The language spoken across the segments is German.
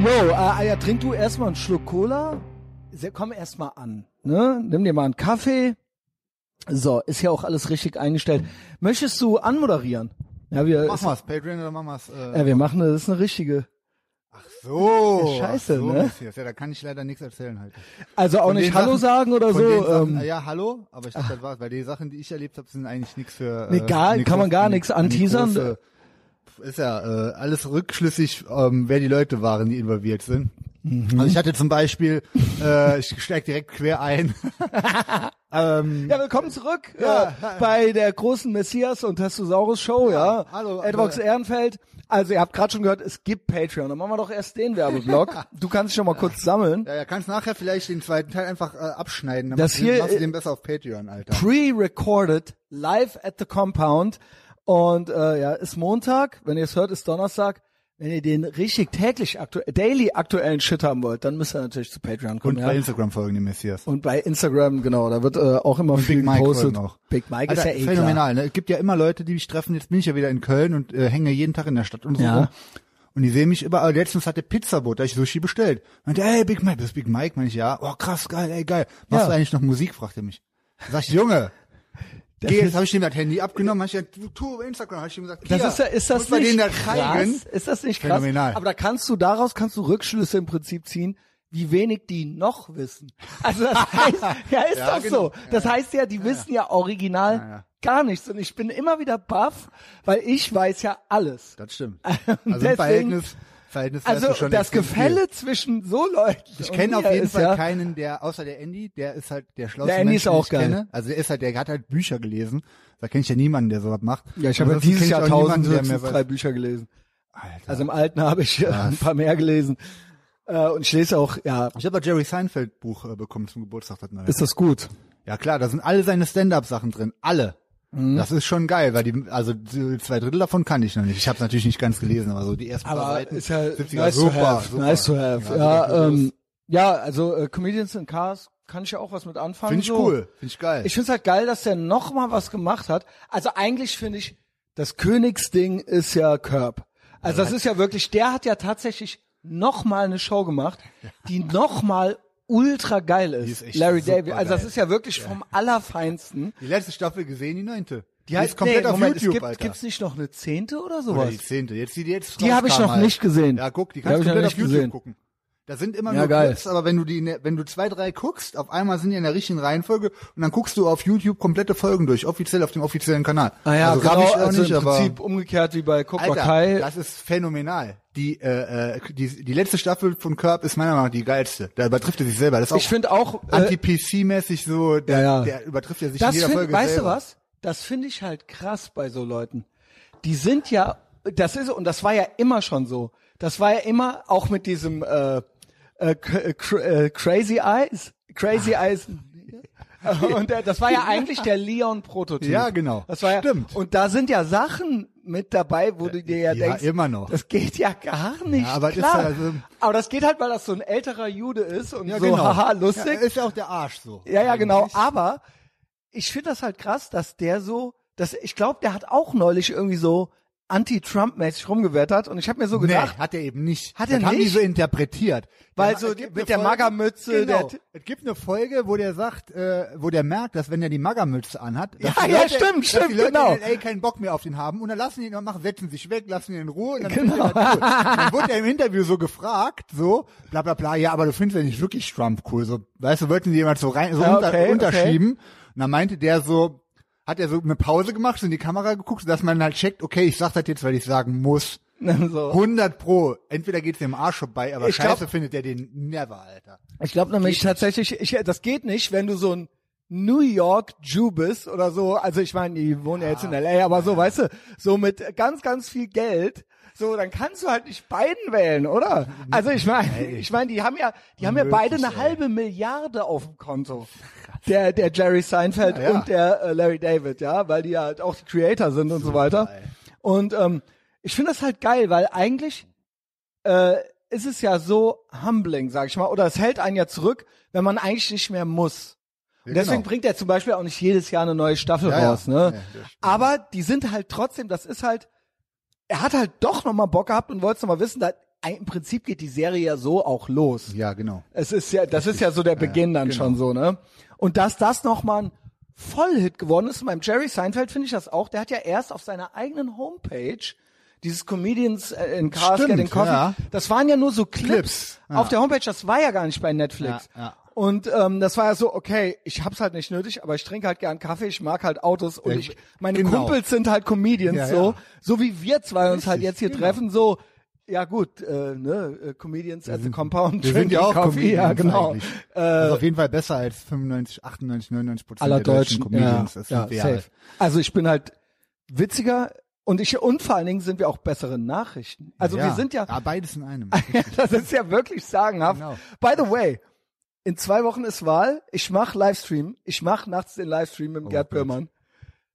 Jo, äh, ja, trink du erstmal einen Schluck Cola. Komm erstmal an. Ne? Nimm dir mal einen Kaffee. So, ist ja auch alles richtig eingestellt. Möchtest du anmoderieren? Ja, wir, Mach mal's, Patreon oder mach mal's? Äh, ja, wir machen das ist eine richtige. so. Scheiße, so, ne? Messias. Ja, da kann ich leider nichts erzählen halt. Also auch Von nicht Hallo Sachen- sagen oder so. Sachen, Ähm, ja, hallo, aber ich dachte, das war's, weil die Sachen, die ich erlebt habe, sind eigentlich nichts für. Nee, gar- nix kann man gar die anteasern. große- Ist ja äh, alles rückschlüssig, ähm, wer die Leute waren, die involviert sind. Mhm. Also ich hatte zum Beispiel, äh, ich steig direkt quer ein. ähm, ja, willkommen zurück Ja. äh, bei der großen Messias und Testosaurus Show, ja. hallo, Advox äh, Ehrenfeld. Also ihr habt gerade schon gehört, es gibt Patreon. Dann machen wir doch erst den Werbeblock. Du kannst schon mal kurz sammeln. ja, ja, kannst nachher vielleicht den zweiten Teil einfach äh, abschneiden. Dann Das machst hier, du den besser auf Patreon, Alter. Pre-recorded, live at the Compound. Und äh, ja, ist Montag. Wenn ihr es hört, ist Donnerstag. Wenn ihr den richtig täglich, aktu daily aktuellen Shit haben wollt, dann müsst ihr natürlich zu Patreon kommen. Und ja. bei Instagram folgen die Messias. Und bei Instagram, genau, da wird äh, auch immer viel Big Mike gepostet. auch. Big Mike Alter, ist ja eh klar. phänomenal. Ne? Es gibt ja immer Leute, die mich treffen. Jetzt bin ich ja wieder in Köln und äh, hänge jeden Tag in der Stadt und so Ja. rum. Und die sehen mich überall. Letztens hat der Pizzabot, da ich Sushi bestellt. Meinte, ey, Big Mike, bist Big Mike? Meine ich, ja. Oh, krass, geil, ey, geil. Machst Ja. du eigentlich noch Musik? fragt er mich. Sag ich, Junge, geh, jetzt habe ich ihm das Handy abgenommen. Hab ich gesagt, tu Instagram. Hab ich ihm gesagt, Das ist ja, ist das nicht da krass? Ist das nicht krass? Phänomenal. Aber da kannst du daraus kannst du Rückschlüsse im Prinzip ziehen, wie wenig die noch wissen. Also das heißt, ja ist Ja, doch genau. so. Das heißt ja, die wissen ja original Ja, ja. gar nichts. Und ich bin immer wieder baff, weil ich weiß ja alles. Das stimmt. Also deswegen- im Verhältnis, Verhältnis Also du schon das extrem viel. Gefälle zwischen so Leuten. Ich kenne auf jeden ist Fall ja, keinen, der, außer der Andy, der ist halt der schlauste Der Andy Mensch, ist auch den ich geil. kenne. Also der ist halt, der hat halt Bücher gelesen. Da kenne ich ja niemanden, der sowas macht. Ja, ich habe ja dieses Jahr tausend niemanden, drei Bücher gelesen. Alter. Also im Alten habe ich äh, ein paar mehr gelesen. Äh, und ich lese auch, ja, ich habe ein Jerry Seinfeld Buch äh, bekommen zum Geburtstag. Das neue. ist das gut? Ja klar, da sind alle seine Stand-up-Sachen drin. Alle. Mhm. Das ist schon geil, weil die, also zwei Drittel davon kann ich noch nicht. Ich habe natürlich nicht ganz gelesen, aber so die ersten paar Aber Seiten ist ja 70er, nice super, to have, super. nice to have. Ja, Ja, also das ähm, ja also äh, Comedians in Cars kann ich ja auch was mit anfangen. Finde ich so. cool, finde ich geil. Ich finde es halt geil, dass der noch mal was gemacht hat. Also eigentlich finde ich, das Königsding ist ja Curb. Also das ist ja wirklich, der hat ja tatsächlich noch mal eine Show gemacht, die noch mal ultra geil ist. ist Larry David. Also das ist ja wirklich vom Allerfeinsten. die letzte Staffel gesehen, die neunte. Die, hat- ist komplett nee, auf Moment, YouTube, es gibt, Alter. Gibt's nicht noch eine zehnte oder Oder sowas? die zehnte. Jetzt die, die jetzt Die habe ich noch halt. nicht gesehen. Ja, guck, die kannst ich du komplett auf nicht YouTube gesehen. gucken. Da sind immer Ja, nur geil. Clips, aber wenn du die, wenn du zwei, drei guckst, auf einmal sind die in der richtigen Reihenfolge und dann guckst du auf YouTube komplette Folgen durch, offiziell auf dem offiziellen Kanal. Ah ja, also genau, ich auch also nicht, im Prinzip umgekehrt wie bei Cobra Alter, Kai. das ist phänomenal. Die, äh, äh, die, die letzte Staffel von Curb ist meiner Meinung nach die geilste. Da übertrifft er sich selber. Das ist auch Ich finde auch, äh, anti-PC-mäßig so, der, Ja, ja. der übertrifft ja sich das in jeder find, Folge weißt selber. du was? Das finde ich halt krass bei so Leuten. Die sind ja, das ist und das war ja immer schon so. Das war ja immer auch mit diesem äh, äh, cr- äh, Crazy Eyes, Crazy Ah. Eyes. Und der, das war ja eigentlich der Leon-Prototyp. Ja, genau. Das war ja, Stimmt. Und da sind ja Sachen mit dabei, wo du dir ja, Ja, denkst, immer noch. das geht ja gar nicht. Ja, aber das klar. ist ja so- aber das geht halt, weil das so ein älterer Jude ist und Ja, so genau. haha Ja, lustig. ist ja auch der Arsch so. Ja, ja, genau. Eigentlich. Aber ich finde das halt krass, dass der so, dass ich glaube, der hat auch neulich irgendwie so anti-Trump-mäßig rumgewettert und ich habe mir so gedacht, nee, hat er eben nicht. Hat das er haben die nicht? so interpretiert. Weil Der- so mit eine der Folge- Magermütze, Genau. der- es gibt eine Folge, wo der sagt, äh, wo der merkt, dass wenn er die Magermütze anhat, dass Ja, die ja, Leute, stimmt, dass stimmt, die Leute genau. in LA keinen Bock mehr auf den haben und dann lassen die ihn machen, setzen sich weg, lassen ihn in Ruhe und dann Genau. er cool. Dann wurde er im Interview so gefragt, so, bla bla bla, ja, aber du findest ja nicht wirklich Trump cool, so, weißt du, wollten die jemand so rein, so Ja, unter, okay, unterschieben und dann meinte der so, hat er so eine Pause gemacht, so in die Kamera geguckt, dass man halt checkt, okay, ich sag das jetzt, weil ich sagen muss. so. 100 pro. Entweder geht's dem Arsch vorbei, aber Ich scheiße glaub- findet er den never, Alter. Ich glaube nämlich tatsächlich, ich, das geht nicht, wenn du so ein New York Jew bist oder so. Also ich meine, die wohnen ja jetzt in LA, aber so, weißt du, so mit ganz, ganz viel Geld. So, dann kannst du halt nicht beiden wählen, oder? Also ich meine, ich meine, die haben ja, die haben ja beide eine halbe Milliarde auf dem Konto. Der, der Jerry Seinfeld Ja, ja. und der äh, Larry David, ja, weil die ja halt auch die Creator sind und so weiter. Und ähm, ich finde das halt geil, weil eigentlich äh, ist es ja so humbling, sag ich mal, oder es hält einen ja zurück, wenn man eigentlich nicht mehr muss. Und Ja, deswegen genau. bringt er zum Beispiel auch nicht jedes Jahr eine neue Staffel Ja, raus, ne? Ja. Aber die sind halt trotzdem, das ist halt, er hat halt doch nochmal Bock gehabt und wollte nochmal wissen, da im Prinzip geht die Serie ja so auch los. Ja, genau. Es ist ja, das ist ja so der Beginn dann genau. schon so, ne? Und dass das nochmal ein Vollhit geworden ist, beim Jerry Seinfeld finde ich das auch, der hat ja erst auf seiner eigenen Homepage dieses Comedians äh, in Cars Stimmt, Getting Coffee, ja. das waren ja nur so Clips, Clips, ja. auf der Homepage, das war ja gar nicht bei Netflix. Ja, ja. Und ähm, das war ja so, okay, ich hab's halt nicht nötig, aber ich trinke halt gern Kaffee, ich mag halt Autos und Ja, ich, meine genau. Kumpels sind halt Comedians, Ja, so, ja. so wie wir zwei uns halt Richtig, jetzt hier genau. treffen, so, ja gut, äh, ne, äh, Comedians at the Compound, Wir sind ja auch Coffee, ja genau. eigentlich. also auf jeden Fall besser als 95, 98, 99 Prozent aller der deutschen Deutschen, Comedians. ja, das ja, sind wir safe. halt. Also ich bin halt witziger und ich und vor allen Dingen sind wir auch bessere Nachrichten. Also wir sind ja, beides in einem. das ist ja wirklich sagenhaft. Genau. By the way, in zwei Wochen ist Wahl. Ich mach Livestream. Ich mach nachts den Livestream mit Gerd Oh Gott. Böhmermann.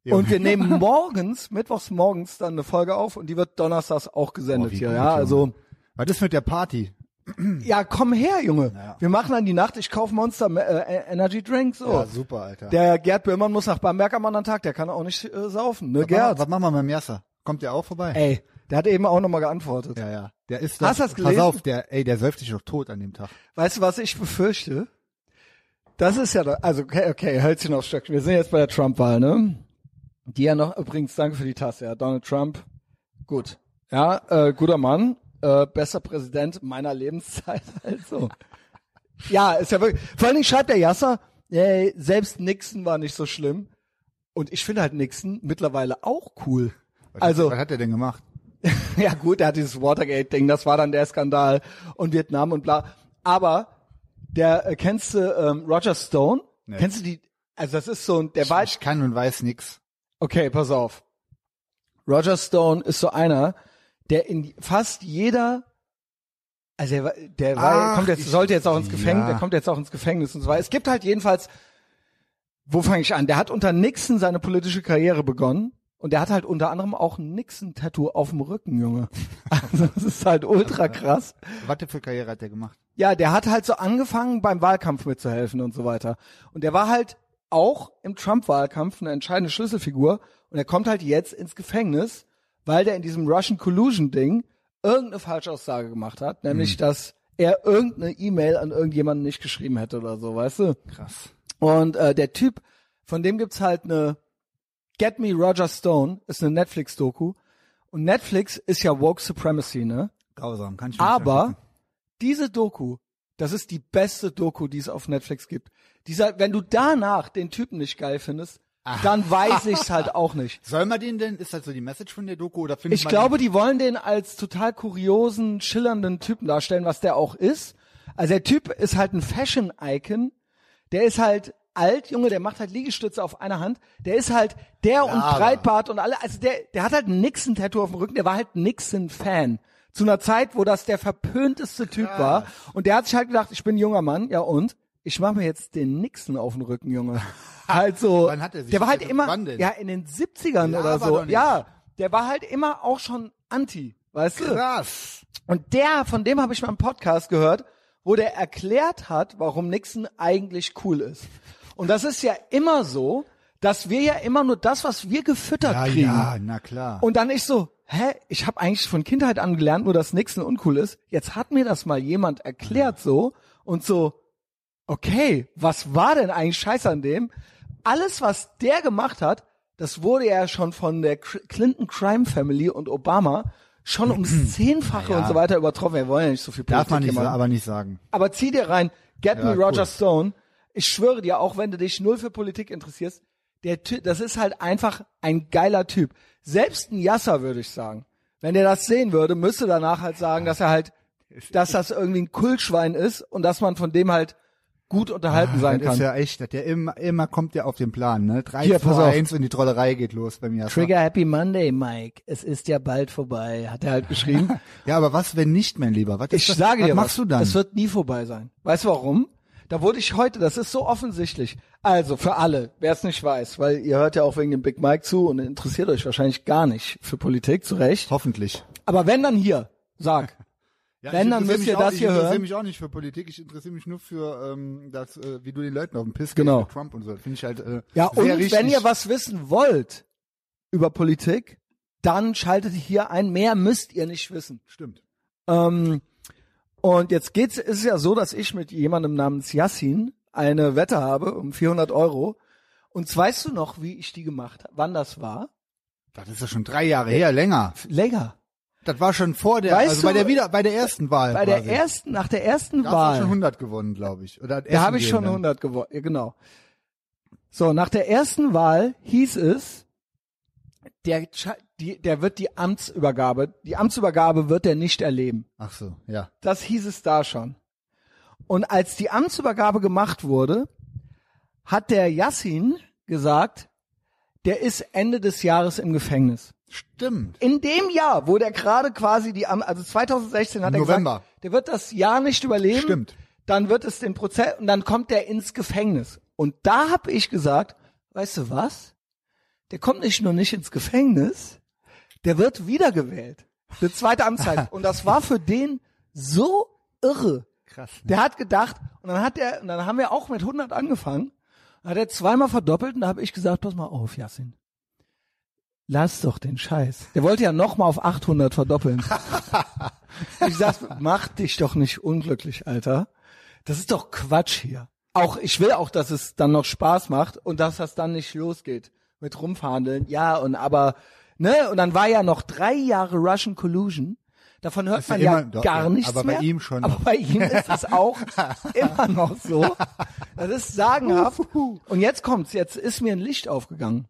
Ja. Und wir nehmen morgens, mittwochs morgens dann eine Folge auf und die wird donnerstags auch gesendet Oh, hier. gut, ja, Junge. also Was ist mit der Party? ja, komm her, Junge. Ja. Wir machen dann die Nacht. Ich kauf Monster äh, Energy Drink so. Ja, super, Alter. Der Gerd Böhmermann muss nach Bamberg am anderen Tag. Der kann auch nicht äh, saufen. Ne, was, Gerd? machen, was machen wir mit dem Jasser? Kommt der auch vorbei? Ey, der hat eben auch nochmal geantwortet. Ja, ja. Der ist Hast da- du's gelesen? Pass auf, der, ey, der säuft sich doch tot an dem Tag. Weißt du, was ich befürchte? Das ist ja, also okay, okay, Hölzchen auf Stöckchen. Wir sind jetzt bei der Trump-Wahl, ne? Die ja noch, übrigens, danke für die Tasse, ja, Donald Trump, gut. Ja, äh, guter Mann, äh, bester Präsident meiner Lebenszeit, also. Ja, ist ja wirklich, vor allen Dingen schreibt der Yasser, ey, selbst Nixon war nicht so schlimm. Und ich finde halt Nixon mittlerweile auch cool. Was, Also, was hat der denn gemacht? ja gut, er hat dieses Watergate-Ding, das war dann der Skandal und Vietnam und bla. Aber der äh, kennst du ähm, Roger Stone? Nee. Kennst du die? Also das ist so ein, der war Ich kann und weiß nix. okay, pass auf. Roger Stone ist so einer, der in fast jeder also der, war- der war, Ach, kommt jetzt, ich- sollte jetzt auch ins Gefängnis, ja. der kommt jetzt auch ins Gefängnis und so weiter. Es gibt halt jedenfalls, wo fange ich an? Der hat unter Nixon seine politische Karriere begonnen und der hat halt unter anderem auch ein Nixon-Tattoo auf dem Rücken, Junge. Also das ist halt ultra krass. Was für Karriere hat der gemacht? Ja, der hat halt so angefangen, beim Wahlkampf mitzuhelfen und so weiter. Und der war halt auch im Trump-Wahlkampf eine entscheidende Schlüsselfigur. Und er kommt halt jetzt ins Gefängnis, weil der in diesem Russian Collusion-Ding irgendeine Falschaussage gemacht hat, nämlich, dass er irgendeine E-Mail an irgendjemanden nicht geschrieben hätte oder so, weißt du? Krass. Und äh, der Typ, von dem gibt's halt eine Get Me Roger Stone, ist eine Netflix-Doku. Und Netflix ist ja Woke Supremacy, ne? Grausam, kann ich nicht Aber diese Doku, das ist die beste Doku, die es auf Netflix gibt. Dieser, wenn du danach den Typen nicht geil findest, dann weiß ich's halt auch nicht. Soll man den denn, ist das so die Message von der Doku oder findet Ich man glaube, die wollen den als total kuriosen, schillernden Typen darstellen, was der auch ist. Also der Typ ist halt ein Fashion-Icon. Der ist halt alt, Junge, der macht halt Liegestütze auf einer Hand. Der ist halt der und aber- Breitbart und alle. Also der, der hat halt ein Nixon-Tattoo auf dem Rücken. Der war halt Nixon-Fan. Zu einer Zeit, wo das der verpönteste Typ war. Und der hat sich halt gedacht, ich bin ein junger Mann, ja und? Ich mache mir jetzt den Nixon auf den Rücken, Junge. Also, Wann hat er sich der war halt immer, ja, in den 70ern oder Laber so. Ja, der war halt immer auch schon anti, weißt du? Krass. Und der, von dem habe ich mal einen Podcast gehört, wo der erklärt hat, warum Nixon eigentlich cool ist. Und das ist ja immer so, dass wir ja immer nur das, was wir gefüttert Ja, kriegen. ja, na klar. Und dann ich so, hä, ich habe eigentlich von Kindheit an gelernt, nur dass Nixon uncool ist. Jetzt hat mir das mal jemand erklärt so und so, okay, was war denn eigentlich scheiße an dem? Alles, was der gemacht hat, das wurde ja schon von der Clinton Crime Family und Obama schon ums Zehnfache Ja. und so weiter übertroffen. Wir wollen ja nicht so viel Darf man nicht, aber nicht sagen. Aber zieh dir rein, Get Ja, Me Roger cool. Stone. Ich schwöre dir, auch wenn du dich null für Politik interessierst, der Ty das ist halt einfach ein geiler Typ. Selbst ein Yasser, würde ich sagen. Wenn der das sehen würde, müsste danach halt sagen, dass er halt, dass das irgendwie ein Kultschwein ist und dass man von dem halt gut unterhalten sein das kann. ist ja echt, der immer, immer kommt der auf den Plan, ne? Drei, Hier, pass zwei, auf. eins und die Trollerei geht los bei mir. Trigger Happy Monday, Mike. Es ist ja bald vorbei, hat er halt geschrieben. Ja, aber was, wenn nicht, mein Lieber? Was Ich das, sage was dir machst was, du dann? das wird nie vorbei sein. Weißt du warum? Da wurde ich heute, das ist so offensichtlich. Also für alle, wer es nicht weiß, weil ihr hört ja auch wegen dem Big Mike zu und interessiert euch wahrscheinlich gar nicht für Politik, zu Recht. Hoffentlich. Aber wenn dann hier, sag. Ja, Wenn, ich dann interessiere müsst ihr auch- das ich hier interessiere hören. mich auch nicht für Politik, ich interessiere mich nur für ähm, das, äh, wie du den Leuten auf den Piss Genau. gehst mit Trump und so. Das Finde ich halt äh, Ja, und richtig. wenn ihr was wissen wollt über Politik, dann schaltet hier ein. Mehr müsst ihr nicht wissen. Stimmt. Ähm, und jetzt geht's, ist es ja so, dass ich mit jemandem namens Yassin eine Wette habe um 400 Euro. Und weißt du noch, wie ich die gemacht habe? Wann das war? Das ist ja schon drei Jahre her, länger. Länger. Das war schon vor der, Weißt also du, bei der wieder, bei der ersten Wahl. Bei der ersten, nach der ersten da hast du schon Wahl, 100 gewonnen, glaube ich. Oder da habe ich schon 100 gewonnen, ja, genau. So, nach der ersten Wahl hieß es, der, die, der wird die Amtsübergabe, die Amtsübergabe wird er nicht erleben. Ach so, ja. Das hieß es da schon. Und als die Amtsübergabe gemacht wurde, hat der Yassin gesagt, der ist Ende des Jahres im Gefängnis. Stimmt. In dem Jahr, wo der gerade quasi die, also 2016 hat er November. gesagt, der wird das Jahr nicht überleben. Stimmt. Dann wird es den Prozess und dann kommt der ins Gefängnis. Und da habe ich gesagt, weißt du was? Der kommt nicht nur nicht ins Gefängnis, der wird wiedergewählt. Eine zweite Amtszeit. und das war für den so irre. Krass. ne? Der hat gedacht, und dann hat er, und dann haben wir auch mit 100 angefangen, dann hat er zweimal verdoppelt und da habe ich gesagt, pass mal auf, Yassin. Lass doch den Scheiß. Der wollte ja noch mal auf 800 verdoppeln. ich sag, mach dich doch nicht unglücklich, Alter. Das ist doch Quatsch hier. Auch, ich will auch, dass es dann noch Spaß macht und dass das dann nicht losgeht mit rumverhandeln. Ja, und aber, ne, und dann war ja noch drei Jahre Russian Collusion. Davon hört ja man ja immer- doch, gar ja, nichts aber bei mehr. ihm schon Aber noch. bei ihm ist es auch immer noch so. Das ist sagenhaft. Und jetzt kommt's, jetzt ist mir ein Licht aufgegangen.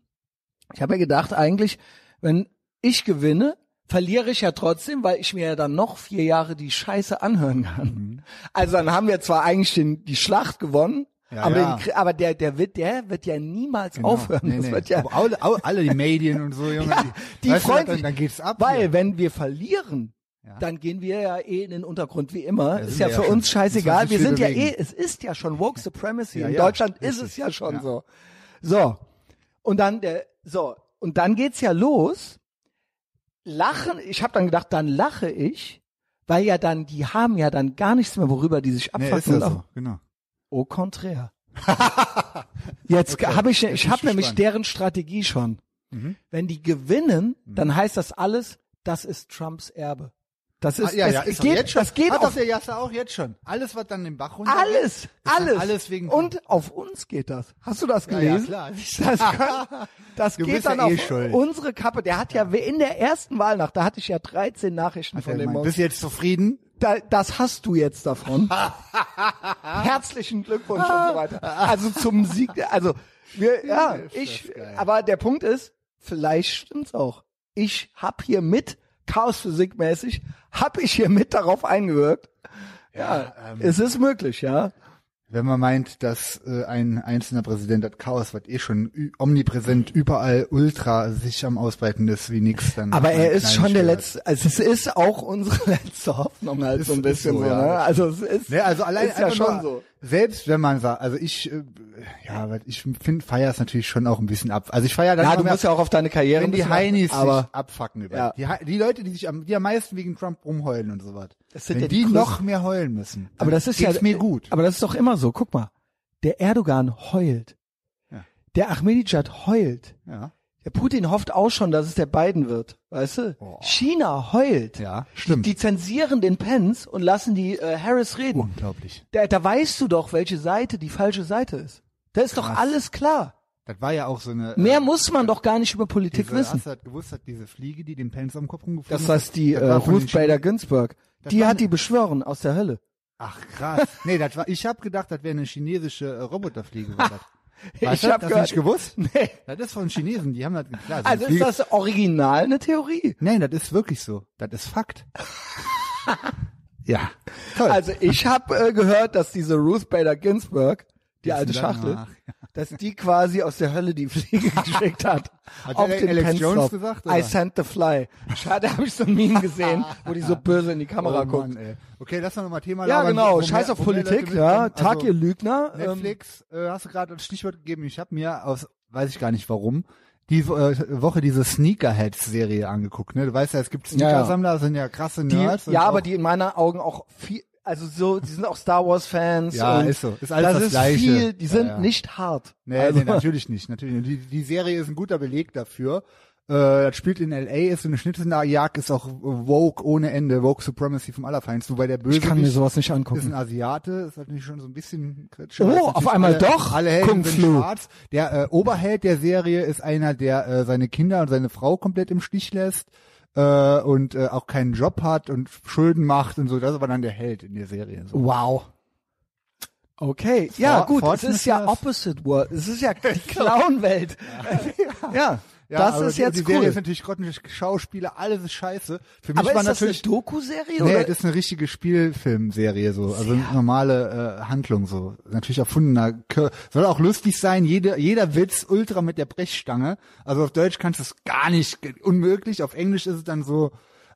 Ich habe ja gedacht, eigentlich, wenn ich gewinne, verliere ich ja trotzdem, weil ich mir ja dann noch vier Jahre die Scheiße anhören kann. Mhm. Also dann haben wir zwar eigentlich den, die Schlacht gewonnen, Ja, aber, ja. Den, aber der, der wird, der wird ja niemals Genau. aufhören. Nee, das nee. wird ja, alle, alle, die Medien und so, Junge. ja, die du, freuen dann, sich, dann geht's ab. weil hier. wenn wir verlieren, Ja. dann gehen wir ja eh in den Untergrund wie immer. Ja, ist ja wir für ja schon. uns scheißegal. Wir sind ja eh, es ist ja schon Woke Supremacy. Ja, in ja, Deutschland ist es ja schon Ja. so. So. Und dann der, so. Und dann geht's ja los. Lachen, ich habe dann gedacht, dann lache ich, weil ja dann, die haben ja dann gar nichts mehr, worüber die sich Nee, abfacken. ist ja so, genau. Au contraire. Jetzt Okay, habe ich, ich habe ich nämlich deren Strategie schon. Mhm. Wenn die gewinnen, dann heißt das alles, das ist Trumps Erbe. Das ist, Ah, ja, das ja, ist geht, jetzt schon. das geht Hat auf doch der Jasse auch jetzt schon. Alles, was dann den Bach runter alles, ist dann alles, alles wegen- und auf uns geht das. Hast du das Ja, ja, gelesen? klar. Das, kann, das geht bist ja dann eh auf schuld. unsere Kappe. Der hat ja in der ersten Wahlnacht, da hatte ich ja 13 Nachrichten von dem. Bist du jetzt zufrieden? Da, das hast du jetzt davon. Herzlichen Glückwunsch und so weiter. Also zum Sieg, also wir, ja, ich, aber der Punkt ist, vielleicht stimmt's auch. Ich hab hier mit, Chaosphysik-mäßig, hab ich hier mit darauf eingewirkt. Ja, ähm, es ist möglich, ja. Wenn man meint, dass äh, ein einzelner Präsident das Chaos, was eh schon omnipräsent überall ultra sich am Ausbreiten ist wie nix, dann Aber er ist schon der kleinen letzte, also es ist auch unsere letzte Hoffnung halt so ein bisschen so, so, ne? Also es ist, Ne, also allein ist ja schon nur, so. Selbst wenn man sagt, also ich, äh, ja, ich finde, feier es natürlich schon auch ein bisschen ab. Also ich feier dann Ja, du musst ja auch auf deine Karriere wenn die Heinis aber sich abfacken über Ja. die, die Leute, die sich am, die am meisten wegen Trump rumheulen und so was. Das sind Wenn ja die die, noch mehr heulen müssen. Aber das ist ja mir gut. Aber das ist doch immer so. Guck mal, der Erdogan heult, Ja. der Ahmadinejad heult, ja. Der Putin hofft auch schon, dass es der Biden wird, weißt du? Boah. China heult. Ja, stimmt. Die zensieren den Pence und lassen die äh, Harris reden. Unglaublich. Da, da weißt du doch, welche Seite die falsche Seite ist. Da ist doch Krass. alles klar. Das war ja auch so eine. Mehr äh, muss man doch gar nicht über Politik diese, wissen. Du das gewusst, hat diese Fliege, die den Pelz am Kopf rumgeflogen Das heißt die äh, Ruth Bader Ginsburg. Das Die hat die beschwören aus der Hölle. Ach krass. Nee, das war, ich habe gedacht, das wäre eine chinesische äh, Roboterfliege. war das. Weißt Ich du, hab das nicht gewusst? Nee. Das ist von Chinesen, die haben das klar. Also ist das original eine Theorie? Nein, das ist wirklich so. Das ist Fakt. ja. Toll. Also ich habe äh, gehört, dass diese Ruth Bader Ginsburg, die Wissen alte Schachtel, nach. dass die quasi aus der Hölle die Fliege geschickt hat. Hat auf den Alex Jones gesagt, I oder? sent the fly. Schade, habe ich so ein Meme gesehen, wo die so böse in die Kamera oh guckt. Mann. Okay, lass mal Thema Ja, labern, genau. Scheiß auf Politik, ja. mitkommen. Tag Also, ihr Lügner. Ähm, Netflix, äh, hast du gerade das Stichwort gegeben. Ich habe mir aus, weiß ich gar nicht warum, die äh, Woche diese Sneakerheads-Serie angeguckt. Ne? Du weißt ja, es gibt Ja, ja. Sneakersammler, sind ja krasse die, Nerds. und ja, aber die in meinen Augen auch viel, also so, die sind auch Star Wars Fans. Ja, und ist so. Ist alles das das ist Gleiche. viel, die Ja, sind ja. nicht hart. Nee, also, nee, natürlich nicht. Natürlich nicht. Die, die Serie ist ein guter Beleg dafür. Äh, das spielt in L.A., ist so eine Schnitzeljagd, ist auch Vogue ohne Ende, Vogue Supremacy vom Allerfeinsten, wobei der Ich Bösewicht kann mir sowas nicht ist ein angucken. Asiate, ist natürlich schon so ein bisschen kritisch. Oh, auf einmal alle, doch Alle Helden Kung sind Flu. schwarz. Der äh, Oberheld der Serie ist einer, der äh, seine Kinder und seine Frau komplett im Stich lässt äh, und äh, auch keinen Job hat und Schulden macht und so. Das ist aber dann der Held in der Serie. So. Wow. Okay, ja For- gut, es Fortune ist ja das. Opposite World. Es ist ja die Clown-Welt. ja, das aber ist die, jetzt die cool. Serie ist natürlich grottenschlecht Schauspieler, alles ist scheiße. Für mich Aber war ist das eine natürlich Doku-Serie? Nee, oder? das ist eine richtige Spielfilmserie so, also eine normale äh, Handlung so. Natürlich erfundener, soll auch lustig sein, jede, jeder Witz ultra mit der Brechstange. Also auf Deutsch kannst du es gar nicht, unmöglich, auf Englisch ist es dann so,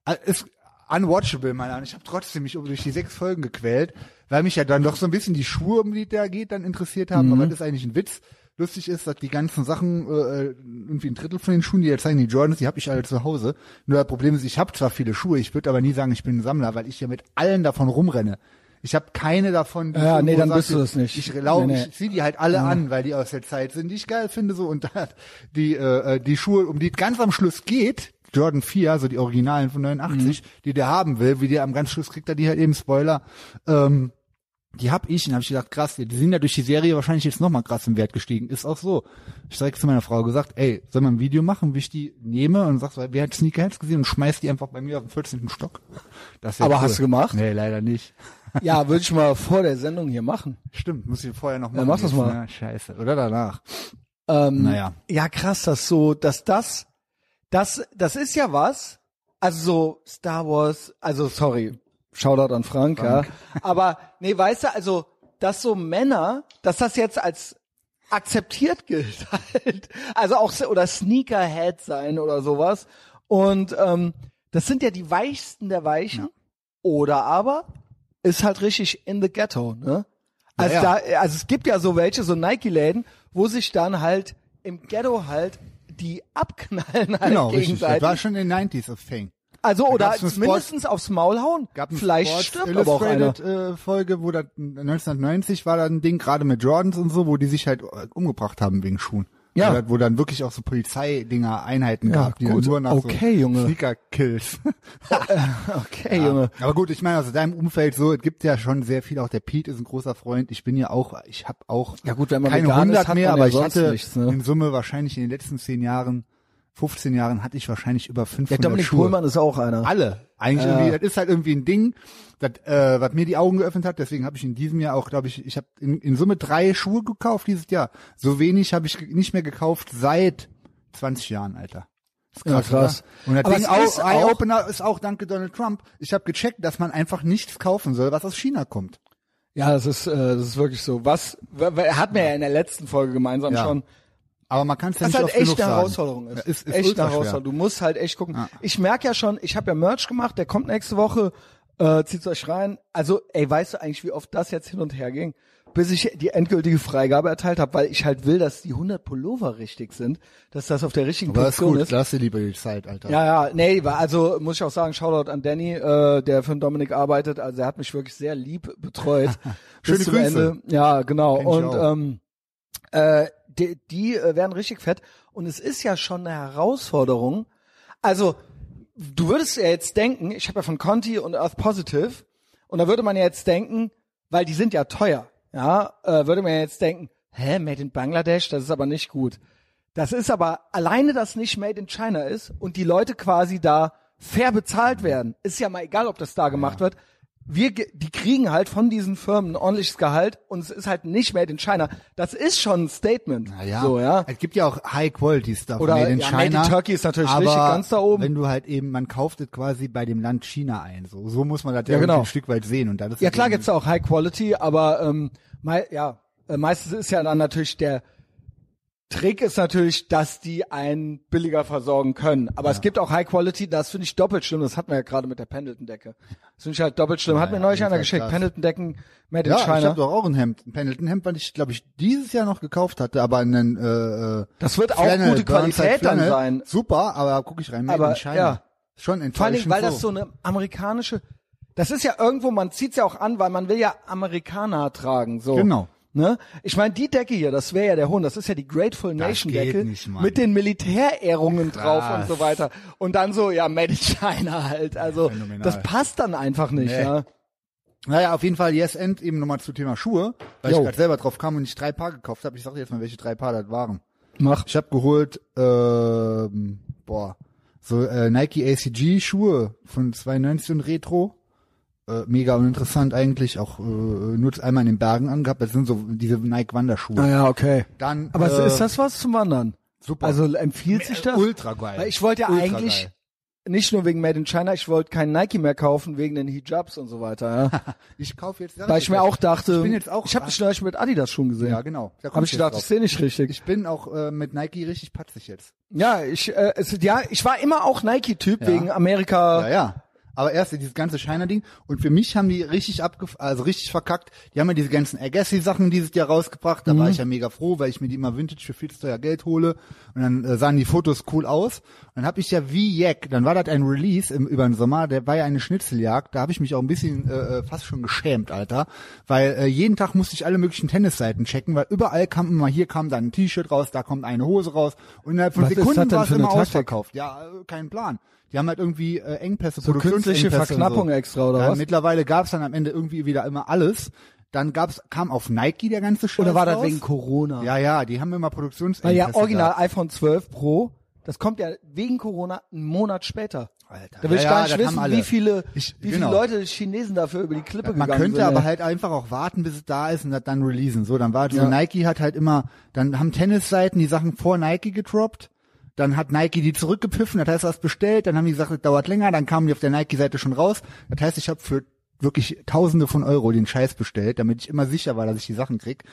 äh, ist unwatchable, meiner Meinung nach. Ich habe trotzdem mich durch die sechs Folgen gequält, weil mich ja dann doch so ein bisschen die Schuhe, um die da geht, dann interessiert haben, aber das ist eigentlich ein Witz. Lustig ist, dass die ganzen Sachen, äh, irgendwie ein Drittel von den Schuhen, die jetzt zeigen, die Jordans, die habe ich alle zu Hause. Nur das Problem ist, ich habe zwar viele Schuhe, ich würde aber nie sagen, ich bin ein Sammler, weil ich ja mit allen davon rumrenne. Ich habe keine davon. die Ja, ich nee, dann bist sag, du das nicht. Ich, glaube, Nee, nee. ich ziehe die halt alle an, weil die aus der Zeit sind, die ich geil finde so und dann die äh, äh, die Schuhe, um die es ganz am Schluss geht, Jordan 4, also die Originalen von 89, Mhm. die der haben will, wie der am ganz Schluss kriegt er die halt eben Spoiler. Ähm, die hab ich und habe ich gedacht, krass, die sind ja durch die Serie wahrscheinlich jetzt nochmal krass im Wert gestiegen. Ist auch so. Ich direkt zu meiner Frau gesagt, ey, soll man ein Video machen, wie ich die nehme und sagst, wer hat Sneakerheads gesehen und schmeißt die einfach bei mir auf den 14. Stock. Das Aber cool. hast du gemacht? Nee, leider nicht. Ja, würde ich mal vor der Sendung hier machen. Stimmt, muss ich vorher noch machen. mach das mal. ne? Scheiße. Oder danach. Ähm, Naja. Ja, krass, dass so, dass das, das, das ist ja was. Also so Star Wars, also sorry, Shoutout an Frank, ja. Aber nee, weißt du, also, dass so Männer, dass das jetzt als akzeptiert gilt halt. Also auch oder Sneakerhead sein oder sowas. Und ähm, das sind ja die weichsten der Weichen. Oder aber ist halt richtig in the ghetto, ne? Also Ja, ja. da, also es gibt ja so welche, so Nike-Läden, wo sich dann halt im Ghetto halt die abknallen halt Genau, richtig. Das gegenseitig. war schon in den 90s a thing. Also Da oder mindestens aufs Maul hauen. gab Vielleicht Sports stirbt aber auch einer. Illustrated äh, Folge, wo da 1990 war da ein Ding gerade mit Jordans und so, wo die sich halt äh, umgebracht haben wegen Schuhen. Ja. Wo, da- wo dann wirklich auch so Polizeidinger, Einheiten Ja, gab, die gut. nur nach Okay, so Junge. Sneaker-Kills. Okay, Junge. Aber gut, ich meine, aus deinem Umfeld so, es gibt ja schon sehr viel, auch der Pete ist ein großer Freund. Ich bin ja auch, ich habe auch Ja gut, wenn man keine vegan ist, 100 hat mehr, aber ja ich hatte nichts, ne? in Summe wahrscheinlich in den letzten 10 Jahren, 15 Jahren hatte ich wahrscheinlich über 500 Der Dominik Schuhe. Pohlmann ist auch einer. Alle. Eigentlich Ja. irgendwie, das ist halt irgendwie ein Ding, das, äh, was mir die Augen geöffnet hat. Deswegen habe ich in diesem Jahr auch, glaube ich, ich habe in, in Summe drei Schuhe gekauft dieses Jahr. So wenig habe ich nicht mehr gekauft seit 20 Jahren, Alter. Das ist Ja, krass. Oder? Und das Aber Ding auch, ist auch- Eye-Opener ist auch danke Donald Trump. Ich habe gecheckt, dass man einfach nichts kaufen soll, was aus China kommt. Ja, das ist, äh, das ist wirklich so. Was, hatten wir ja in der letzten Folge gemeinsam Ja. schon. Aber man kann es ja nicht halt echt eine. Herausforderung ist. Ja, ist, ist echt eine. Herausforderung. Du musst halt echt gucken. Ja. Ich merke ja schon, ich habe ja Merch gemacht, der kommt nächste Woche, äh, zieht's euch rein. Also, ey, weißt du eigentlich, wie oft das jetzt hin und her ging? Bis ich die endgültige Freigabe erteilt habe, weil ich halt will, dass die 100 Pullover richtig sind, dass das auf der richtigen Aber ist Position gut, ist. lass dir lieber die Zeit, Alter. Ja, ja, nee, also muss ich auch sagen, Shoutout an Danny, äh, der für den Dominik arbeitet. Also er hat mich wirklich sehr lieb betreut. Schöne Grüße. Ende. Ja, genau. Und ähm, äh, die, die äh, werden richtig fett. Und es ist ja schon eine Herausforderung. Also, du würdest ja jetzt denken, ich habe ja von Conti und Earth Positive, und da würde man ja jetzt denken, weil die sind ja teuer, ja, äh, würde man ja jetzt denken, hä, Made in Bangladesch, das ist aber nicht gut. Das ist aber alleine, dass nicht Made in China ist und die Leute quasi da fair bezahlt werden. Ist ja mal egal, ob das da gemacht wird. Wir, die kriegen halt von diesen Firmen ein ordentliches Gehalt und es ist halt nicht Made in China. Das ist schon ein Statement. Naja, So, ja. es gibt ja auch High-Quality-Stuff Oder, made in ja, China. Made in Turkey ist natürlich aber richtig ganz da oben. wenn du halt eben, man kauft es quasi bei dem Land China ein. So, so muss man das ja, Ja, genau. ein Stück weit sehen. Und das ist Ja klar gibt's auch High Quality, aber ähm, mei ja, äh, meistens ist ja dann natürlich der Trick ist natürlich, dass die einen billiger versorgen können. Aber es gibt auch High Quality, das finde ich doppelt schlimm. Das hatten wir ja gerade mit der Pendleton-Decke. Das finde ich halt doppelt schlimm. Hat mir ja, neulich einer geschickt. Pendleton-Decken made Ja, in ich China. habe doch auch ein Hemd, ein Pendleton-Hemd, was ich, glaube ich, dieses Jahr noch gekauft hatte, aber einen äh, äh, Das wird auch Flannel, gute Qualität dann sein. Super, aber guck ich rein, made Aber, in China. ja. Schon Vor allen Dingen, enttäuschend weil das so eine amerikanische, das ist ja irgendwo, man zieht's ja auch an, weil man will ja Amerikaner tragen, so. Genau. Ne? Ich meine, die Decke hier, das wäre ja der Hund, das ist ja die Grateful Nation Decke nicht, mit den Militärehrungen drauf und Krass. so weiter. Und dann so, ja, Made in China halt. Also phänomenal. das passt dann einfach nicht, Nee. ja. Naja, auf jeden Fall Yes End eben nochmal zu Thema Schuhe, weil Jo. ich gerade selber drauf kam und ich drei Paar gekauft habe. Ich sag dir jetzt mal, welche drei Paar das waren. Mach. Ich habe geholt, ähm, boah, so äh, Nike ACG Schuhe von 2019 Retro. Äh, mega uninteressant eigentlich, auch äh, nur einmal in den Bergen angehabt. Das sind so diese Nike Wanderschuhe. Ah ja, okay. Dann, Aber äh, ist das was zum Wandern? super. Also empfiehlt sich das? ultra geil. Weil ich wollte ja Ultra eigentlich geil. nicht nur wegen Made in China, ich wollte keinen Nike mehr kaufen wegen den Hijabs und so weiter. Ja. Ich kaufe jetzt. Weil ich mir auch dachte, ich bin jetzt auch. ich habe dich neulich mit Adidas schon gesehen. ja genau. Da Habe ich gedacht, drauf. ich sehe nicht richtig. Ich bin auch äh, mit Nike richtig patzig jetzt. ja, ich, äh, es, ja, ich war immer auch Nike-Typ Ja. wegen Amerika. Ja, ja. Aber erst dieses ganze China-Ding. Und für mich haben die richtig abgef also richtig verkackt. Die haben ja diese ganzen Agassi-Sachen dieses Jahr rausgebracht. Da Mhm. war ich ja mega froh, weil ich mir die immer Vintage für viel zu teuer Geld hole. Und dann äh, sahen die Fotos cool aus. Und dann habe ich ja wie Jack, dann war das ein Release im, über den Sommer, der war ja eine Schnitzeljagd. Da habe ich mich auch ein bisschen äh, äh, fast schon geschämt, Alter. Weil äh, jeden Tag musste ich alle möglichen Tennisseiten checken, weil überall kam immer, hier kam dann ein T-Shirt raus, da kommt eine Hose raus. Und innerhalb von Was Sekunden war es immer ausverkauft. Ja, äh, kein Plan. Die haben halt irgendwie äh, Engpässe, So künstliche Verknappung so. extra, oder ja, was? Mittlerweile gab's dann am Ende irgendwie wieder immer alles. Dann gab's, kam auf Nike der ganze Scheiß Oder war das raus. wegen Corona? Ja, ja, die haben immer Produktionsengpässe. Weil ja original gehabt. iPhone 12 Pro, das kommt ja wegen Corona einen Monat später. Alter. Da will ja, ich gar nicht wissen, wie viele, Ich- wie genau. viele Leute Chinesen dafür über die Klippe Man gegangen könnte sind. aber ey. halt einfach auch warten, bis es da ist und das dann releasen. So, dann war so Ja. Nike hat halt immer, dann haben Tennisseiten die Sachen vor Nike gedroppt. Dann hat Nike die zurückgepfiffen, das heißt, was bestellt, dann haben die gesagt, das dauert länger, dann kamen die auf der Nike-Seite schon raus. Das heißt, ich habe für wirklich Tausende von Euro den Scheiß bestellt, damit ich immer sicher war, dass ich die Sachen krieg.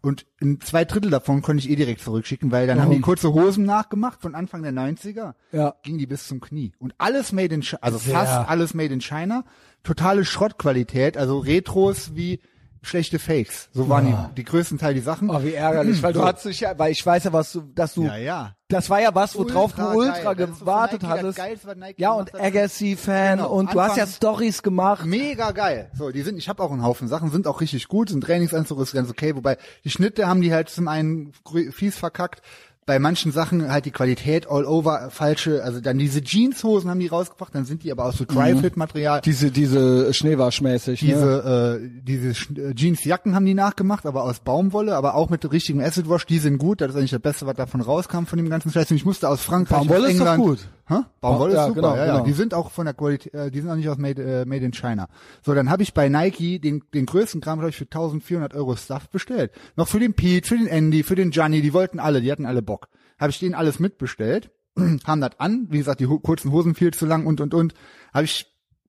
Und zwei Drittel davon konnte ich eh direkt zurückschicken, weil dann haben Warum? die kurze Hosen nachgemacht von Anfang der 90er. Ja. Ging die bis zum Knie. Und alles made in China, also fast alles made in China. Totale Schrottqualität, also Retros wie schlechte Fakes. So waren die, die größten Teil die Sachen. Oh, wie ärgerlich, weil du hattest dich ja, weil ich weiß ja, was du, dass du, ja, ja. das war ja was, worauf Ultra du ultra geil. So gewartet Nike hattest. Geilste, Ja, und. Agassi-Fan Genau, und du hast ja Anfang- Stories gemacht. Mega geil. So, die sind, ich habe auch einen Haufen Sachen, sind auch richtig gut, sind Trainingsanzug ist ganz okay, wobei die Schnitte haben die halt zum einen fies verkackt. Bei manchen Sachen halt die Qualität all over falsche, also dann diese Jeanshosen haben die rausgebracht, dann sind die aber aus so Dry-Fit-Material. Diese, diese Schneewaschmäßig, ne? Diese, äh, diese Sch- äh, Jeansjacken haben die nachgemacht, aber aus Baumwolle, aber auch mit richtigem Acid Wash, die sind gut, das ist eigentlich das Beste, was davon rauskam von dem ganzen Scheiß. Und ich musste aus Frankreich Baumwolle ist doch England, gut. Hä? Baumwolle Ja, ist super, genau, ja, ja. genau. Die sind auch von der Qualität, äh, die sind auch nicht aus Made, äh, Made in China. So, dann habe ich bei Nike den, den größten Kram, glaube ich, für 1400 Euro Stuff bestellt. Noch für den Pete, für den Andy, für den Gianni, die wollten alle, die hatten alle Bock. Habe ich denen alles mitbestellt, kam das an, wie gesagt, die ho kurzen Hosen viel zu lang und, und, und. Habe ich,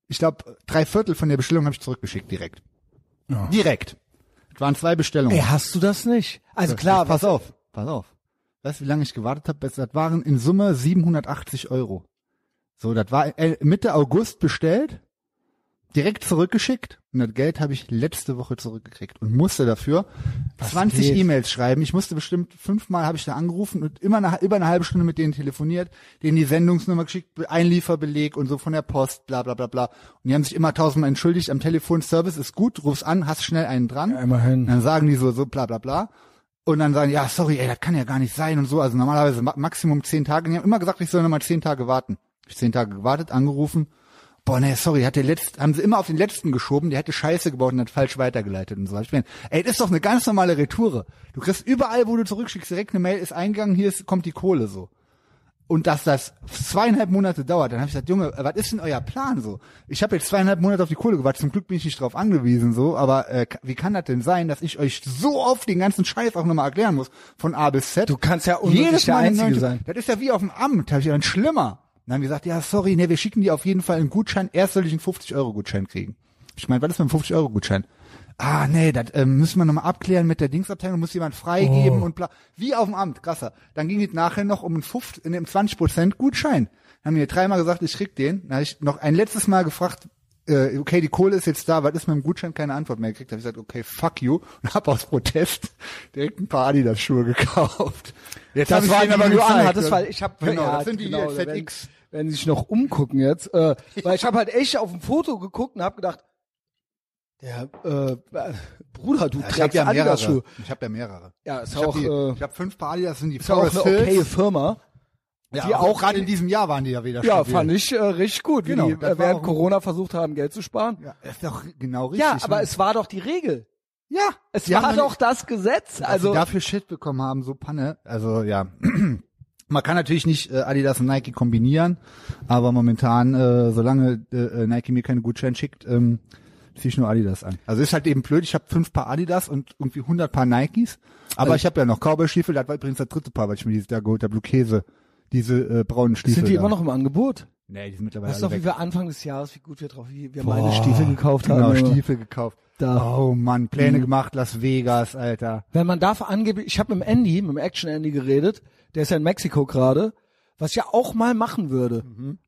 ich glaube, drei Viertel von der Bestellung habe ich zurückgeschickt, direkt. Direkt. Es waren zwei Bestellungen. Ey, hast du das nicht? Also klar, pass auf, pass auf. Weißt du, wie lange ich gewartet habe? Das waren in Summe 780 Euro. So, das war äh, Mitte August bestellt, direkt zurückgeschickt und das Geld habe ich letzte Woche zurückgekriegt und musste dafür 20 geht? E-Mails schreiben. Ich musste bestimmt fünfmal habe ich da angerufen und immer eine, über eine halbe Stunde mit denen telefoniert, denen die Sendungsnummer geschickt, Einlieferbeleg und so von der Post, bla bla bla bla. Und die haben sich immer tausendmal entschuldigt am Telefon, Service ist gut, rufst an, hast schnell einen dran. Ja, immerhin. Dann sagen die so, so bla bla bla. Und dann sagen, ja, sorry, ey, das kann ja gar nicht sein und so. Also normalerweise ma Maximum zehn Tage. Die haben immer gesagt, ich soll nochmal zehn Tage warten. Ich zehn Tage gewartet, angerufen. Boah, nee, sorry, hat der letzt, haben sie immer auf den letzten geschoben, der hätte Scheiße gebaut und hat falsch weitergeleitet und so. Ich bin, ey, das ist doch eine ganz normale Retoure. Du kriegst überall, wo du zurückschickst, direkt eine Mail, ist eingegangen, hier ist, kommt die Kohle so. Und dass das zweieinhalb Monate dauert, dann habe ich gesagt, Junge, was ist denn euer Plan so? Ich habe jetzt zweieinhalb Monate auf die Kohle gewartet, zum Glück bin ich nicht drauf angewiesen so, aber äh, wie kann das denn sein, dass ich euch so oft den ganzen Scheiß auch nochmal erklären muss, von A bis Z? Du kannst ja unmöglich der Einzige neuen- sein. Das ist ja wie auf dem Amt, habe ich dann schlimmer. Dann haben die gesagt, ja, sorry, ne, wir schicken dir auf jeden Fall einen Gutschein, erst soll ich einen 50-Euro-Gutschein kriegen. Ich meine, was ist mit einem 50-Euro-Gutschein? Ah, nee, das ähm, müssen wir nochmal abklären mit der Dingsabteilung, muss jemand freigeben Oh. und bla. Wie auf dem Amt, krasser. Dann ging es nachher noch um einen 50, in einem 20% Gutschein. Dann haben mir dreimal gesagt, ich krieg den. Dann habe ich noch ein letztes Mal gefragt, äh, okay, die Kohle ist jetzt da, was ist mit dem Gutschein? Keine Antwort mehr gekriegt. Habe ich gesagt, okay, fuck you. Und habe aus Protest direkt ein paar Adidas-Schuhe gekauft. Jetzt Das waren aber nur anhattest, weil ich habe Genau, ja, das sind die genau, hier, wenn, ZX. wenn sie sich noch umgucken jetzt, äh, weil ich habe halt echt auf ein Foto geguckt und habe gedacht, Der äh, äh, Bruder, du Ich habe trägst ja mehrere. Adidas-Schuhe. Ich habe ja mehrere. Ja, ist Ich habe auch, äh, ich hab fünf Paar Adidas, sind die ist ja auch eine okaye Firma. Ja, die auch- gerade in diesem Jahr waren die ja wieder Ja, fand ich äh, richtig gut, wie Genau, die das äh, während Corona versucht haben, Geld zu sparen. Ja, ist doch genau richtig. Ja, aber ne? es war doch die Regel. ja, Es die war doch das Gesetz. also Also dafür Shit bekommen haben, so Panne. Also ja, man kann natürlich nicht äh, Adidas und Nike kombinieren, aber momentan, äh, solange äh, Nike mir keine Gutschein schickt, ähm, ziehe ich nur Adidas an. Also ist halt eben blöd. Ich habe fünf Paar Adidas und irgendwie 100 Paar Nikes, aber Also- ich habe ja noch Cowboy-Stiefel. Das war übrigens das dritte Paar, weil ich mir dieses da geholt habe, Blue Käse, diese äh, braunen Stiefel. sind die da. immer noch im Angebot? Nee, die sind mittlerweile Weißt du noch, alle wie weg. wir Anfang des Jahres, wie gut wir drauf, wie wir Boah, meine Stiefel gekauft haben. Genau. Stiefel gekauft. Da. Oh Mann, Pläne Mhm. gemacht, Las Vegas, Alter. Wenn man darf angeblich, ich habe mit dem Andy, mit dem Action Andy geredet, der ist ja in Mexiko gerade, was ich ja auch mal machen würde.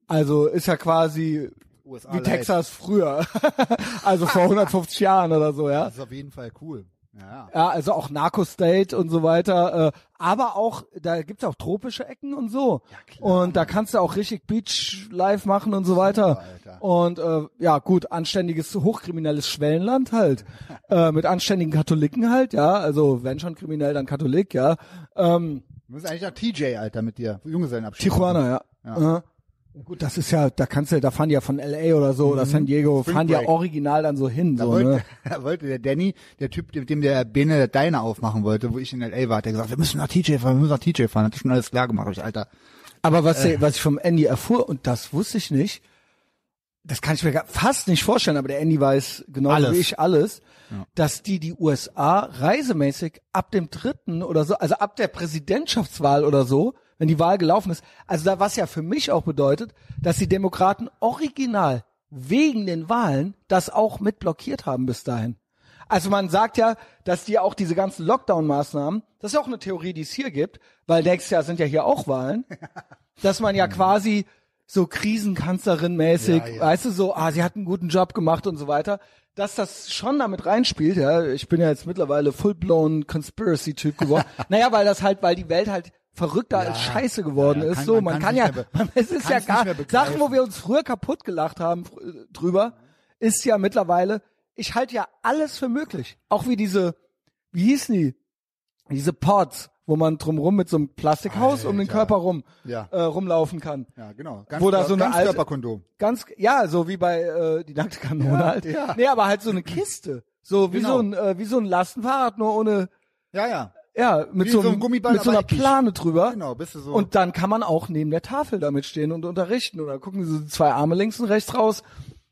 Also ist ja quasi USA wie light. Texas früher. also vor 150 Jahren oder so, ja. Das ist auf jeden Fall cool. Ja, Ja, also auch Narco State und so weiter. Äh, aber auch, da gibt's auch tropische Ecken und so. und da kannst du auch richtig Beach Life machen und so weiter. Alter. Und äh, ja, gut, anständiges, hochkriminelles Schwellenland halt. äh, mit anständigen Katholiken halt, ja. Also wenn schon kriminell, dann Katholik, ja. Ähm, Du musst eigentlich nach TJ, Alter, mit dir. Junggesellenabschied. Tijuana, ja. Ja. Äh, gut, das ist ja, da kannst du, da fahren die ja von LA oder so, oder San Diego, Spring fahren die ja original dann so hin, Da so, wollte, ne? da wollte der Danny, der Typ, mit dem der Bene Deine aufmachen wollte, wo ich in L.A. war, hat der gesagt, wir müssen nach TJ fahren, wir müssen nach TJ fahren. Hat schon alles klar gemacht, ich, Alter. Aber was, Äh. der, was ich vom Andy erfuhr, und das wusste ich nicht, das kann ich mir fast nicht vorstellen, aber der Andy weiß genauso Alles. wie ich alles, dass die die USA reisemäßig ab dem dritten oder so, also ab der Präsidentschaftswahl oder so, wenn die Wahl gelaufen ist, also da was ja für mich auch bedeutet, dass die Demokraten original wegen den Wahlen das auch mit blockiert haben bis dahin. Also man sagt ja, dass die auch diese ganzen Lockdown-Maßnahmen, das ist ja auch eine Theorie, die es hier gibt, weil nächstes Jahr sind ja hier auch Wahlen, dass man ja quasi so Krisenkanzlerin-mäßig, Ja, ja. weißt du, so, ah, sie hat einen guten Job gemacht und so weiter, dass das schon damit reinspielt, ja. Ich bin ja jetzt mittlerweile full-blown Conspiracy-Typ geworden. naja, weil das halt, weil die Welt halt verrückter als Scheiße geworden Ja, ist. kann- so, man kann ja, man, es ist ja gar. Sachen, wo wir uns früher kaputt gelacht haben fr- drüber, ist ja mittlerweile, ich halte ja alles für möglich. Auch wie diese, wie hießen die? Diese Pods, wo man drumrum mit so einem Plastikhaus um den Alter. Körper rum Ja. äh, rumlaufen kann. Ja, genau. Ganz, Wo da so eine alte- Körperkondom. Ganz, ja, so wie bei äh, die nackte Kanone Ja, halt. ja. Nee, aber halt so eine Kiste. So wie Genau. so ein äh, wie so ein Lastenfahrrad, nur ohne Ja, ja. Ja, mit Wie so, so ein einem, Gummiball, mit so einer. Plane drüber. Genau, bist du so. Und dann kann man auch neben der Tafel damit stehen und unterrichten oder gucken so zwei Arme links und rechts raus.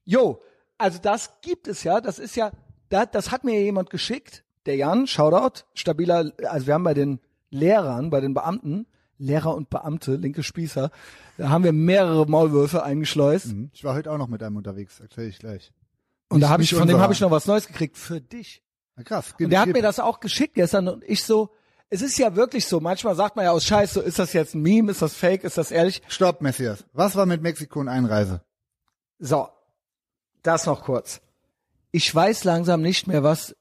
Jo, also das gibt es ja, das ist ja, das, das hat mir jemand geschickt, der Jan, Shoutout, stabiler, also wir haben bei den Lehrern, bei den Beamten, Lehrer und Beamte, linke Spießer, da haben wir mehrere Maulwürfe eingeschleust. Mhm. ich war heute auch noch mit einem unterwegs, erzähl ich gleich. Und da Nicht- habe ich, von dem habe ich noch was Neues gekriegt für dich. Na, krass. Und der hat mir das auch geschickt gestern und ich so, es ist ja wirklich so, manchmal sagt man ja aus Scheiß, so, ist das jetzt ein Meme, ist das fake, ist das ehrlich? Stopp, Messias. Was war mit Mexiko und Einreise? So, das noch kurz. Ich weiß langsam nicht mehr, was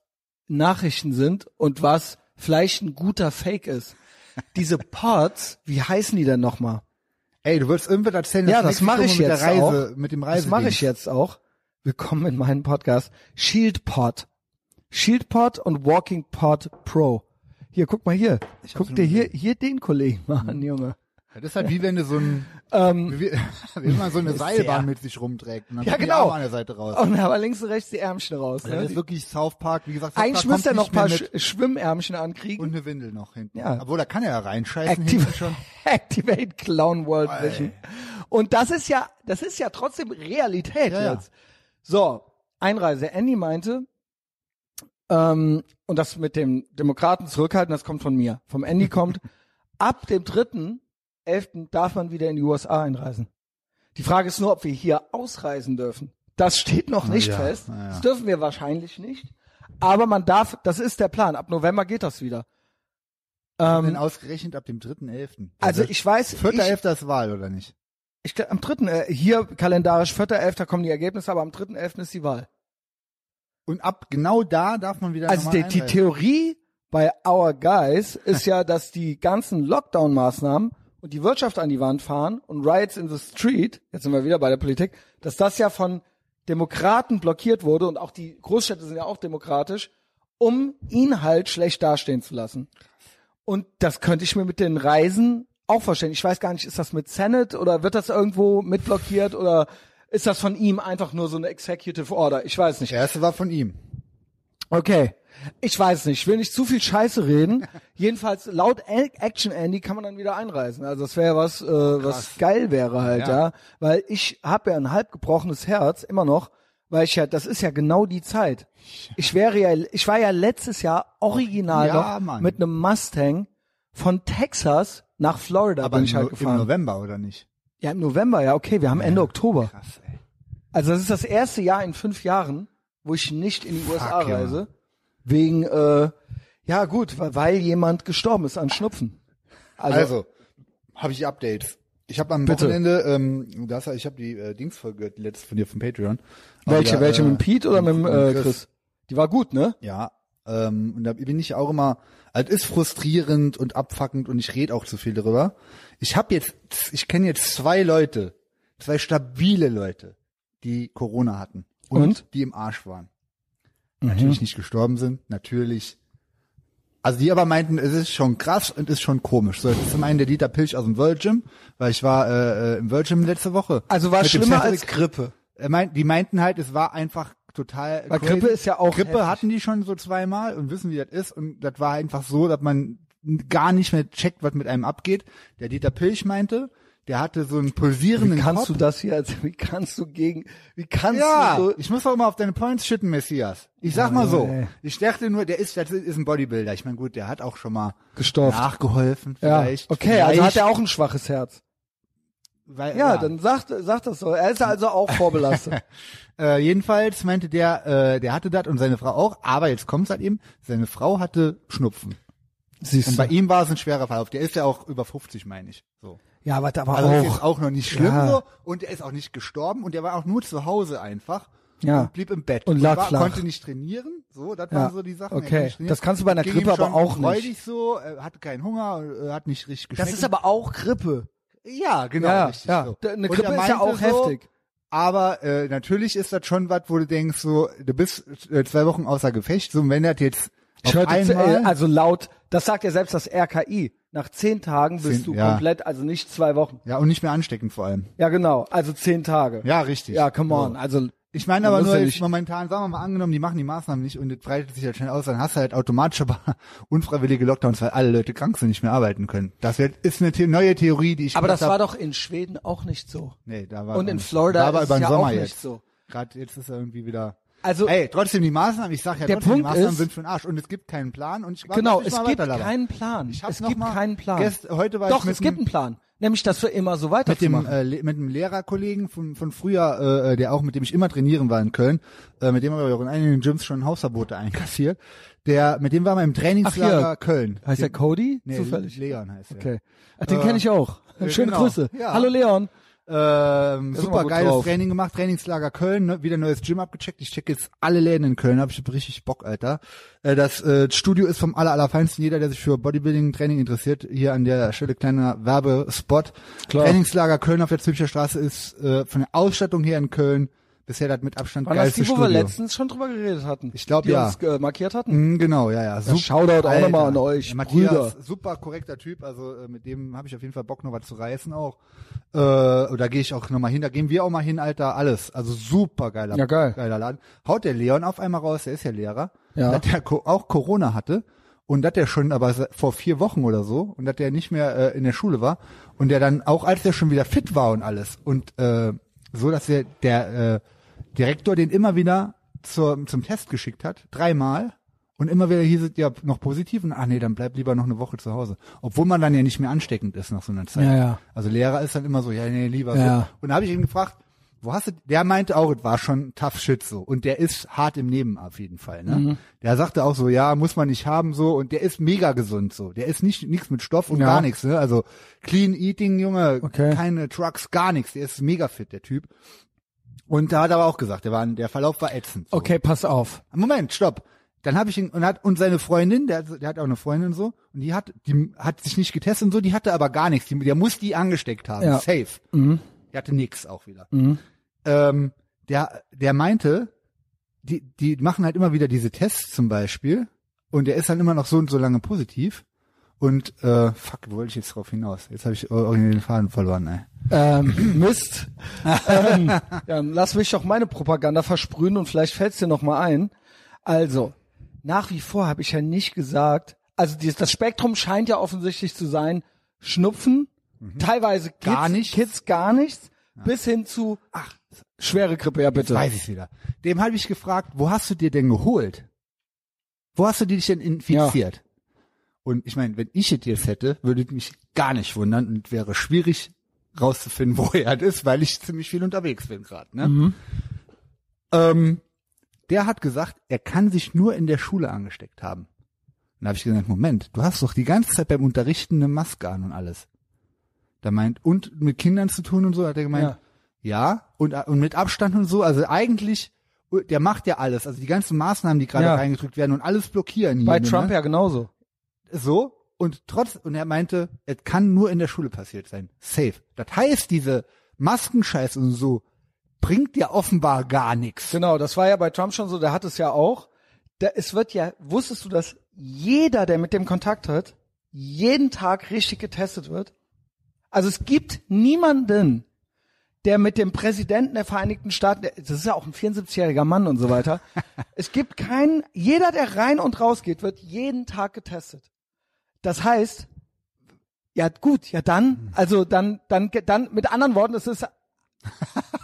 Nachrichten sind und was vielleicht ein guter Fake ist. Diese Pods, wie heißen die denn nochmal? Ey, du willst irgendwas erzählen, Ja, das mache ich jetzt der Reise, auch. mit dem Das Reise. mache ich jetzt auch. Willkommen in meinem Podcast. ShieldPod. ShieldPod und WalkingPod Pro. Hier, guck mal hier. hab's Guck dir hier, hier den Kollegen mal an, Junge. Das ist halt wie wenn du so ein, Ähm, wie, wie man so eine Seilbahn mit sich rumträgt. Und dann Ja, die genau. Arme an der Seite raus. und aber links und rechts die Ärmchen raus. das Ne? ist wirklich South Park, wie gesagt. South Eigentlich müsste er noch ein paar. Sch Schwimmärmchen ankriegen. Und eine Windel noch hinten. Ja. Obwohl, da kann er ja reinscheißen hinten schon. Activate Clown World Vision. Und das ist ja, das ist ja trotzdem Realität Ja, ja. jetzt. So, Einreise. Andy meinte, ähm, und das mit dem Demokraten zurückhalten, das kommt von mir. Vom Andy kommt, ab dem dritten, elften darf man wieder in die USA einreisen. Die Frage ist nur, ob wir hier ausreisen dürfen. Das steht noch nicht ja, fest. ja. Das dürfen wir wahrscheinlich nicht. Aber man darf, das ist der Plan. Ab November geht das wieder. Denn Ähm, ausgerechnet ab dem 3.11. also ich weiß, Vierter, elfter ist Wahl, oder nicht? ich, am dritten, äh, hier kalendarisch 4.11. kommen die Ergebnisse, aber am 3.11. ist die Wahl. Und ab genau da darf man wieder Also normal die. Theorie bei Our Guys ist ja, dass die ganzen Lockdown-Maßnahmen und die Wirtschaft an die Wand fahren und Riots in the Street, jetzt sind wir wieder bei der Politik, dass das ja von Demokraten blockiert wurde und auch die Großstädte sind ja auch demokratisch, um ihn halt schlecht dastehen zu lassen. Und das könnte ich mir mit den Reisen auch vorstellen. Ich weiß gar nicht, ist das mit Senate oder wird das irgendwo mitblockiert oder ist das von ihm einfach nur so eine Executive Order? Ich weiß nicht. Der erste war von ihm. Okay. Ich weiß nicht, ich will nicht zu viel Scheiße reden. Jedenfalls laut Action Andy kann man dann wieder einreisen. Also das wäre was, äh, was geil wäre halt, ja. Ja. Weil ich habe ja ein halb gebrochenes Herz immer noch, weil ich ja, das ist ja genau die Zeit. Ich wäre ja, ich war ja letztes Jahr original Ja, noch Mann. mit einem Mustang von Texas nach Florida Aber bin ich im, halt No- im gefahren. November, oder nicht? Ja, im November, ja, okay, wir haben Ende Oktober. Krass. Also das ist das erste Jahr in fünf Jahren, wo ich nicht in die USA Junge. reise. Wegen, äh, ja gut, weil, weil jemand gestorben ist an Schnupfen. Also, Also, habe ich Updates. Ich habe am Bitte. Wochenende, ähm, das, ich habe die äh, Dingsfolge gehört, die letzte von dir vom Patreon. welche, Aber, welche äh, mit Pete oder mit dem äh, Chris. Chris? Die war gut, ne? Ja, ähm, und da bin ich auch immer, also ist frustrierend und abfuckend und ich rede auch zu viel darüber. Ich habe jetzt, ich kenne jetzt zwei Leute, zwei stabile Leute, die Corona hatten und, Und? die im Arsch waren. Mhm. Natürlich nicht gestorben sind, natürlich. Also die aber meinten, es ist schon krass und ist schon komisch. So, das ist zum einen der Dieter Pilch aus dem World Gym, weil ich war äh, äh, im World Gym letzte Woche. Also war dem schlimmer als Grippe. Er meint, die meinten halt, es war einfach total. Weil crazy. Grippe ist ja auch Grippe heftig. hatten die schon so zweimal und wissen, wie das ist. Und das war einfach so, dass man gar nicht mehr checkt, was mit einem abgeht. Der Dieter Pilch meinte, der hatte so einen pulsierenden Wie kannst Kopf. du das hier, also wie kannst du gegen, wie kannst ja, du so, ich muss doch mal auf deine Points schütten, Messias. Ich sag mal so, ey. ich dachte nur, der ist, das ist ein Bodybuilder. Ich meine, gut, der hat auch schon mal Gestorft. nachgeholfen ja, vielleicht. okay, also Vielleicht, hat er auch ein schwaches Herz. weil, Ja, dann sagt, sagt das so. Er ist also auch vorbelastet. Äh, jedenfalls meinte der, äh, der hatte das und seine Frau auch, aber jetzt kommt's halt eben, seine Frau hatte Schnupfen. Siehst Und bei ihm war es ein schwerer Verlauf. Der ist ja auch über 50, meine ich. So. Ja, warte, aber Also ist auch. jetzt auch noch nicht schlimm Ja. so. Und er ist auch nicht gestorben und er war auch nur zu Hause einfach. Ja. Und blieb im Bett. Und lag war, flach. konnte nicht trainieren. So, das Ja. waren so die Sachen. Okay. nicht. Das kannst du bei einer Ging Grippe aber auch nicht. freudig so, er hatte keinen Hunger, äh, hat nicht richtig geschmeckt. das ist aber auch Grippe. ja, genau, ja, richtig ja. so. Eine Und Grippe ist ja auch so, heftig. Aber äh, natürlich ist das schon was, wo du denkst, so, du bist äh, zwei Wochen außer Gefecht, so und wenn das jetzt Ich auf einmal, äh, also laut, das sagt ja selbst das RKI. Nach zehn Tagen bist Zehn- du ja. komplett, also nicht zwei Wochen. ja und nicht mehr ansteckend vor allem. Ja, genau, also zehn Tage. Ja, richtig. Ja, come on. So. Also Ich meine aber nur ja jetzt momentan, sagen wir mal angenommen, die machen die Maßnahmen nicht und das breitet sich halt schnell aus, dann hast du halt automatisch aber unfreiwillige Lockdowns, weil alle Leute krank sind, nicht mehr arbeiten können. Das wird, ist eine The neue Theorie, die ich aber das gehört war hab. doch in Schweden auch nicht so. nee, da war Und in. Florida da war ist über es den ja Sommer auch nicht jetzt. so. Gerade jetzt ist er irgendwie wieder. Also Ey, trotzdem die Maßnahmen, ich sag ja Der trotzdem, die Punkt Maßnahmen ist- sind für den Arsch und es gibt keinen Plan und ich warte, genau, es gibt keinen Plan. Ich Es gibt keinen Plan. Gest, heute war Doch, ich mit es gibt einen Plan. Nämlich das für immer so mit dem, äh, mit einem Lehrerkollegen von, von früher, äh, der auch mit dem ich immer trainieren war in Köln, äh, mit dem haben wir auch in einigen Gyms schon Hausverbote einkassiert. Der, mit dem waren wir im Trainingslager Ach, Köln. heißt der Cody? Nee, Zufällig. Leon heißt er. Okay. Ach, den Äh, kenne ich auch. äh, Schöne genau. Grüße. Ja. Hallo Leon. Ähm, super geiles drauf. Training gemacht, Trainingslager Köln, ne? wieder neues Gym abgecheckt. Ich check jetzt alle Läden in Köln, hab ich richtig Bock, Alter. Äh, das äh, Studio ist vom aller, allerfeinsten. Jeder, der sich für Bodybuilding Training interessiert, hier an der Stelle kleiner Werbespot. Klar. Trainingslager Köln auf der Zülpicher Straße ist äh, von der Ausstattung her in Köln bisher das mit Abstand War das geilste die, wo wir letztens schon drüber geredet hatten? Ich glaub, die ja. uns äh, markiert hatten? Mhm, genau, ja, ja. Super, Shoutout auch nochmal an euch, Der Matthias, Brüder. super korrekter Typ, also äh, mit dem habe ich auf jeden Fall Bock, noch was zu reißen auch. Äh, oder gehe ich auch nochmal hin, da gehen wir auch mal hin, Alter, alles. Also super geiler, Ja, geil. geiler Laden. Haut der Leon auf einmal raus, der ist ja Lehrer, Ja. dass der auch Corona hatte und dass der schon aber vor vier Wochen oder so und dass der nicht mehr äh, in der Schule war und der dann auch, als der schon wieder fit war und alles und äh, so, dass der, der äh, Direktor den immer wieder zur, zum Test geschickt hat, dreimal. Und immer wieder hieß es ja noch positiv und ach nee, dann bleib lieber noch eine Woche zu Hause. Obwohl man dann ja nicht mehr ansteckend ist nach so einer Zeit. Ja, ja. Also Lehrer ist dann immer so, ja, nee, lieber Ja. so. Und da habe ich ihn gefragt, wo hast du, der meinte auch, es war schon tough shit so. Und der ist hart im Leben auf jeden Fall, ne? Mhm. Der sagte auch so, ja, muss man nicht haben so. Und der ist mega gesund so. Der ist nicht, nichts mit Stoff und Ja. gar nichts, ne? Also clean eating, Junge, Okay. keine Trucks, gar nichts. Der ist mega fit, der Typ. Und da hat er aber auch gesagt, der war, der Verlauf war ätzend. So. Okay, pass auf. Moment, stopp. Dann habe ich ihn und hat und seine Freundin, der, hat- der hat auch eine Freundin so und die hat die hat sich nicht getestet und so, die hatte aber gar nichts. Die, der muss die angesteckt haben, Ja. safe. Mhm. Die hatte nix auch wieder. Mhm. Ähm, der, der meinte, die, die machen halt immer wieder diese Tests zum Beispiel und der ist dann immer noch so und so lange positiv. Und äh, fuck, wo wollte ich jetzt drauf hinaus? Jetzt habe ich irgendwie den Faden verloren, ey. Ähm, Mist. ähm, ja, lass mich doch meine Propaganda versprühen und vielleicht fällt's dir noch mal ein. Also, nach wie vor habe ich ja nicht gesagt, also dieses, das Spektrum scheint ja offensichtlich zu sein, Schnupfen, teilweise Kids, Gar nichts. Kids gar nichts, bis hin zu, ach, schwere Grippe, ja bitte. Weiß ich wieder. Dem habe ich gefragt, wo hast du dir denn geholt? Wo hast du dich denn infiziert? Und ich meine, wenn ich es jetzt hätte, würde es mich gar nicht wundern und wäre schwierig rauszufinden, wo er ist, weil ich ziemlich viel unterwegs bin gerade. Ne? Ähm, der hat gesagt, er kann sich nur in der Schule angesteckt haben. Dann habe ich gesagt, Moment, du hast doch die ganze Zeit beim Unterrichten eine Maske an und alles. Da meint, und mit Kindern zu tun und so, hat er gemeint, ja, und, und mit Abstand und so, also eigentlich, der macht ja alles, also die ganzen Maßnahmen, die gerade Ja. reingedrückt werden und alles blockieren hier. Bei ne? Trump ja genauso. So, und trotz, und er meinte, es kann nur in der Schule passiert sein. Safe. Das heißt, diese Maskenscheiß und so bringt ja offenbar gar nichts. Genau, das war ja bei Trump schon so, der hat es ja auch. Da, es wird ja, wusstest du, dass jeder, der mit dem Kontakt hat, jeden Tag richtig getestet wird? Also es gibt niemanden, der mit dem Präsidenten der Vereinigten Staaten, das ist ja auch ein 74-jähriger Mann und so weiter, es gibt keinen, jeder, der rein und raus geht, wird jeden Tag getestet. Das heißt, ja gut, ja dann, also dann, dann, dann, mit anderen Worten, es ist,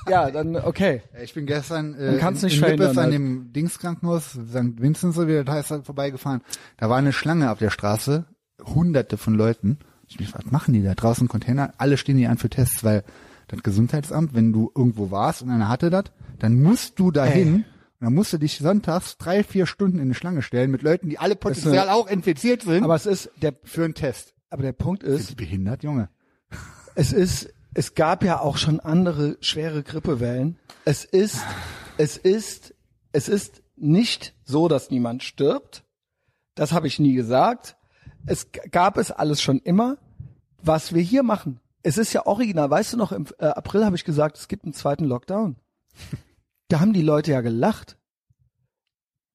ja, dann, okay. Ich bin gestern äh, in, nicht in Lippes an halt. dem Dingskrankenhaus, St. Vincent, so wie das heißt, halt vorbeigefahren. Da war eine Schlange auf der Straße, hunderte von Leuten. Ich mich, was machen die da draußen Container? Alle stehen die an für Tests, weil das Gesundheitsamt, wenn du irgendwo warst und einer hatte das, dann musst du dahin und dann musst du dich sonntags drei, vier Stunden in eine Schlange stellen mit Leuten, die alle potenziell auch infiziert sind Aber es ist, der, für einen Test. aber der Punkt Sind ist, die behindert, Junge? es ist, es gab ja auch schon andere schwere Grippewellen. Es ist, es ist, es ist nicht so, dass niemand stirbt. Das habe ich nie gesagt. Es gab es alles schon immer. Was wir hier machen, es ist ja original. Weißt du noch, im äh, April habe ich gesagt, es gibt einen zweiten Lockdown. Da haben die Leute ja gelacht.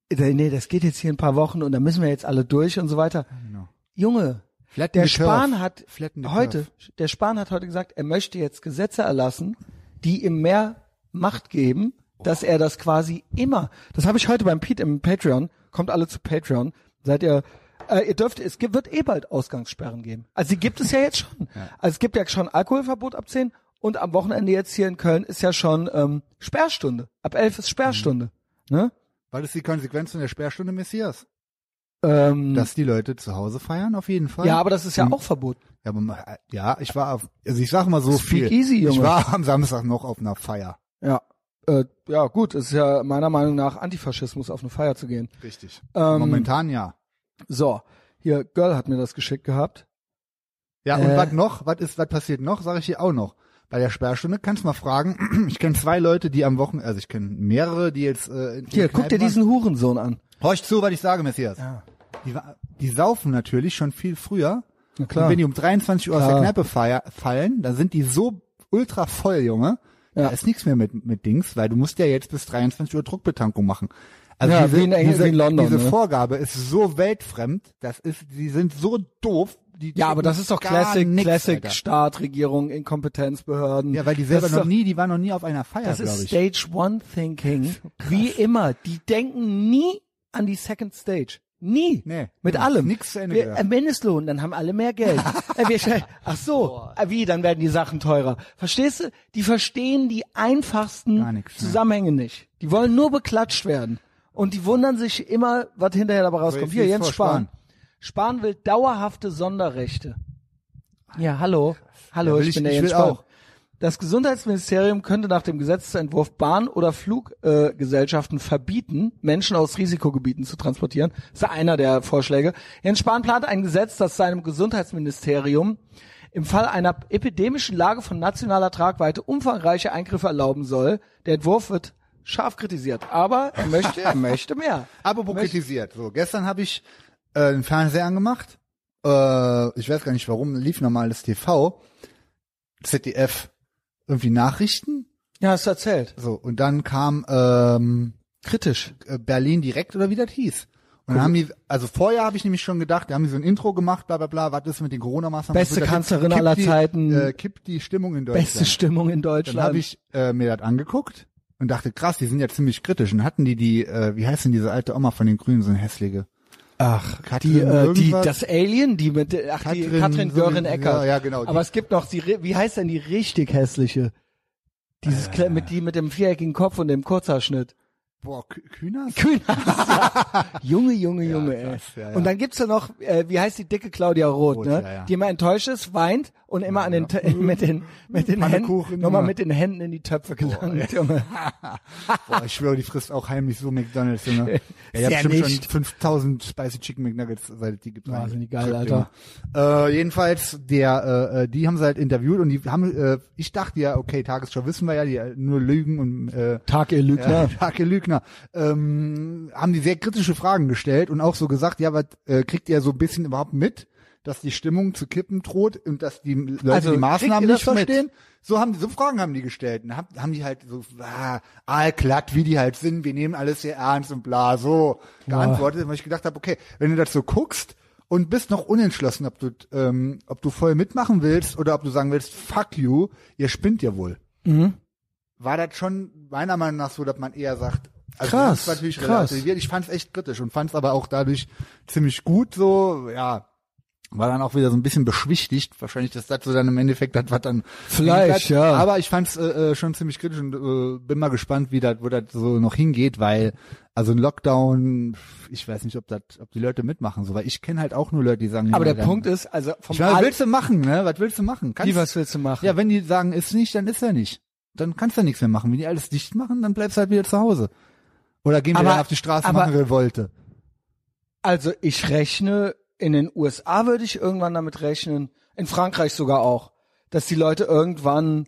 Nee, das geht jetzt hier ein paar Wochen und da müssen wir jetzt alle durch und so weiter. Genau. Junge, Flatten der curve. Spahn hat Flatten heute, der Spahn hat heute gesagt, er möchte jetzt Gesetze erlassen, die ihm mehr Macht geben, dass er das quasi immer, das habe ich heute beim Pete im Patreon, kommt alle zu Patreon, seid ihr, äh, ihr dürft, es gibt, wird eh bald Ausgangssperren geben. Also die gibt es ja jetzt schon. Also es gibt ja schon Alkoholverbot ab 10 und am Wochenende jetzt hier in Köln ist ja schon ähm, Sperrstunde. Ab 11 ist Sperrstunde. Ne? Was ist die Konsequenz von der Sperrstunde Messias? Ähm, Dass die Leute zu Hause feiern, auf jeden Fall. ja, aber das ist ja Und- auch verboten. Ja, aber, ma- ja, ich war auf, also ich sag mal so Speak viel. easy, Junge. Ich war am Samstag noch auf einer Feier. Ja. Äh, ja, gut, es ist ja meiner Meinung nach Antifaschismus, auf eine Feier zu gehen. Richtig. Ähm, Momentan ja. So, hier, Girl hat mir das geschickt gehabt. Ja, und äh, was noch? Was ist, was passiert noch? Sage ich dir auch noch. Bei der Sperrstunde kannst du mal fragen. Ich kenne zwei Leute, die am Wochenende, also ich kenne mehrere, die jetzt äh, Hier, guck dir diesen Hurensohn an. Horch zu, was ich sage, Messias. Ja. Die, die saufen natürlich schon viel früher. Na klar. Und wenn die um 23 Uhr aus der Klar. Kneipe feier, fallen, dann sind die so ultra voll, Junge. Ja. Da ist nichts mehr mit, mit Dings, weil du musst ja jetzt bis 23 Uhr Druckbetankung machen. Also Ja, diese, in diese, in London, diese ne? Vorgabe ist so weltfremd, das ist, die sind so doof. Die Ja, aber das ist doch Classic, nix, Classic Alter. Staat, Regierung, Inkompetenzbehörden. Ja, weil die selber noch doch, nie, die waren noch nie auf einer Feier, Das ist ich. Stage One Thinking. Wie immer. Die denken nie an die Second Stage. Nie. Nee, Mit ja, allem. nix zu Ende Wir, äh, Mindestlohn, dann haben alle mehr Geld. äh, wir, ach so, äh, wie, dann werden die Sachen teurer. Verstehst du? Die verstehen die einfachsten nix, ne? Zusammenhänge nicht. Die wollen nur beklatscht werden. Und die wundern sich immer, was hinterher dabei rauskommt. jetzt Hier, Jens vor, Spahn. Spahn will dauerhafte Sonderrechte. Ja, hallo. Hallo, Ja, ich, ich- bin der ich Jens Spahn. auch. Das Gesundheitsministerium könnte nach dem Gesetzentwurf Bahn- oder Fluggesellschaften äh, verbieten, Menschen aus Risikogebieten zu transportieren. Das ist einer der Vorschläge. Jens Spahn plant ein Gesetz, das seinem Gesundheitsministerium im Fall einer epidemischen Lage von nationaler Tragweite umfangreiche Eingriffe erlauben soll. Der Entwurf wird scharf kritisiert, aber er möchte, er möchte mehr. Apropos kritisiert. So, gestern habe ich äh, den Fernseher angemacht. Äh, ich weiß gar nicht warum, lief normales TV. ZDF irgendwie Nachrichten. Ja, hast du erzählt. So, und dann kam ähm, Kritisch. äh, Berlin direkt oder wie das hieß. Und dann haben die, also vorher habe ich nämlich schon gedacht, da haben die so ein Intro gemacht, bla bla bla, was ist mit den Corona-Maßnahmen? Beste das? Kanzlerin Kippt aller die, Zeiten. Äh, kippt die Stimmung in Deutschland. Beste Stimmung in Dann Deutschland. habe ich äh, mir das angeguckt und dachte, krass, die sind ja ziemlich kritisch. Und hatten die die, äh, wie heißt denn diese alte Oma von den Grünen, so eine hässliche? Ach, Katrin die, äh, die, das Alien, die mit, ach, die Katrin Katrin so- Göring-Eckert. ja, ja, genau, die- Aber es gibt noch die, wie heißt denn die richtig hässliche? Dieses, Kle- mit die, mit dem viereckigen Kopf und dem Kurzhaarschnitt. Boah, Kü- Kühners? Kühners, ja. Junge, Junge, Junge, ey. krass, ja, ja. Und dann gibt's da noch, äh, wie heißt die dicke Claudia Roth, Roth, ne? ja, ja. Die immer enttäuscht ist, weint und immer an den, T- mit den, mit den Händen, nochmal mit den Händen in die Töpfe gelangt, Junge. Boah, ich schwöre, die frisst auch heimlich so McDonalds, Junge. Ja, ich habe bestimmt schon 5000 Spicy Chicken McNuggets, seit die gibt. Wahnsinnig geil, Alter. Äh, jedenfalls, der, äh, äh, die haben sie halt interviewt und die haben, äh, ich dachte ja, okay, Tagesschau wissen wir ja, die äh, nur lügen und äh, Tag, ihr Lügner. ja, Tage Lügner, ähm, haben die sehr kritische Fragen gestellt und auch so gesagt, ja, was äh, kriegt ihr so ein bisschen überhaupt mit, dass die Stimmung zu kippen droht und dass die Leute Also, die Maßnahmen nicht das mit? verstehen? So haben die, so Fragen haben die gestellt und haben, haben die halt so ah, allglatt, wie die halt sind, wir nehmen alles sehr ernst und bla, so geantwortet, weil ich gedacht habe, okay, wenn du das so guckst und bist noch unentschlossen, ob du, ähm, ob du voll mitmachen willst oder ob du sagen willst, fuck you, ihr spinnt ja wohl war das schon meiner Meinung nach so, dass man eher sagt, also Krass, natürlich krass. relativiert. Ich fand es echt kritisch und fand es aber auch dadurch ziemlich gut so, ja. War dann auch wieder so ein bisschen beschwichtigt. Wahrscheinlich das das so dann im Endeffekt das, was dann Vielleicht, ja. Aber ich fand es äh, äh, schon ziemlich kritisch und äh, bin mal gespannt, wie das, wo das so noch hingeht, weil also ein Lockdown, ich weiß nicht, ob das, ob die Leute mitmachen, so, weil ich kenne halt auch nur Leute, die sagen, Aber der dann- Punkt ist, also vom ich meine, was willst du machen, ne? Was willst du machen? Kannst, Wie, was willst du machen? ja, wenn die sagen, ist nicht, dann ist er nicht. Dann kannst du nichts mehr machen. Wenn die alles dicht machen, dann bleibst du halt wieder zu Hause. Oder gehen wir Aber- dann auf die Straße aber- machen Revolte. Also ich rechne, in den USA würde ich irgendwann damit rechnen, in Frankreich sogar auch, dass die Leute irgendwann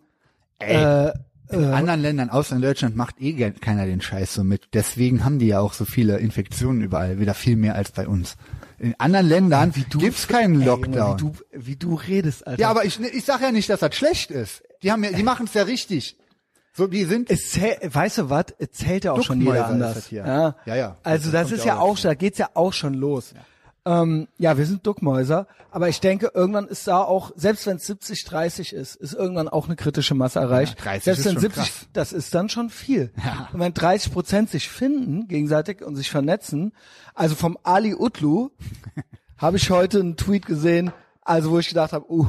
äh, In anderen Ländern, außer in Deutschland, macht eh keiner den Scheiß so mit. Deswegen haben die ja auch so viele Infektionen überall, wieder viel mehr als bei uns. In anderen Ländern gibt's keinen ey, Junge, Lockdown. wie, du, wie du redest, Alter. ja, aber ich, ich sag ja nicht, dass das schlecht ist. Die haben ja, die machen es ja richtig. So, die sind es zäh, weißt du was? Es zählt ja auch schon jeder anders. Ja, Ja, ja. Also Das das, ist ja auch auch, da geht's ja auch schon los. Ja. Ähm, ja, wir sind Duckmäuser, aber ich denke, irgendwann ist da auch, selbst wenn es 70, 30 ist, ist irgendwann auch eine kritische Masse erreicht. Ja, 30 selbst ist wenn schon 70, krass. das ist dann schon viel. Und wenn 30 Prozent sich finden gegenseitig und sich vernetzen, also vom Ali Utlu habe ich heute einen Tweet gesehen, also wo ich gedacht habe, uh,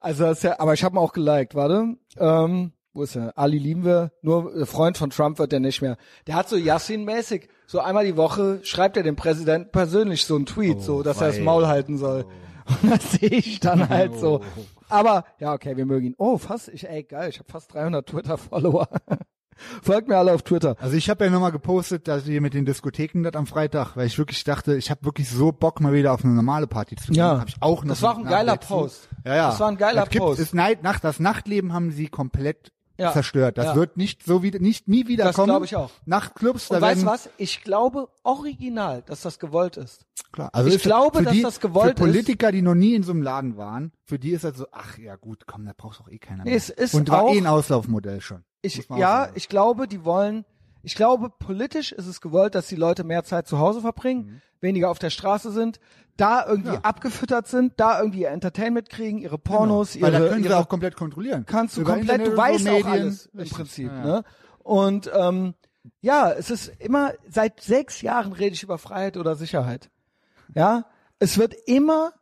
also das ist ja, aber ich habe ihn auch geliked, warte. Ähm, wo ist er? Ali lieben wir, nur Freund von Trump wird der nicht mehr. Der hat so Yassin-mäßig, so einmal die Woche schreibt er dem Präsidenten persönlich so einen Tweet, so, dass er das. Maul halten soll. Und das sehe ich dann halt so. Aber, ja, okay, wir mögen ihn. Oh, fast, ich, ey, geil, ich habe fast 300 Twitter-Follower. Folgt mir alle auf Twitter. Also ich habe ja nochmal gepostet, dass wir mit den Diskotheken das am Freitag, weil ich wirklich dachte, ich habe wirklich so Bock mal wieder auf eine normale Party zu gehen. Ja. Hab ich auch noch Das war auch ein geiler. Post. Ja, ja. Das war ein geiler das Post. Ist Night, Nacht, das Nachtleben haben sie komplett Ja. zerstört. Das Ja. wird nicht so wieder, nicht nie wieder Das kommen. glaub ich auch. Nachtclubs, Und da weißt du was? Ich glaube original, dass das gewollt ist. Klar. Also Ich glaube, für dass die, das gewollt Für ist. Politiker, die noch nie in so einem Laden waren, für die ist das so, ach ja gut, komm, da brauchst doch eh keiner Nee, mehr. es ist Und war auch- eh ein Auslaufmodell schon. Ich, auch ja, sagen. ich glaube, die wollen, ich glaube, politisch ist es gewollt, dass die Leute mehr Zeit zu Hause verbringen, weniger auf der Straße sind, da irgendwie. Ja. abgefüttert sind, da irgendwie ihr Entertainment kriegen, ihre Pornos, Genau. Weil da ihre, können sie auch komplett kontrollieren. kannst du Über komplett, Internet du weißt so auch Medien. alles im Richtig. Prinzip, Ja, ja. ne? Und ähm, ja, es ist immer, seit sechs Jahren rede ich über Freiheit oder Sicherheit. Ja, es wird immer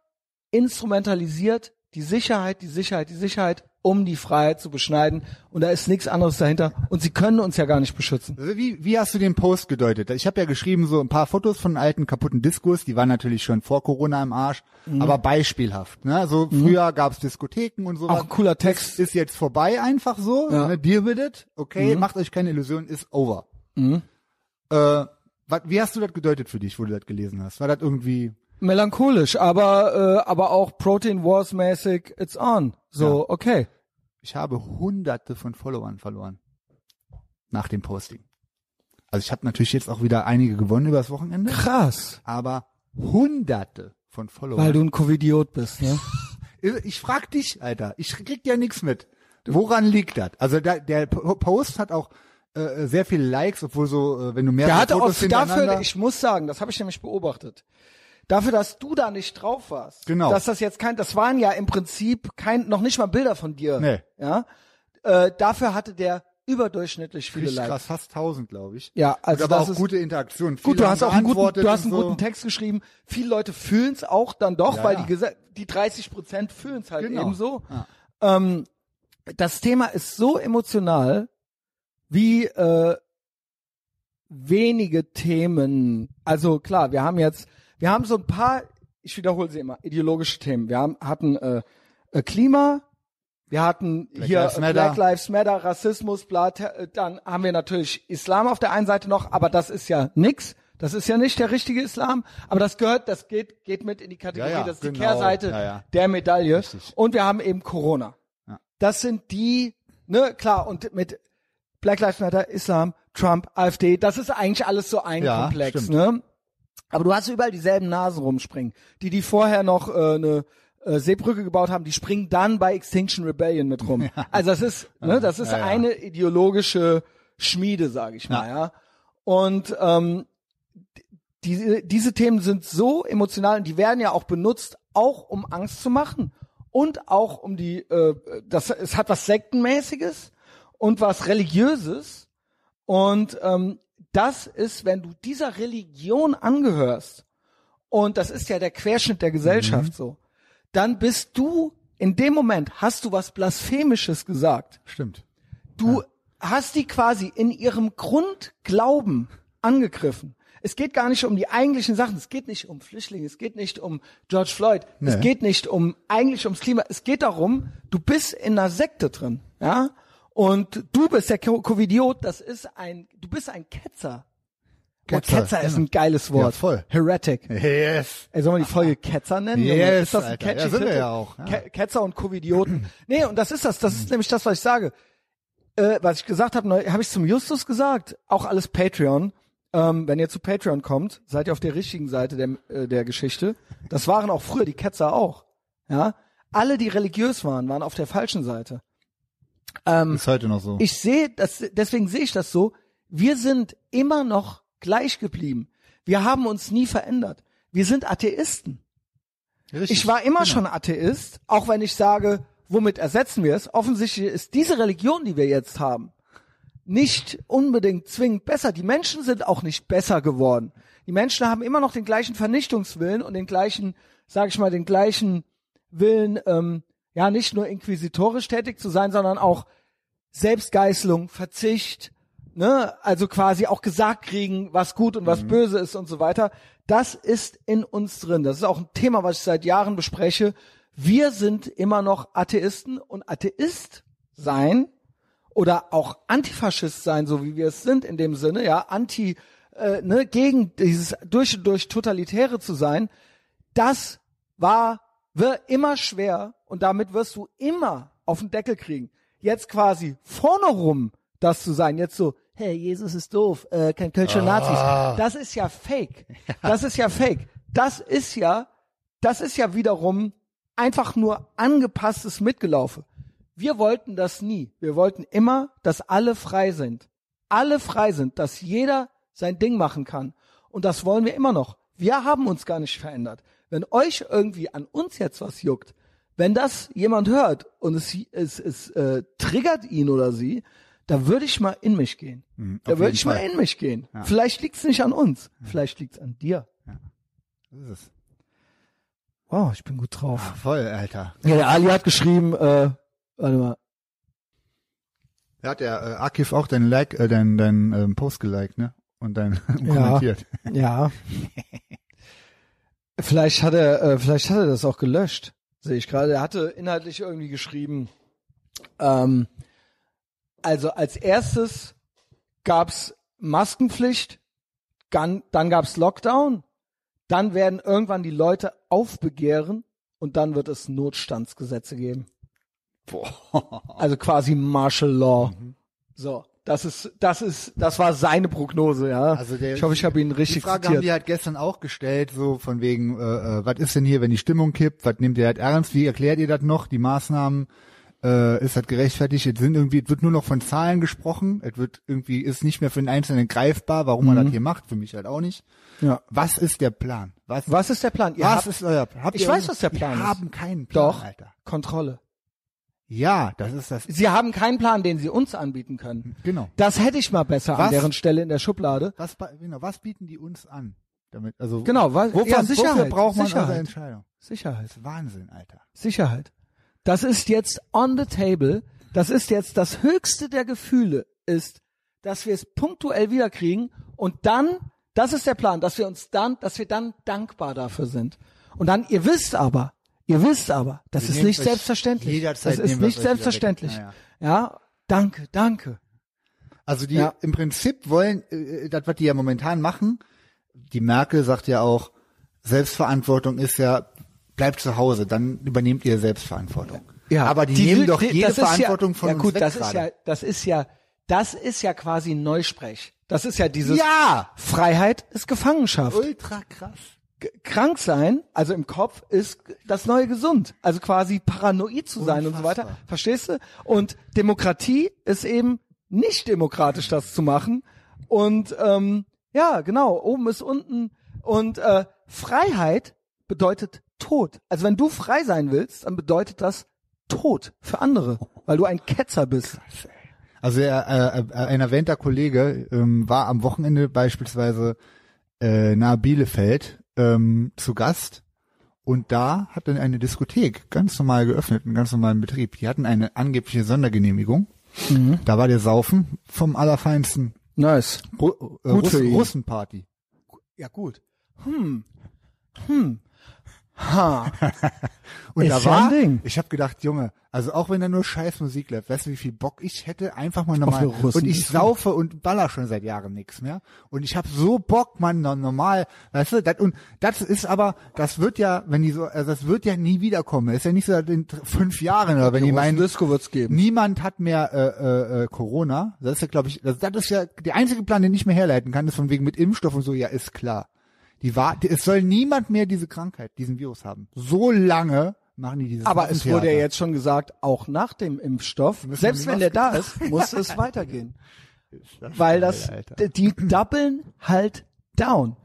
instrumentalisiert, die Sicherheit, die Sicherheit, die Sicherheit, um die Freiheit zu beschneiden. Und da ist nichts anderes dahinter. Und sie können uns ja gar nicht beschützen. Also wie, wie hast du den Post gedeutet? Ich habe ja geschrieben, so ein paar Fotos von alten kaputten Diskos, die waren natürlich schon vor Corona im Arsch, Mhm. aber beispielhaft. Ne? So früher gab's Diskotheken und so. Auch cooler Text. Ist jetzt vorbei, einfach so. Ja. Mhm. Ne? Deal with it. Okay, macht euch keine Illusion, ist over. Äh, wat, wie hast du das gedeutet für dich, wo du das gelesen hast? War das irgendwie Melancholisch, aber äh, aber auch Protein Wars mäßig, it's on. So, okay. Ich habe hunderte von Followern verloren. Nach dem Posting. Also ich habe natürlich jetzt auch wieder einige gewonnen übers Wochenende, Krass. aber hunderte von Followern. Weil du ein Covidiot bist, ne? Ich frag dich, Alter. Ich krieg ja nichts mit. Woran liegt das? Also der Po- Post hat auch äh, sehr viele Likes, obwohl so, äh, wenn du mehr Der hatte auch dafür, ich muss sagen, das habe ich nämlich beobachtet. Dafür, dass du da nicht drauf warst. Genau. Dass das jetzt kein, das waren ja im Prinzip kein, noch nicht mal Bilder von dir. Nee. Ja. Äh, dafür hatte der überdurchschnittlich viele Richtig Likes. krass, fast 1000, glaube ich. Ja, also Und aber das auch ist gute Interaktion. gut. Viele Du hast auch einen guten, du hast einen so. guten Text geschrieben. Viele Leute fühlen es auch dann doch, Ja, weil ja. die die 30 Prozent fühlen es halt Genau. ebenso. Ja. Ähm, das Thema ist so emotional wie äh, wenige Themen. Also klar, wir haben jetzt, wir haben so ein paar, ich wiederhole sie immer, ideologische Themen. Wir haben, hatten äh, äh, Klima, wir hatten Black hier Lives. Black Lives Matter, Rassismus, bla, äh, dann haben wir natürlich Islam auf der einen Seite noch, aber das ist ja nix. Das ist ja nicht der richtige Islam, aber das gehört, das geht, geht mit in die Kategorie, Ja, ja, das ist die genau. Kehrseite Ja, der Medaille. Richtig. Und wir haben eben Corona. Das sind die, ne, klar, und mit Black Lives Matter, Islam, Trump, AfD, das ist eigentlich alles so ein Komplex, stimmt. ne? Aber du hast überall dieselben Nasen rumspringen. Die, die vorher noch äh, eine äh, Seebrücke gebaut haben, die springen dann bei Extinction Rebellion mit rum. Also das ist, ne, das ist Ja, ja. eine ideologische Schmiede, sage ich mal, ja. Und ähm, diese, diese Themen sind so emotional und die werden ja auch benutzt, auch um Angst zu machen und auch um die, äh, das, es hat was Sektenmäßiges und was Religiöses und ähm, das ist, wenn du dieser Religion angehörst und das ist ja der Querschnitt der Gesellschaft so, dann bist du in dem Moment hast du was blasphemisches gesagt. Stimmt. Du hast die quasi in ihrem Grundglauben angegriffen. Es geht gar nicht um die eigentlichen Sachen. Es geht nicht um Flüchtlinge. Es geht nicht um George Floyd. Es Nee. geht nicht um eigentlich ums Klima. Es geht darum, du bist in einer Sekte drin, ja? Und du bist der Co- Covidiot. Das ist ein, du bist ein Ketzer. Boah, Ketzer, Ketzer ist ein geiles Wort. Ja, voll. Heretic. Yes. Ey, sollen wir die Folge Ketzer nennen? Yes, ist das ein Alter. catchy Ja, sind wir ja auch, ja. Ke Ketzer und Covidioten. nee, und das ist das. Das ist nämlich das, was ich sage. Äh, was ich gesagt habe, habe ich zum Justus gesagt. Auch alles Patreon. Ähm, wenn ihr zu Patreon kommt, seid ihr auf der richtigen Seite der, äh, der Geschichte. Das waren auch früher die Ketzer auch. Ja, alle, die religiös waren, waren auf der falschen Seite. Ähm, Ist heute noch so. ich sehe das, deswegen sehe ich das so. Wir sind immer noch gleich geblieben. Wir haben uns nie verändert. Wir sind Atheisten. Richtig. Ich war immer Genau. schon Atheist, auch wenn ich sage, womit ersetzen wir es? Offensichtlich ist diese Religion, die wir jetzt haben, nicht unbedingt zwingend besser. Die Menschen sind auch nicht besser geworden. Die Menschen haben immer noch den gleichen Vernichtungswillen und den gleichen, sage ich mal, den gleichen Willen, ähm, ja, nicht nur inquisitorisch tätig zu sein, sondern auch Selbstgeißelung, Verzicht, ne, also quasi auch gesagt kriegen, was gut und was böse ist und so weiter. Das ist in uns drin. Das ist auch ein Thema, was ich seit Jahren bespreche. Wir sind immer noch Atheisten und Atheist sein oder auch Antifaschist sein, so wie wir es sind in dem Sinne, ja, anti, äh, ne, gegen dieses durch und durch totalitäre zu sein, das war wird immer schwer und damit wirst du immer auf den Deckel kriegen. Jetzt quasi vorne rum das zu sein, jetzt so, hey, Jesus ist doof, äh, kein Kölscher Nazis. Das ist ja fake. Das ist ja fake. Das ist ja, das ist ja wiederum einfach nur angepasstes Mitgelaufe. Wir wollten das nie. Wir wollten immer, dass alle frei sind. Alle frei sind, dass jeder sein Ding machen kann. Und das wollen wir immer noch. Wir haben uns gar nicht verändert. Wenn euch irgendwie an uns jetzt was juckt, wenn das jemand hört und es, es, es äh, triggert ihn oder sie, da würde ich mal in mich gehen. Mhm, da würde ich mal Fall. in mich gehen. Vielleicht liegt's nicht an uns. Vielleicht liegt's an dir. Das ist es. Wow, ich bin gut drauf. Voll, Alter. Ja, der Ali hat geschrieben, äh, warte mal, Da hat der äh, Akif auch dein Like, äh, dein, dein ähm, Post geliked, ne? Und dann kommentiert. Ja. vielleicht hat er, äh, vielleicht hat er das auch gelöscht. Sehe ich gerade. Er hatte inhaltlich irgendwie geschrieben. Ähm, also als erstes gab's Maskenpflicht, dann, dann gab's Lockdown, dann werden irgendwann die Leute aufbegehren und dann wird es Notstandsgesetze geben. Also quasi Martial Law. So, das ist, das ist, das war seine Prognose, ja. Also der- ich hoffe, ich habe ihn Die richtig Frage haben zitiert. die halt gestern auch gestellt, so von wegen, äh, äh, was ist denn hier, wenn die Stimmung kippt, was nehmt ihr halt ernst, wie erklärt ihr das noch, die Maßnahmen? äh, ist das gerechtfertigt? Es sind irgendwie, es wird nur noch von Zahlen gesprochen. Es wird irgendwie, ist nicht mehr für den Einzelnen greifbar, warum man das hier macht. Für mich halt auch nicht. Ja. Was ist der Plan? Was, Was ist der Plan? Ihr was habt, ist euer Plan? Ich weiß, was der Plan Wir ist. haben keinen Plan, Doch. Alter. Kontrolle. Ja, das ist das. Sie haben keinen Plan, den sie uns anbieten können. Genau. Das hätte ich mal besser an Was? deren Stelle in der Schublade. Was, genau, was bieten die uns an? Damit, also, Genau, was- wofür, ja, Sicherheit, wofür braucht man Sicherheit. eure Entscheidung? Sicherheit. Das ist Wahnsinn, Alter. Sicherheit. Das ist jetzt on the table. Das ist jetzt das höchste der Gefühle, ist, dass wir es punktuell wiederkriegen und dann, das ist der Plan, dass wir uns dann, dass wir dann dankbar dafür sind. Und dann, ihr wisst aber, ihr wisst aber, das Wir ist nehmen nicht selbstverständlich. das ist nehmen nicht selbstverständlich. Ja, Ja, danke, danke. Also die Ja. im Prinzip wollen, äh, das, was die ja momentan machen, die Merkel sagt ja auch, Selbstverantwortung ist ja, bleibt zu Hause, dann übernehmt ihr Selbstverantwortung. aber die, nehmen will- doch die- jede Verantwortung ja, von ja, uns gut, weg das ist ja, das ist ja, das ist ja quasi Neusprech. Das ist ja dieses Ja! Freiheit ist Gefangenschaft. Ultra krass. Krank sein, also im Kopf, ist das neue gesund. Also quasi paranoid zu sein und so weiter. Unfassbar. Verstehst du? Und Demokratie ist eben nicht demokratisch, das zu machen. Und ähm, ja, genau, oben ist unten. Und äh, Freiheit bedeutet Tod. Also wenn du frei sein willst, dann bedeutet das Tod für andere, weil du ein Ketzer bist. Also äh, äh, ein erwähnter Kollege ähm, war am Wochenende beispielsweise äh, nahe Bielefeld ähm, zu Gast und da hat dann eine Diskothek ganz normal geöffnet, einen ganz normalen Betrieb. Die hatten eine angebliche Sondergenehmigung. Mhm. Da war der Saufen vom allerfeinsten Nice. Ru äh, Russen. Russenparty. Ja gut. Hm. Hm. Ha. Und Ist da ja war, Ding. ich habe gedacht, Junge, also auch wenn da nur scheiß Musik läuft, weißt du, wie viel Bock ich hätte, einfach mal normal. Und ich saufe und baller schon seit Jahren nichts mehr. Und ich habe so Bock, man no- normal, weißt du, das, und das ist aber, das wird ja, wenn die so, also das wird ja nie wiederkommen. Das ist ja nicht so dass in fünf Jahren oder wenn die meinen, Disco wird's geben. niemand hat mehr äh, äh, äh, Corona. Das ist ja, glaube ich, das, das ist ja der einzige Plan, den ich mir herleiten kann, ist von wegen mit Impfstoff und so. Ja, ist klar. Die war, es soll niemand mehr diese Krankheit, diesen Virus haben. So lange machen die dieses Aber es wurde ja jetzt schon gesagt, auch nach dem Impfstoff, selbst wenn der da ist, muss es weitergehen. das Weil das, Alter. die doublen halt down.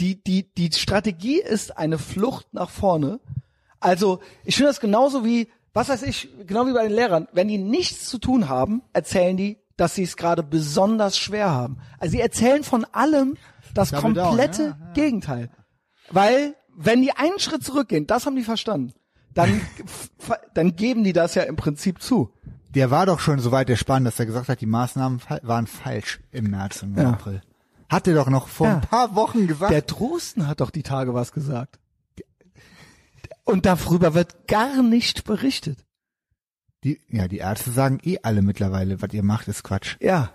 Die, die, die Strategie ist eine Flucht nach vorne. Also, ich finde das genauso wie, was weiß ich, genau wie bei den Lehrern. Wenn die nichts zu tun haben, erzählen die, dass sie es gerade besonders schwer haben. Also sie erzählen von allem das komplette ja, ja. Gegenteil. Weil, wenn die einen Schritt zurückgehen, das haben die verstanden, dann, dann geben die das ja im Prinzip zu. Der war doch schon so weit der Spahn, dass er gesagt hat, die Maßnahmen waren falsch im März und im Ja. April. Hat er doch noch vor ein paar Wochen gesagt. Der Drosten hat doch die Tage was gesagt. Und darüber wird gar nicht berichtet. die, ja, die Ärzte sagen eh alle mittlerweile, was ihr macht, ist Quatsch. Ja.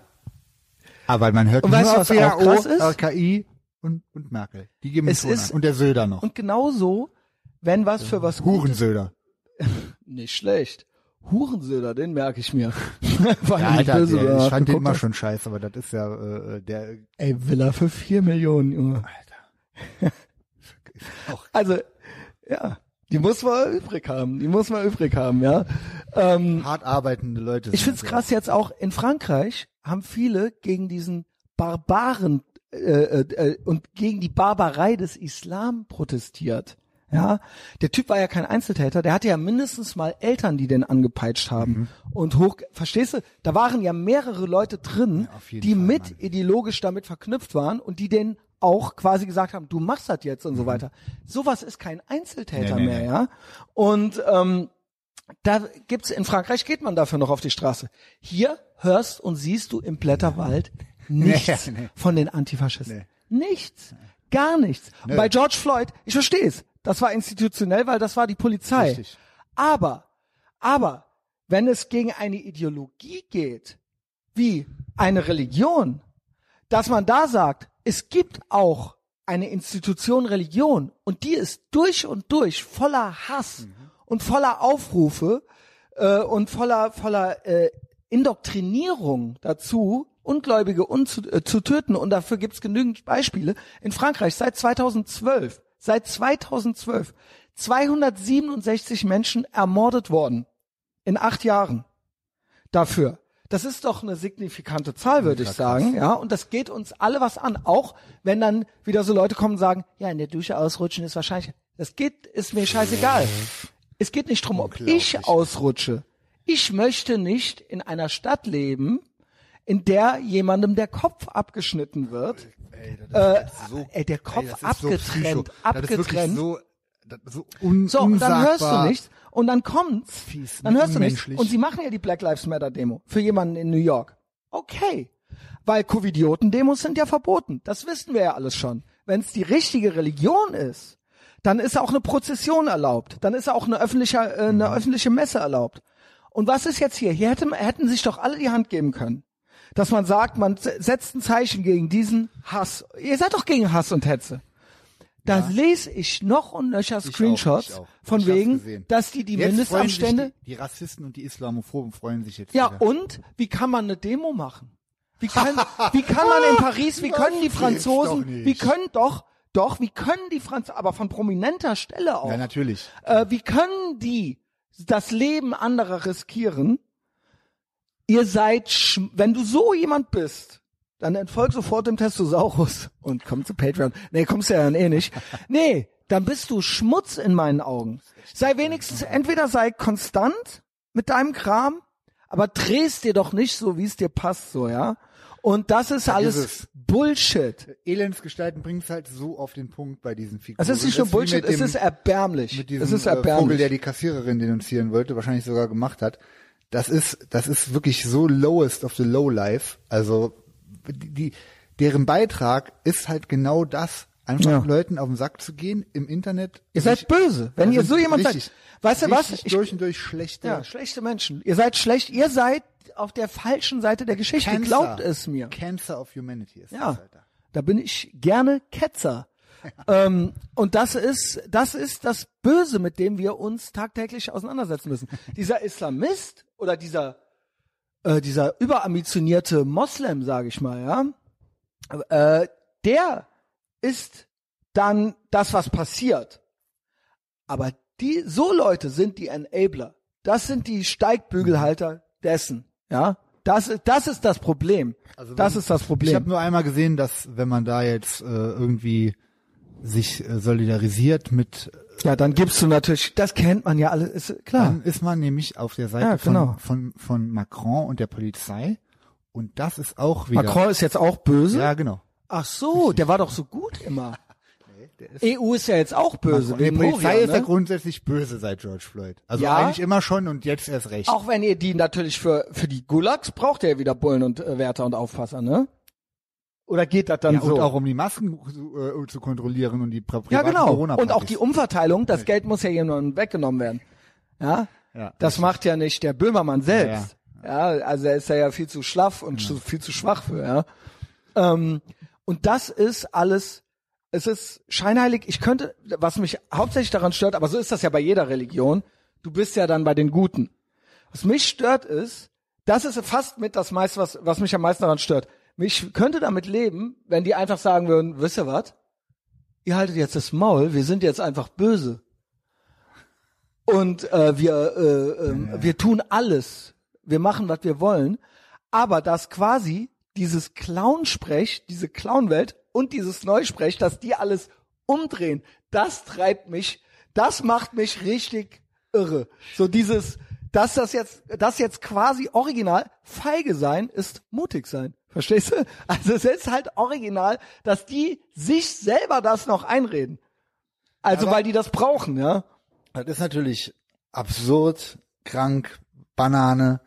Aber man hört Und nur weißt auf WHO? RKI und, und Merkel. Die geben Es ist- an. Und der Söder noch. Und genauso, wenn was für was Hurensöder. nicht schlecht. Hurensöder, den merke ich mir. Weil Ja, ich Alter, böse der, ich fand den immer schon scheiße, aber das ist ja äh, der Ey, Villa für vier Millionen, Junge. auch Also, ja, die muss man übrig haben. Die muss man übrig haben, ja. Ähm, hart arbeitende Leute. Ich find's krass jetzt auch in Frankreich haben viele gegen diesen Barbaren äh, äh, äh, und gegen die Barbarei des Islam protestiert. Ja, der Typ war ja kein Einzeltäter, der hatte ja mindestens mal Eltern, die den angepeitscht haben Mhm. und hoch, verstehst du? Da waren ja mehrere Leute drin, Ja, die Fall, mit Mann. ideologisch damit verknüpft waren und die den auch quasi gesagt haben, du machst das jetzt und so weiter. Sowas ist kein Einzeltäter Mhm. Nee, nee, mehr, nee. ja. Und ähm, da gibt's in Frankreich geht man dafür noch auf die Straße. Hier hörst und siehst du im Blätterwald nichts Nee, nee. von den Antifaschisten. Nee. Nichts. Gar nichts. Und bei George Floyd, ich verstehe es. Das war institutionell, weil das war die Polizei. Richtig. Aber, aber, wenn es gegen eine Ideologie geht, wie eine Religion, dass man da sagt, es gibt auch eine Institution Religion und die ist durch und durch voller Hass und voller Aufrufe äh, und voller voller äh, Indoktrinierung dazu, Ungläubige unzu, äh, zu töten und dafür gibt's genügend Beispiele. In Frankreich seit 2012, seit 2012 267 Menschen ermordet worden in acht Jahren dafür. Das ist doch eine signifikante Zahl, würde ich sagen, ja. Und das geht uns alle was an. Auch wenn dann wieder so Leute kommen und sagen, ja, in der Dusche ausrutschen ist wahrscheinlich, das geht, ist mir scheißegal. Es geht nicht drum, ob ich ausrutsche. Ich möchte nicht in einer Stadt leben, in der jemandem der Kopf abgeschnitten wird. Ey, Äh, so, ey, der Kopf ey, das ist so abgetrennt, abgetrennt. so, so, un, So, und dann hörst du nichts und dann kommt's. Fies, dann hörst du nichts. Und sie machen ja die Black Lives Matter Demo für jemanden in New York. Okay. Weil Covidioten-Demos sind ja verboten. Das wissen wir ja alles schon. Wenn es die richtige Religion ist, dann ist auch eine Prozession erlaubt. Dann ist auch eine öffentliche, äh, Mhm. eine öffentliche Messe erlaubt. Und was ist jetzt hier? Hier hätte, hätten sich doch alle die Hand geben können. Dass man sagt, man se- setzt ein Zeichen gegen diesen Hass. Ihr seid doch gegen Hass und Hetze. Da lese ich noch und nöcher Ich auch, Screenshots ich auch. von Ich wegen, dass die die Jetzt Mindestabstände. Die, die Rassisten und die Islamophoben freuen sich jetzt Ja, wieder. und wie kann man eine Demo machen? Wie kann, wie kann man in Paris, wie können die Franzosen, wie können doch, doch, wie können die Franzosen, aber von prominenter Stelle auch, Ja, natürlich. äh, wie können die das Leben anderer riskieren? Ihr seid, wenn du so jemand bist, dann entfolg sofort dem Testosaurus und komm zu Patreon. Nee, kommst ja dann eh nicht. Nee, dann bist du Schmutz in meinen Augen. Sei wenigstens, entweder sei konstant mit deinem Kram, aber drehst dir doch nicht so, wie es dir passt, so, ja? Und das ist alles es. Bullshit. Elendsgestalten bringen es halt so auf den Punkt bei diesen Figuren. Es ist nicht nur Bullshit, mit es dem- ist erbärmlich. mit diesem Es ist äh, Vogel, erbärmlich. der die Kassiererin denunzieren wollte, wahrscheinlich sogar gemacht hat. Das ist, das ist wirklich so lowest of the low life. Also, die, deren Beitrag ist halt genau das, einfach Ja. Leuten auf den Sack zu gehen im Internet. Ihr seid böse. Wenn ihr so jemand seid. Weißt du was? Ich, durch und durch schlechte ja, schlechte Menschen. Ihr seid schlecht. Ihr seid auf der falschen Seite der Geschichte. Cancer. Glaubt es mir. Cancer of Humanity ist Ja, das, Alter. da bin ich gerne Ketzer. ähm, und das ist, das ist das Böse, mit dem wir uns tagtäglich auseinandersetzen müssen. Dieser Islamist oder dieser, äh, dieser überambitionierte Moslem, sage ich mal, ja, äh, der ist dann das, was passiert. Aber die, so Leute sind die Enabler. Das sind die Steigbügelhalter dessen, ja. Das, ist- das ist das Problem. Also das ist das Problem. Ich habe nur einmal gesehen, dass wenn man da jetzt äh, irgendwie sich äh, solidarisiert mit, Ja, dann gibst du natürlich, das kennt man ja alles, ist klar. dann ist man nämlich auf der Seite Ja, genau. von, von, von Macron und der Polizei. Und das ist auch wieder. Macron ist jetzt auch böse. Ja, genau. Ach so, der war doch so gut immer. EU ist ja jetzt auch böse. Und die Polizei Moria, ist ja ne? grundsätzlich böse seit George Floyd. Also Ja. eigentlich immer schon und jetzt erst recht. Auch wenn ihr die natürlich für, für die Gulags braucht ihr ja wieder Bullen und äh, Wärter und Aufpasser, ne? Oder geht das dann ja, so? und auch um die Masken zu, äh, zu kontrollieren und die pri ja, genau. corona Und auch die Umverteilung, das Geld muss ja jemandem weggenommen werden. Ja? Ja, das macht ja nicht der Böhmermann selbst. Ja, also er ist ja, ja viel zu schlaff und zu, viel zu schwach für, ja. Ähm, und das ist alles, es ist scheinheilig. Ich könnte, was mich hauptsächlich daran stört, aber so ist das ja bei jeder Religion, du bist ja dann bei den Guten. Was mich stört ist, das ist fast mit das meiste, was, was mich am meisten daran stört. Mich könnte damit leben, wenn die einfach sagen würden, wisst ihr was? Ihr haltet jetzt das Maul, wir sind jetzt einfach böse. Und äh, wir, äh, ähm, wir tun alles. Wir machen, was wir wollen. Aber dass quasi dieses Clownsprech, diese Clownwelt und dieses Neusprech, dass die alles umdrehen, das treibt mich, das macht mich richtig irre. So dieses, dass das jetzt, das jetzt quasi original feige sein ist mutig sein. Verstehst du? Also es ist halt original, dass die sich selber das noch einreden. Also Aber- weil die das brauchen, ja. Das ist natürlich absurd, krank, Banane.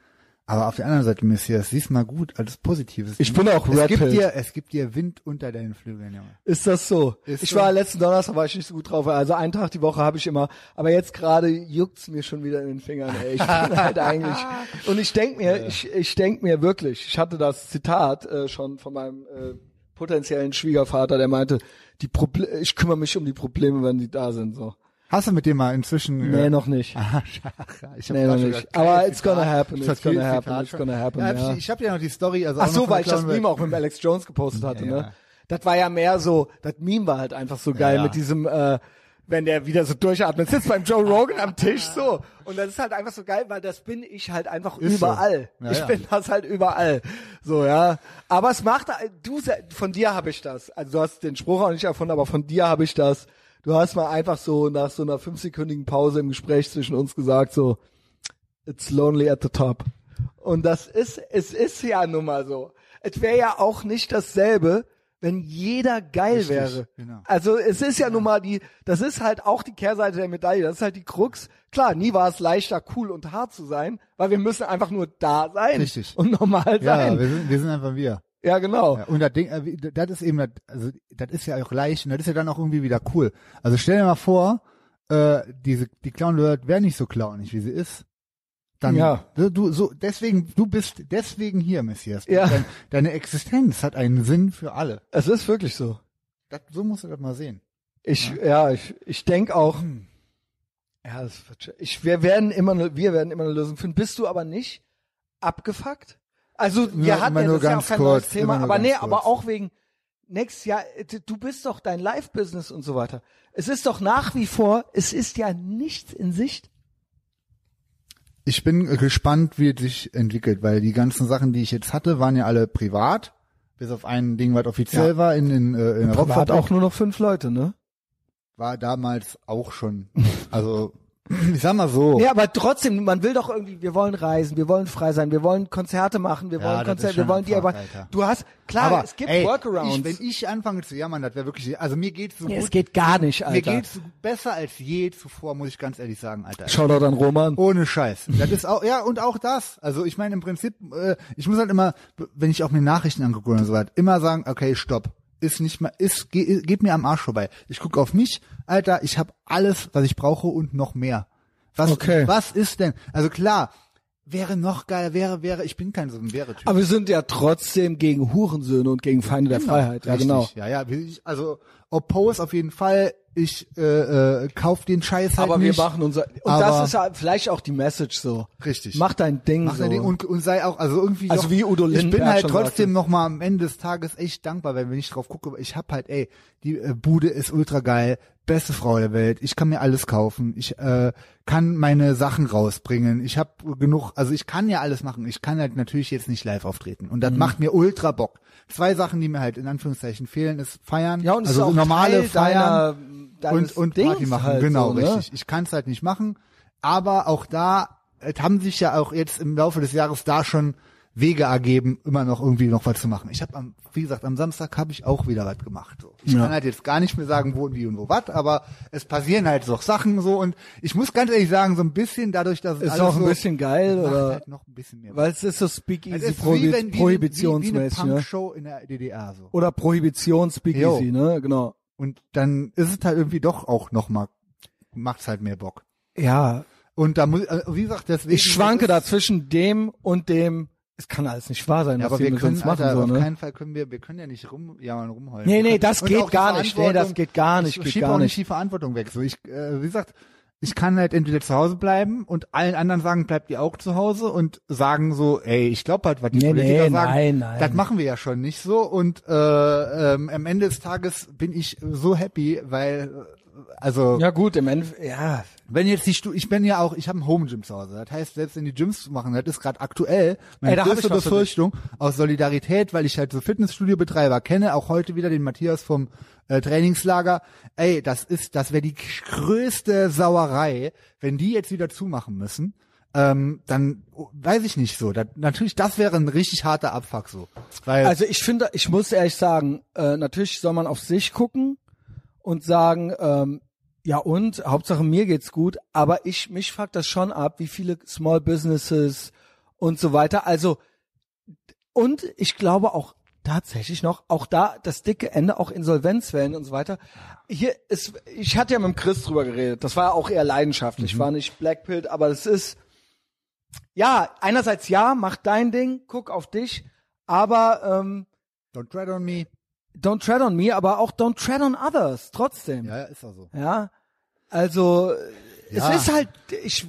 Aber auf der anderen Seite, Messias, siehst mal gut als Positives. Ich bin auch es Red gibt Pill. dir, es gibt dir Wind unter deinen Flügeln, Junge. Ist das so? Ist ich so. war letzten Donnerstag war ich nicht so gut drauf. Also einen Tag die Woche habe ich immer, aber jetzt gerade juckt's mir schon wieder in den Fingern. Ey. Ich bin halt eigentlich und ich denk mir, ich, ich denk mir wirklich. Ich hatte das Zitat äh, schon von meinem äh, potenziellen Schwiegervater, der meinte, die Proble ich kümmere mich um die Probleme, wenn die da sind. So. Hast du mit dem mal inzwischen? Nee, äh, noch nicht. Ah. Ich hab Nee, noch nicht. gedacht, Aber it's gonna happen, it's gonna happen, it's gonna happen, Ja, ja. Ich, ich habe ja noch die Story. Also Ach so, weil ich das Meme auch mit Alex Jones gepostet hatte, Ja. ne? Das war ja mehr so, das Meme war halt einfach so geil mit diesem, äh, wenn der wieder so durchatmet, sitzt beim Joe Rogan am Tisch so. Und das ist halt einfach so geil, weil das bin ich halt einfach Ist so. überall. Ja, ich ja. bin das halt überall. So, ja. Aber es macht, du, se- von dir habe ich das. Also du hast den Spruch auch nicht erfunden, aber von dir habe ich das. Du hast mal einfach so nach so einer fünfsekündigen Pause im Gespräch zwischen uns gesagt so, it's lonely at the top. Und das ist, es ist ja nun mal so. Es wäre ja auch nicht dasselbe, wenn jeder geil Richtig, wäre. genau. Also es ist ja nun mal die, das ist halt auch die Kehrseite der Medaille. Das ist halt die Krux. Klar, nie war es leichter, cool und hart zu sein, weil wir müssen einfach nur da sein Richtig. und normal Ja, sein. wir sind, wir sind einfach wir. Ja, genau. Ja, und das Ding, äh, das ist eben, das, also das ist ja auch leicht und das ist ja dann auch irgendwie wieder cool. Also stell dir mal vor, äh, diese die Clown wäre nicht so clownig, wie sie ist. Dann, Ja. du, du so deswegen, du bist deswegen hier, Messias. Ja. Dein, deine Existenz hat einen Sinn für alle. Es ist wirklich so. Das, so musst du das mal sehen. Ich, ja, ich, ich denke auch, Hm. ja, das wird, ich, wir werden immer, eine, wir werden immer eine Lösung finden. Bist du aber nicht abgefuckt? Also, wir Ja, hatten ja, nur das ist ja auch kein kurz, neues Thema, aber nee, kurz. aber auch wegen nächstes Jahr, du bist doch dein Live-Business und so weiter. Es ist doch nach wie vor, es ist ja nichts in Sicht. Ich bin gespannt, wie es sich entwickelt, weil die ganzen Sachen, die ich jetzt hatte, waren ja alle privat. Bis auf ein Ding, was offiziell Ja. war in, in, äh, in der Privat Rockfabrik. auch nur noch fünf Leute, ne? war damals auch schon. Also, ich sag mal so. Ja, aber trotzdem, man will doch irgendwie, wir wollen reisen, wir wollen frei sein, wir wollen Konzerte machen, wir Ja, wollen Konzerte, wir wollen die, aber du hast, klar, aber es gibt ey, Workarounds. Ich, wenn ich anfange zu jammern, das wäre wirklich, also mir geht's so Ja, gut. es geht gar nicht, Mir Alter. geht's besser als je zuvor, muss ich ganz ehrlich sagen, Alter. Shoutout an Roman. Ohne Scheiß. Das ist auch, ja, und auch das. Also ich meine im Prinzip, äh, ich muss halt immer, wenn ich auch mir Nachrichten angucke oder so was, immer sagen, okay, stopp. Ist nicht mal, ist, ge, geht mir am Arsch vorbei. Ich gucke auf mich, Alter, ich habe alles, was ich brauche und noch mehr. Was, Okay. was ist denn? Also klar, wäre noch geiler, wäre, wäre, ich bin kein so ein Wäre-Typ. Aber wir sind ja trotzdem gegen Hurensöhne und gegen Feinde der Freiheit. Ja, Richtig. genau. Ja, ja, also Oppose auf jeden Fall. Ich äh, äh, kauf den Scheiß halt Aber nicht. wir machen unser, und Aber- das ist ja vielleicht auch die Message so. Richtig. Mach dein Ding Mach so. dein Ding und, und sei auch, also irgendwie Also doch, wie Udo Ich Lindenberg bin halt trotzdem noch mal am Ende des Tages echt dankbar, wenn ich drauf gucke, ich hab halt, ey, die äh, Bude ist ultra geil, beste Frau der Welt, ich kann mir alles kaufen, ich äh, kann meine Sachen rausbringen, ich habe genug, also ich kann ja alles machen, ich kann halt natürlich jetzt nicht live auftreten und Mhm. das macht mir ultra Bock. Zwei Sachen, die mir halt in Anführungszeichen fehlen, ist feiern, ja, und also ist auch normale Feiern und, und Dings Party machen, halt genau, so, ne? richtig. Ich kann es halt nicht machen, aber auch da, es haben sich ja auch jetzt im Laufe des Jahres da schon Wege ergeben, immer noch irgendwie noch was zu machen. Ich habe am, wie gesagt, am Samstag habe ich auch wieder was gemacht. So. Ich Ja. kann halt jetzt gar nicht mehr sagen, wo und wie und wo was, aber es passieren halt so Sachen so und ich muss ganz ehrlich sagen, so ein bisschen dadurch, dass es Ist alles auch ein so, bisschen geil, oder? halt noch ein bisschen mehr. Weil es ist so Speakeasy ist Prohibi wie, wenn, wie, wie, wie eine prohibitionsmäßig, ne? Punkshow in der DDR so. Oder Prohibition Speakeasy, ne? Genau. Und dann ist es halt irgendwie doch auch noch mal, macht's halt mehr Bock. Ja, Und da muss, äh, wie gesagt, deswegen. ich schwanke da zwischen dem und dem. Es kann alles nicht wahr sein, Ja, was aber wir mit können, uns machen, Alter, so, auf ne? keinen Fall können wir, wir können ja nicht rum, ja, rumheulen. Nee, Wir nee, das geht gar nicht. Nee, das geht gar nicht, Ich geht schiebe gar auch nicht nicht. die Verantwortung weg. So, ich, äh, wie gesagt, ich kann halt entweder zu Hause bleiben und allen anderen sagen, bleibt ihr auch zu Hause und sagen so, ey, ich glaube halt, was die Nee, Politiker nee, sagen, nein, nein. das machen wir ja schon nicht so und äh, ähm, am Ende des Tages bin ich so happy, weil äh, also Ja gut, im Endeffekt, ja. Wenn jetzt die Stu ich bin ja auch, ich habe ein Home Gym zu Hause. Das heißt, selbst wenn die Gyms zu machen, das ist gerade aktuell meine Ey, da größte Befürchtung aus Solidarität, weil ich halt so Fitnessstudio-Betreiber kenne, auch heute wieder den Matthias vom äh, Trainingslager. Ey, das ist, das wäre die größte Sauerei, wenn die jetzt wieder zumachen müssen. Ähm, dann oh, weiß ich nicht so. Das, natürlich, das wäre ein richtig harter Abfuck so. Weil Also ich finde, ich muss ehrlich sagen, äh, natürlich soll man auf sich gucken und sagen, ähm, ja und, Hauptsache mir geht's gut, aber ich, mich fuckt das schon ab, wie viele Small Businesses und so weiter. Also, und ich glaube auch tatsächlich noch, auch da das dicke Ende, auch Insolvenzwellen und so weiter. Hier ist, ich hatte ja mit dem Chris drüber geredet, das war auch eher leidenschaftlich, war nicht Blackpilled, aber es ist, ja, einerseits ja, mach dein Ding, guck auf dich, aber ähm, don't tread on me. Don't tread on me, aber auch don't tread on others, trotzdem. Ja, ist auch so. Ja. Also Ja. es ist halt, ich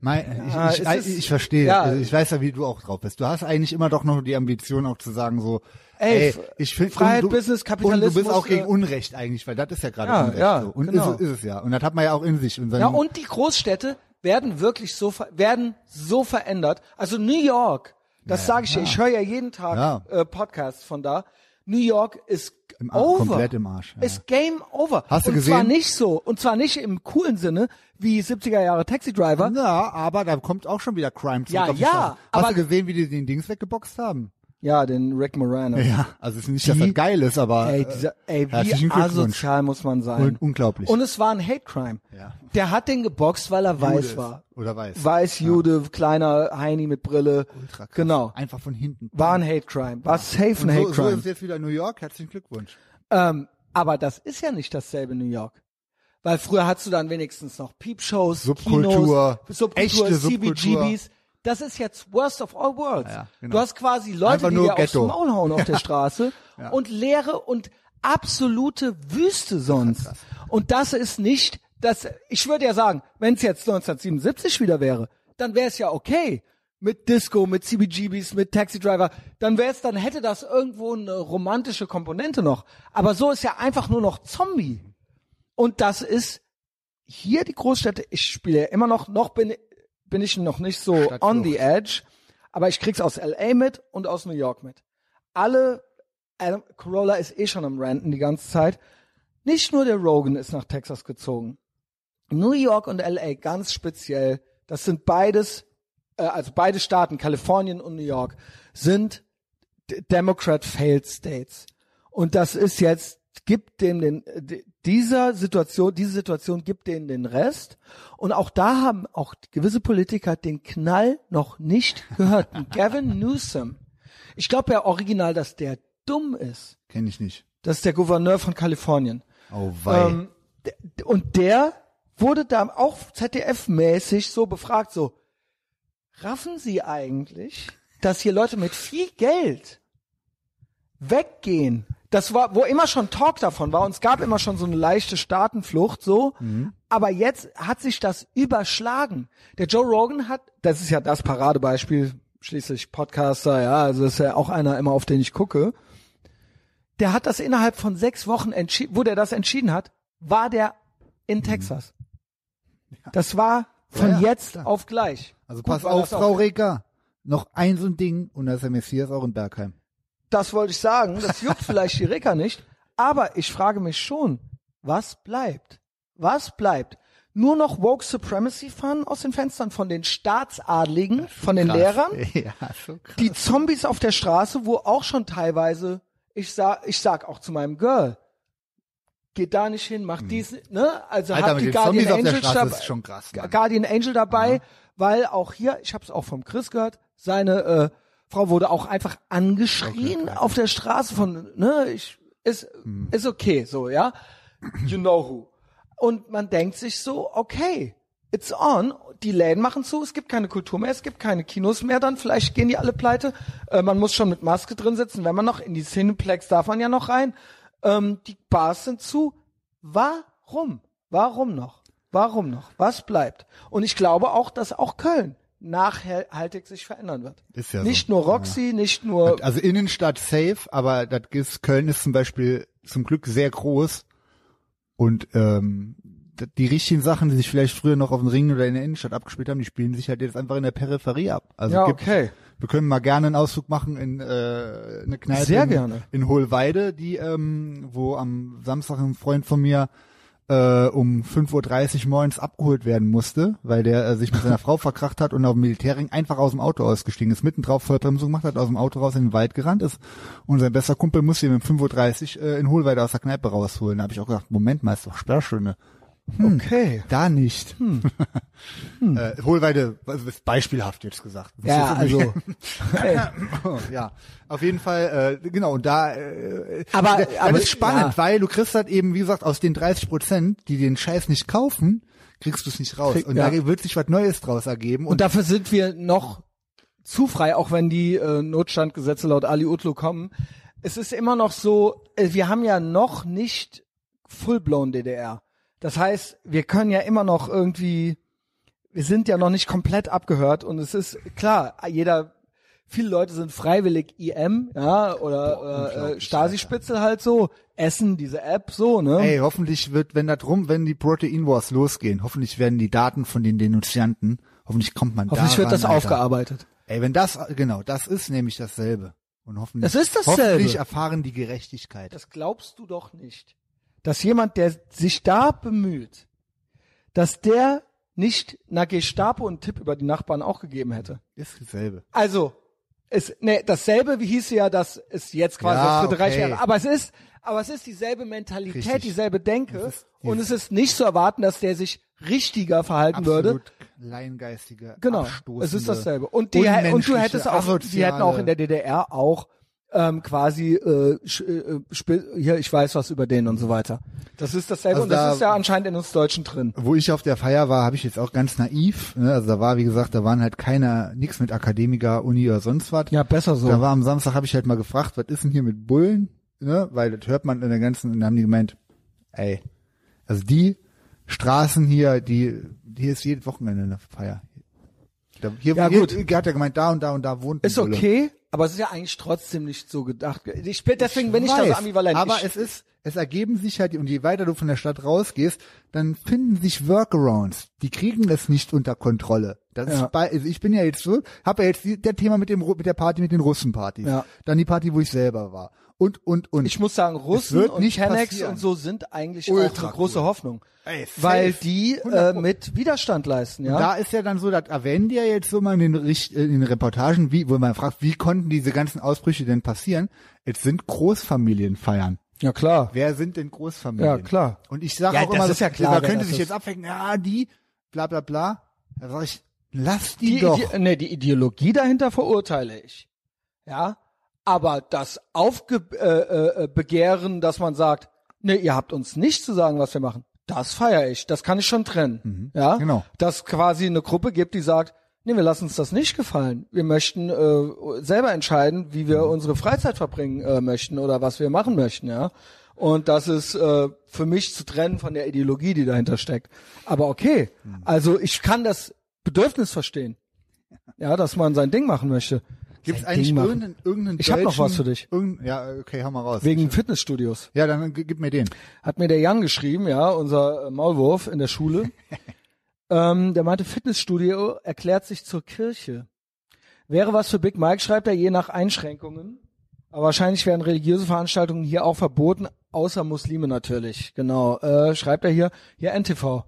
Mein, Ja, ich, ich, ist- ich verstehe. ja. Also ich weiß ja, wie du auch drauf bist. Du hast eigentlich immer doch noch die Ambition, auch zu sagen, so, ey, Ey, ich finde Freiheit, und du, Business, Und Kapitalismus. du bist auch gegen äh, Unrecht eigentlich, weil das ist ja gerade Ja, Unrecht. ja, so. Und genau. ist, es, ist es ja. Und das hat man ja auch in sich. In Ja, und die Großstädte werden wirklich so ver werden so verändert. Also New York, das sage ich dir, ich höre ja jeden Tag Ja. äh, Podcasts von da. New York ist Im Ar- over. komplett im Arsch, ja. Ist Game over. Hast du und gesehen? zwar nicht so, und zwar nicht im coolen Sinne wie 70er Jahre Taxi Driver. ja, aber da kommt auch schon wieder Crime zurück Ja, ja. Hast aber- du gesehen, wie die den Dings weggeboxt haben? Ja, den Rick Morano. Ja, also es ist nicht, dass Die- das geil ist, aber Ey, äh, dieser, ey, wie asozial muss man sein. Un unglaublich. Und es war ein Hate Crime. Ja. Der hat den geboxt, weil er Jude weiß war. Oder weiß. Weiß Jude, kleiner Heini mit Brille. Ultra krass. Genau. Einfach von hinten. War ein Hate Crime. War safe ein Und Hate so, so Crime. ist jetzt wieder New York. Herzlichen Glückwunsch. Ähm, aber das ist ja nicht dasselbe New York. Weil früher hattest du dann wenigstens noch Peepshows, Subkultur, Kinos, Subkultur, echte Subkultur. CBGBs. Das ist jetzt worst of all worlds. Ja, genau. Du hast quasi Leute, Einfach die nur dir Ghetto. aufs Maul hauen auf der Straße und leere und absolute Wüste sonst. Und das ist nicht, das, ich würde ja sagen, wenn es jetzt 1977 wieder wäre, dann wäre es ja okay. Mit Disco, mit CBGBs, mit Taxi Driver, dann wäre es, dann hätte das irgendwo eine romantische Komponente noch. Aber so ist ja einfach nur noch Zombie. Und das ist hier die Großstädte. Ich spiele ja immer noch, noch bin, bin ich noch nicht so Stadtflucht. on the edge, aber ich krieg's aus LA mit und aus New York mit. Alle, Adam Corolla ist eh schon am Ranten die ganze Zeit. Nicht nur der Rogan ist nach Texas gezogen. New York und LA ganz speziell, das sind beides, äh, also beide Staaten, Kalifornien und New York, sind Democrat failed States. Und das ist jetzt, gibt dem den, d- dieser Situation, diese Situation gibt denen den Rest. Und auch da haben auch gewisse Politiker den Knall noch nicht gehört. Und Gavin Newsom, ich glaube ja original, dass der dumm ist. Kenne ich nicht. Das ist der Gouverneur von Kalifornien. Oh wei. Ähm, und der wurde da auch ZDF-mäßig so befragt, so, raffen Sie eigentlich, dass hier Leute mit viel Geld weggehen? Das war, wo immer schon Talk davon war und es gab immer schon so eine leichte Staatenflucht, so. Aber jetzt hat sich das überschlagen. Der Joe Rogan hat, das ist ja das Paradebeispiel, schließlich Podcaster, ja, also ist ja auch einer immer, auf den ich gucke der hat das innerhalb von sechs Wochen entschieden, wo der das entschieden hat, war der in Texas. Das war von Mhm. Ja, ja, jetzt klar. auf gleich. also Gut, pass auf, Frau Reker. Noch ein so ein Ding und da ist der Messias auch in Bergheim. Das wollte ich sagen. Das juckt vielleicht die Reka nicht. Aber ich frage mich schon, was bleibt? Was bleibt? Nur noch Woke Supremacy fahren aus den Fenstern von den Staatsadligen, von den Lehrern? Ja, so krass. die Zombies auf der Straße, wo auch schon teilweise, ich sag, ich sag auch zu meinem Girl, geht da nicht hin, macht dies, ne? Also Hm. Alter, hat die Guardian Angels dabei, schon krass. Guardian Angel dabei, weil auch hier, ich habe es auch vom Chris gehört, seine äh, Frau wurde auch einfach angeschrien auf der Straße von, ne, ich ist Hm. ist okay, so ja, you know who. Und man denkt sich so, okay, it's on. Die Läden machen zu, es gibt keine Kultur mehr, es gibt keine Kinos mehr, dann vielleicht gehen die alle pleite. Äh, man muss schon mit Maske drin sitzen, wenn man noch in die Cineplex darf man ja noch rein. Ähm, die Bars sind zu. Warum? Warum noch? Warum noch? Was bleibt? Und ich glaube auch, dass auch Köln nachhaltig sich verändern wird. Ist ja nicht so. nur Roxy, nicht nur Also Innenstadt safe, aber das ist, Köln ist zum Beispiel zum Glück sehr groß und ähm, die richtigen Sachen, die sich vielleicht früher noch auf dem Ring oder in der Innenstadt abgespielt haben, die spielen sich halt jetzt einfach in der Peripherie ab. Also Ja, gibt, okay. wir können mal gerne einen Ausflug machen in äh, eine Kneipe Sehr in, gerne. in Hohlweide, die ähm, wo am Samstag ein Freund von mir äh, um 5.30 Uhr morgens abgeholt werden musste, weil der äh, sich mit seiner Frau verkracht hat und auf dem Militärring einfach aus dem Auto ausgestiegen ist, mitten drauf Vollbremsung gemacht hat, aus dem Auto raus in den Wald gerannt ist und sein bester Kumpel musste ihn um 5.30 Uhr äh, in Hohlweide aus der Kneipe rausholen. Da habe ich auch gedacht, Moment mal, ist doch Sperrstunde. Okay. Da nicht. Äh, Hohlweide, also ist beispielhaft jetzt gesagt. Das Ja, ist irgendwie- also ja, auf jeden Fall, äh, genau, und da, äh, Aber- das aber- ist spannend, ja. weil du kriegst halt eben, wie gesagt, aus den 30 Prozent, die den Scheiß nicht kaufen, kriegst du es nicht raus. Krieg- und ja. da wird sich was Neues draus ergeben. Und dafür sind wir noch zu frei, auch wenn die äh, Notstandgesetze laut Ali Utlu kommen. Es ist immer noch so, äh, wir haben ja noch nicht full-blown DDR. Das heißt, wir können ja immer noch irgendwie, wir sind ja noch nicht komplett abgehört und es ist klar, jeder Viele Leute sind freiwillig IM, ja, oder, äh, unglaublich, Stasi-Spitzel halt so, essen diese App so, ne? Ey, hoffentlich wird, wenn da drum, wenn die Protein Wars losgehen, hoffentlich werden die Daten von den Denunzianten, hoffentlich kommt man Hoffentlich daran, wird das Alter. aufgearbeitet. Ey, wenn das, genau, das ist nämlich dasselbe. Und hoffentlich, Das ist dasselbe. hoffentlich erfahren die Gerechtigkeit. Das glaubst du doch nicht. Dass jemand, der sich da bemüht, dass der nicht einer Gestapo einen Tipp über die Nachbarn auch gegeben hätte. Ist dasselbe. Also, es, ne, dasselbe, wie hieß ja, dass es jetzt quasi Ja, das Dritte Reich okay. wäre. Aber es ist, aber es ist dieselbe Mentalität, Richtig. dieselbe Denke. Es ist und es ist nicht zu erwarten, dass der sich richtiger verhalten würde. Absolut laiengeistige, Genau. abstoßende, Es ist dasselbe. Und, die, und du hättest auch, die hätten auch in der DDR auch ähm, quasi äh, äh, hier, ich weiß was über den und so weiter. Das ist dasselbe Also und das da- ist ja anscheinend in uns Deutschen drin. Wo ich auf der Feier war, habe ich jetzt auch ganz naiv. Ne? Also da war, wie gesagt, da waren halt keiner, nix mit Akademiker, Uni oder sonst was. Ja, besser so. Da war am Samstag, habe ich halt mal gefragt, was ist denn hier mit Bullen? Ne? Weil das hört man in der ganzen, und dann haben die gemeint, ey, also die Straßen hier, die, hier ist jedes Wochenende eine Feier. Da, hier, Ja, hier, gut. Hier hat er gemeint, da und da und da wohnt ist okay, aber es ist ja eigentlich trotzdem nicht so gedacht. Ich bin deswegen bin ich da so weiß, ambivalent. Aber ich, es ist, es ergeben sich halt, und je weiter du von der Stadt rausgehst, dann finden sich Workarounds. Die kriegen es nicht unter Kontrolle. Das Ja. ist bei, also ich bin ja jetzt so, habe ja jetzt die, der Thema mit dem mit der Party mit den Russenpartys. Ja. Dann die Party, wo ich selber war. Und und und. ich muss sagen, Russen und nicht Kennex passieren. und so sind eigentlich Ultra auch eine große cool. Hoffnung. Ey, weil die äh, 100 mit Widerstand leisten, ja. Da ist ja dann so, das erwähnen die ja jetzt so mal in den, Richt- äh, in den Reportagen, wie, wo man fragt, wie konnten diese ganzen Ausbrüche denn passieren? Es sind Großfamilienfeiern. ja, klar. Wer sind denn Großfamilien? Ja, klar. Und ich sage Ja, auch das immer, so, ist ja klar, man könnte das sich jetzt abhängen, ja, die, bla bla bla. Da sag ich, lass die, Die, doch. Ide nee, die Ideologie dahinter verurteile ich. Ja. Aber das Aufbegehren, äh, äh, Begehren, dass man sagt, nee, ihr habt uns nicht zu sagen, was wir machen, das feiere ich. Das kann ich schon trennen. ja. genau. Dass quasi eine Gruppe gibt, die sagt, nee, wir lassen uns das nicht gefallen. Wir möchten äh, selber entscheiden, wie wir Mhm. unsere Freizeit verbringen äh, möchten oder was wir machen möchten, ja. Und das ist äh, für mich zu trennen von der Ideologie, die dahinter steckt. Aber okay, Mhm. also ich kann das Bedürfnis verstehen. Ja, dass man sein Ding machen möchte. Gibt's Sein eigentlich irgendeinen, irgendeinen Ich hab noch was für dich. Irgendein, ja, okay, hau mal raus. Wegen Fitnessstudios. ja, dann gib mir den. Hat mir der Jan geschrieben, ja, unser äh, Maulwurf in der Schule. ähm, der meinte, Fitnessstudio erklärt sich zur Kirche. Wäre was für Big Mike, schreibt er, je nach Einschränkungen. Aber wahrscheinlich werden religiöse Veranstaltungen hier auch verboten, außer Muslime natürlich. Genau. Äh, schreibt er hier, hier NTV.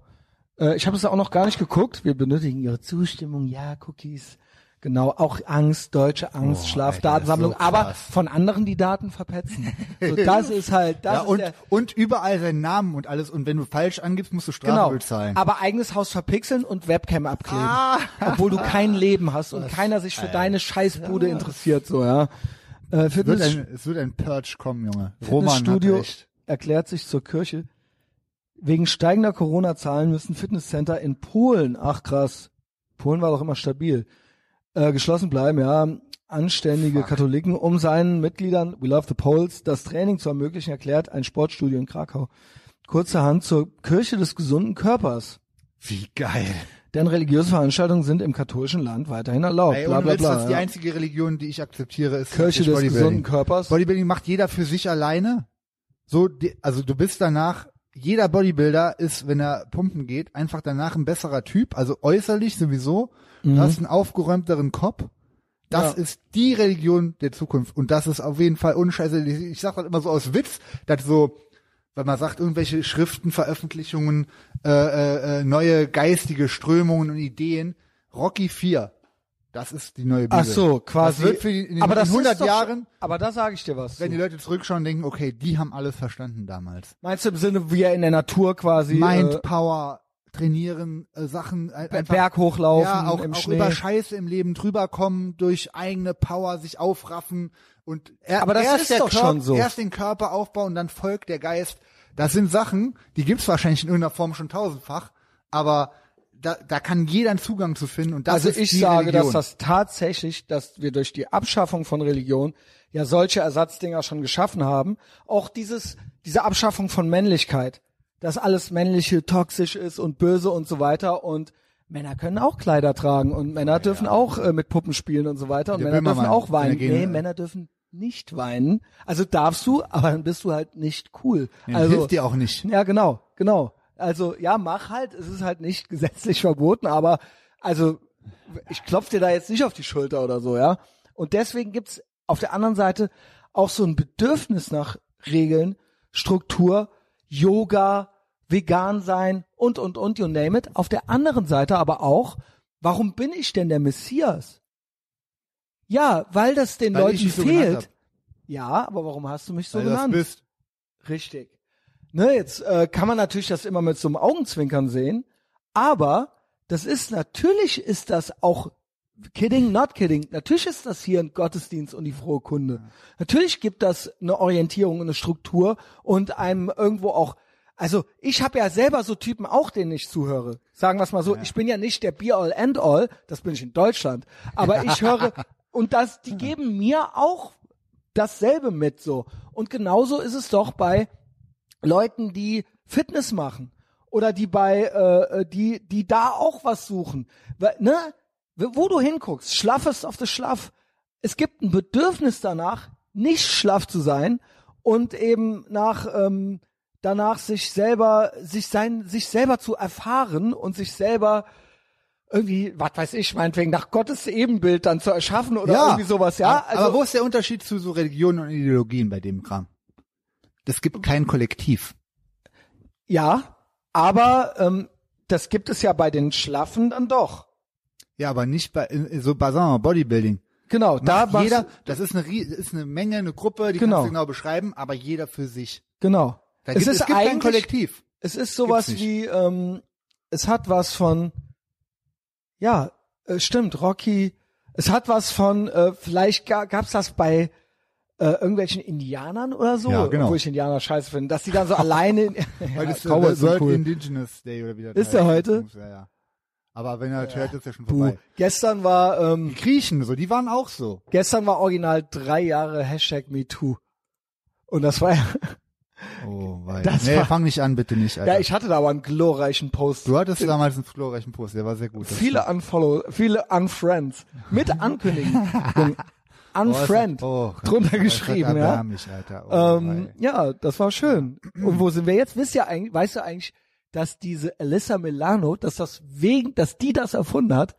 Äh, ich habe es auch noch gar nicht geguckt. Wir benötigen Ihre Zustimmung, ja, Cookies. Genau, auch Angst, deutsche Angst, Oh, Schlafdatensammlung, Alter, so aber von anderen die Daten verpetzen. So, das ist halt, das ja, ist und, der, und überall seinen Namen und alles. Und wenn du falsch angibst, musst du Strafe Genau. bezahlen. Aber eigenes Haus verpixeln und Webcam abkleben. Ah. Obwohl du kein Leben hast und keiner sich für deine Scheißbude interessiert, so, ja. Äh, es, wird ein, es wird ein Purge kommen, Junge. Roman Fitnessstudio recht. erklärt sich zur Kirche. Wegen steigender Corona-Zahlen müssen Fitnesscenter in Polen, ach krass, Polen war doch immer stabil, äh, geschlossen bleiben, ja. Anständige Katholiken, um seinen Mitgliedern, we love the Poles, das Training zu ermöglichen, erklärt ein Sportstudio in Krakau. Kurzerhand zur Kirche des gesunden Körpers. Wie geil. Denn religiöse Veranstaltungen sind im katholischen Land weiterhin erlaubt. Ey, bla bla Witz, bla. das ist die ja. einzige Religion, die ich akzeptiere, ist Kirche des gesunden Körpers. Bodybuilding macht jeder für sich alleine. So, also du bist danach, jeder Bodybuilder ist, wenn er pumpen geht, einfach danach ein besserer Typ, also äußerlich sowieso. Du hast einen aufgeräumteren Kopf. Das Mhm. Ja. ist die Religion der Zukunft. Und das ist auf jeden Fall unscheiße. Ich sag das immer so aus Witz, dass so, weil man sagt, irgendwelche Schriften, Veröffentlichungen, äh, äh, äh, neue geistige Strömungen und Ideen. Rocky 4. Das ist die neue Bibel. Ach so, quasi. Das wird für die, in, den, aber das in 100 ist doch Jahren, aber da sage ich dir was. wenn die Leute zurückschauen und denken, okay, die haben alles verstanden damals. Meinst du im Sinne, wie er in der Natur quasi Mind äh, Power, trainieren, äh, Sachen, äh, einfach, Berg hochlaufen ja, auch, im auch Schnee? über Scheiße im Leben drüber kommen, durch eigene Power sich aufraffen und er, Aber das erst ist der doch Körper, schon so. Erst den Körper aufbauen und dann folgt der Geist. Das sind Sachen, die gibt's wahrscheinlich in irgendeiner Form schon tausendfach, aber da, da kann jeder einen Zugang zu finden und das also ist ich sage, Religion. dass das tatsächlich, dass wir durch die Abschaffung von Religion ja solche Ersatzdinger schon geschaffen haben. Auch dieses, diese Abschaffung von Männlichkeit, dass alles Männliche toxisch ist und böse und so weiter und Männer können auch Kleider tragen und Männer dürfen auch äh, mit Puppen spielen und so weiter und Der Männer dürfen auch weinen. Nee, Männer dürfen nicht weinen. Also darfst du, aber dann bist du halt nicht cool. Ja, also hilft dir auch nicht. ja, genau, genau. Also ja, mach halt. Es ist halt nicht gesetzlich verboten, aber also ich klopf dir da jetzt nicht auf die Schulter oder so, ja. Und deswegen gibt's auf der anderen Seite auch so ein Bedürfnis nach Regeln, Struktur, Yoga, vegan sein und und und you name it. Auf der anderen Seite aber auch, warum bin ich denn der Messias? Ja, weil das den Weil Leuten so fehlt. Ja, aber warum hast du mich so Weil du das genannt? bist. Richtig. Ne, jetzt äh, kann man natürlich das immer mit so einem Augenzwinkern sehen, aber das ist natürlich ist das auch kidding, not kidding. Natürlich ist das hier ein Gottesdienst und die frohe Kunde. Natürlich gibt das eine Orientierung und eine Struktur und einem irgendwo auch also ich habe ja selber so Typen auch, denen ich zuhöre. Sagen wir es mal so, ich bin ja nicht der Be all and all, das bin ich in Deutschland, aber ich höre und das die geben mir auch dasselbe mit so. Und genauso ist es doch bei Leuten, die Fitness machen oder die bei äh, äh, die die da auch was suchen, Weil, ne? Wo du hinguckst, schlaffest auf das Schlaff. Es gibt ein Bedürfnis danach, nicht schlaff zu sein und eben nach ähm, danach sich selber sich sein sich selber zu erfahren und sich selber irgendwie, was weiß ich, meinetwegen nach Gottes Ebenbild dann zu erschaffen oder irgendwie sowas, ja? Aber, aber wo ist der Unterschied zu so Religionen und Ideologien bei dem Kram? Es gibt kein Kollektiv. Ja, aber ähm, das gibt es ja bei den Schlaffen dann doch. Ja, aber nicht bei so mal, Bodybuilding. Genau, da Macht machst jeder, das ist eine ist eine Menge, eine Gruppe, die Genau. kannst du genau beschreiben, aber jeder für sich. genau. Da es gibt, ist es gibt kein Kollektiv. es ist sowas wie, ähm, es hat was von, ja, äh, stimmt, Rocky. Es hat was von, äh, vielleicht ga, gab's das bei äh, irgendwelchen Indianern oder so, Ja, genau. wo ich Indianer scheiße finde, dass die dann so alleine, in, Heute ja, ist der World cool. Indigenous Day oder wie das Ist der heute? Ja, ja. Aber wenn er das hört, ist er schon vorbei. Gestern war, ähm, Die Griechen, so, die waren auch so. gestern war original drei Jahre Hashtag MeToo. Und das war ja, Oh, weil. Das nee, war- fang nicht an, bitte nicht, Alter. ja, ich hatte da aber einen glorreichen Post. du hattest damals einen glorreichen Post, der war sehr gut. das viele Unfollow, viele Unfriends. Mit Ankündigen. Unfriend. Oh, drunter das geschrieben, ja. erbärmlich, Alter. Oh, Ähm, wei. ja, das war schön. Und wo sind wir jetzt? Wisst ihr eigentlich, weißt du eigentlich, dass diese Alyssa Milano, dass das wegen, dass die das erfunden hat,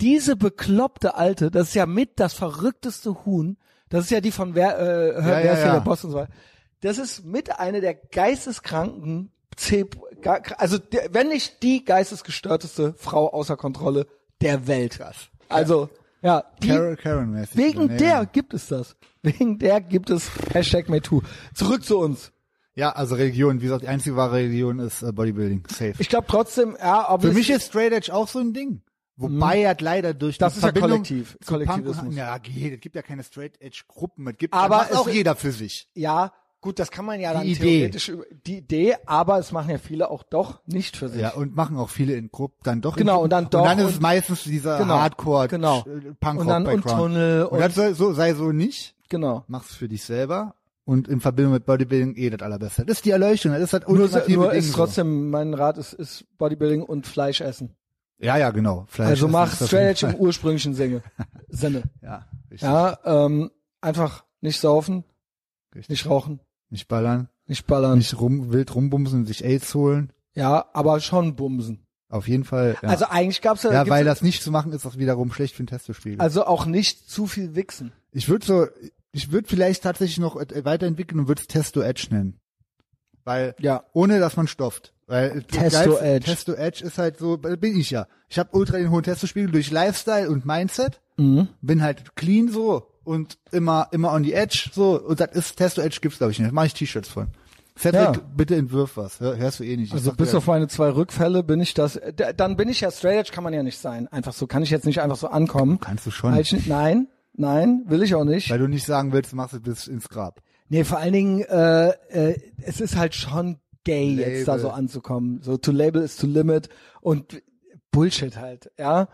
diese bekloppte Alte, das ist ja mit das verrückteste Huhn, das ist ja die von wer, äh, Hör, Ja, wer ist ja. der Boss und so weiter. Das ist mit eine der geisteskranken, also wenn nicht die geistesgestörteste Frau außer Kontrolle der Welt. Also, ja, die, Karen, Karen. Wegen der gibt es das. Wegen der gibt es Hashtag MeToo. Zurück zu uns. Ja, also Religion, wie gesagt, die einzige wahre Religion ist äh, Bodybuilding. Safe. Ich glaube trotzdem, ja, aber Für mich ist Straight Edge auch so ein Ding. Wobei er leider durch Das die ist ja Verbindung Kollektiv- zu Punk Kollektivismus. und, ja, geht, es gibt ja keine Straight Edge Gruppen, es gibt Aber es- auch jeder für sich. ja, gut, das kann man ja dann Die Idee. theoretisch über die Idee, aber es machen ja viele auch doch nicht für sich. Ja, und machen auch viele in Gruppen dann doch. Genau, und dann doch Und dann ist es meistens dieser Genau, Hardcore genau. äh, Punk Und dann- und Tunnel und, das und- soll, so sei so nicht. Genau. Mach's für dich selber und in Verbindung mit Bodybuilding eh das allerbeste. Das ist die Erleuchtung, das ist das Nur, ultimative nur Ding. ist trotzdem, mein Rat ist, ist Bodybuilding und Fleisch essen. Ja, ja, genau. Fleisch also mach Straight Edge im ursprünglichen Sinne. Sinne. Ja, richtig. Ja, ähm, einfach nicht saufen, richtig. nicht rauchen, Nicht ballern, nicht ballern. nicht rum, wild rumbumsen und sich AIDS holen. Ja, aber schon bumsen. Auf jeden Fall. Ja, Also eigentlich gab's ja, ja weil das nicht zu machen ist auch wiederum schlecht für den Testospiegel. also auch nicht zu viel wichsen. ich würde so, ich würde vielleicht tatsächlich noch äh, weiterentwickeln und würde es Testo Edge nennen. Weil, Ja. ohne dass man stofft. Weil Testo geilste- Edge. Testo Edge ist halt so, bin ich ja. Ich habe ultra den hohen Testospiegel durch Lifestyle und Mindset. Mhm. Bin halt clean so und immer immer on the edge so und das ist Testo Edge gibt's glaube ich nicht. Da mache ich T-Shirts von. Cedric, Ja. bitte entwirf was. Hör, hörst du eh nicht. Ich Also bis auf meine zwei Rückfälle bin ich das, dann bin ich ja straight edge, kann man ja nicht sein. Einfach so, kann ich jetzt nicht einfach so ankommen. kannst du schon, ich, nein, nein, will ich auch nicht. weil du nicht sagen willst, du machst es bis ins Grab. Nee, vor allen Dingen, äh, äh, es ist halt schon gay, jetzt da Label. so anzukommen. So, to label is to limit und Bullshit halt, ja.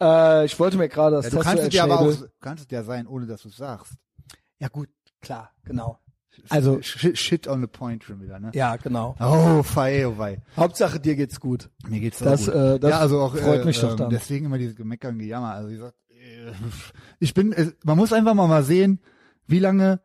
Äh, ich wollte mir gerade das Ja, du kannst es dir aber auch, kannst es ja sein, ohne dass du es sagst. Ja gut, klar, genau. Also- shit, shit on the point schon wieder, ne? Ja, genau. Oh, fei, oh wei. Hauptsache dir geht's gut. Mir geht's Das, auch gut. äh, das ja, also auch, freut äh, mich doch ähm, dann. Deswegen immer diese Gemecker und Gejammer. Also wie gesagt, äh, ich bin, äh, man muss einfach mal mal sehen, wie lange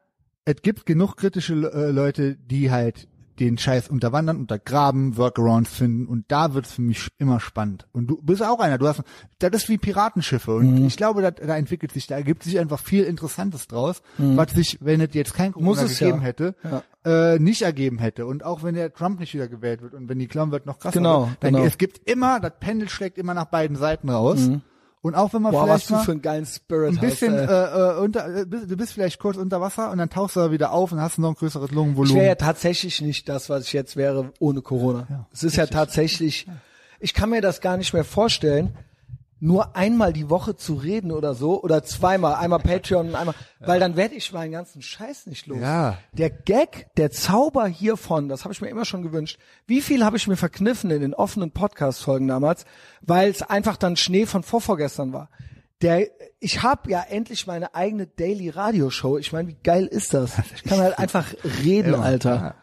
es gibt genug kritische äh, Leute, die halt den Scheiß unterwandern, untergraben, Workarounds finden und da wird's für mich immer spannend. Und du bist auch einer, du hast, das ist wie Piratenschiffe und Mhm. ich glaube, da, da entwickelt sich, da ergibt sich einfach viel Interessantes draus, was sich, wenn es jetzt kein Corona Mhm. Muss es gegeben ja. hätte, Ja. äh, nicht ergeben hätte und auch wenn der Trump nicht wieder gewählt wird und wenn die Clown wird noch krasser Genau, wird, dann genau. es gibt immer, das Pendel schlägt immer nach beiden Seiten raus. Und auch wenn man. Boah, was vielleicht du mal für einen geilen Spirit ein bisschen hast. Äh, äh, unter, äh, bist- du bist vielleicht kurz unter Wasser und dann tauchst du da wieder auf und hast noch ein größeres Ich Lungenvolumen. wäre ja tatsächlich nicht das, was ich jetzt wäre ohne Corona. es ist ja tatsächlich, ich kann mir das gar nicht mehr vorstellen, nur einmal die Woche zu reden oder so oder zweimal, einmal Patreon und einmal, weil dann werde ich meinen ganzen Scheiß nicht los. Ja. Der Gag, der Zauber hiervon, das habe ich mir immer schon gewünscht. Wie viel habe ich mir verkniffen in den offenen Podcast-Folgen damals, weil es einfach dann Schnee von vorvorgestern war. Der, ich habe ja endlich meine eigene Daily Radio Show. Ich meine, wie geil ist das? Ich kann halt einfach reden, Alter.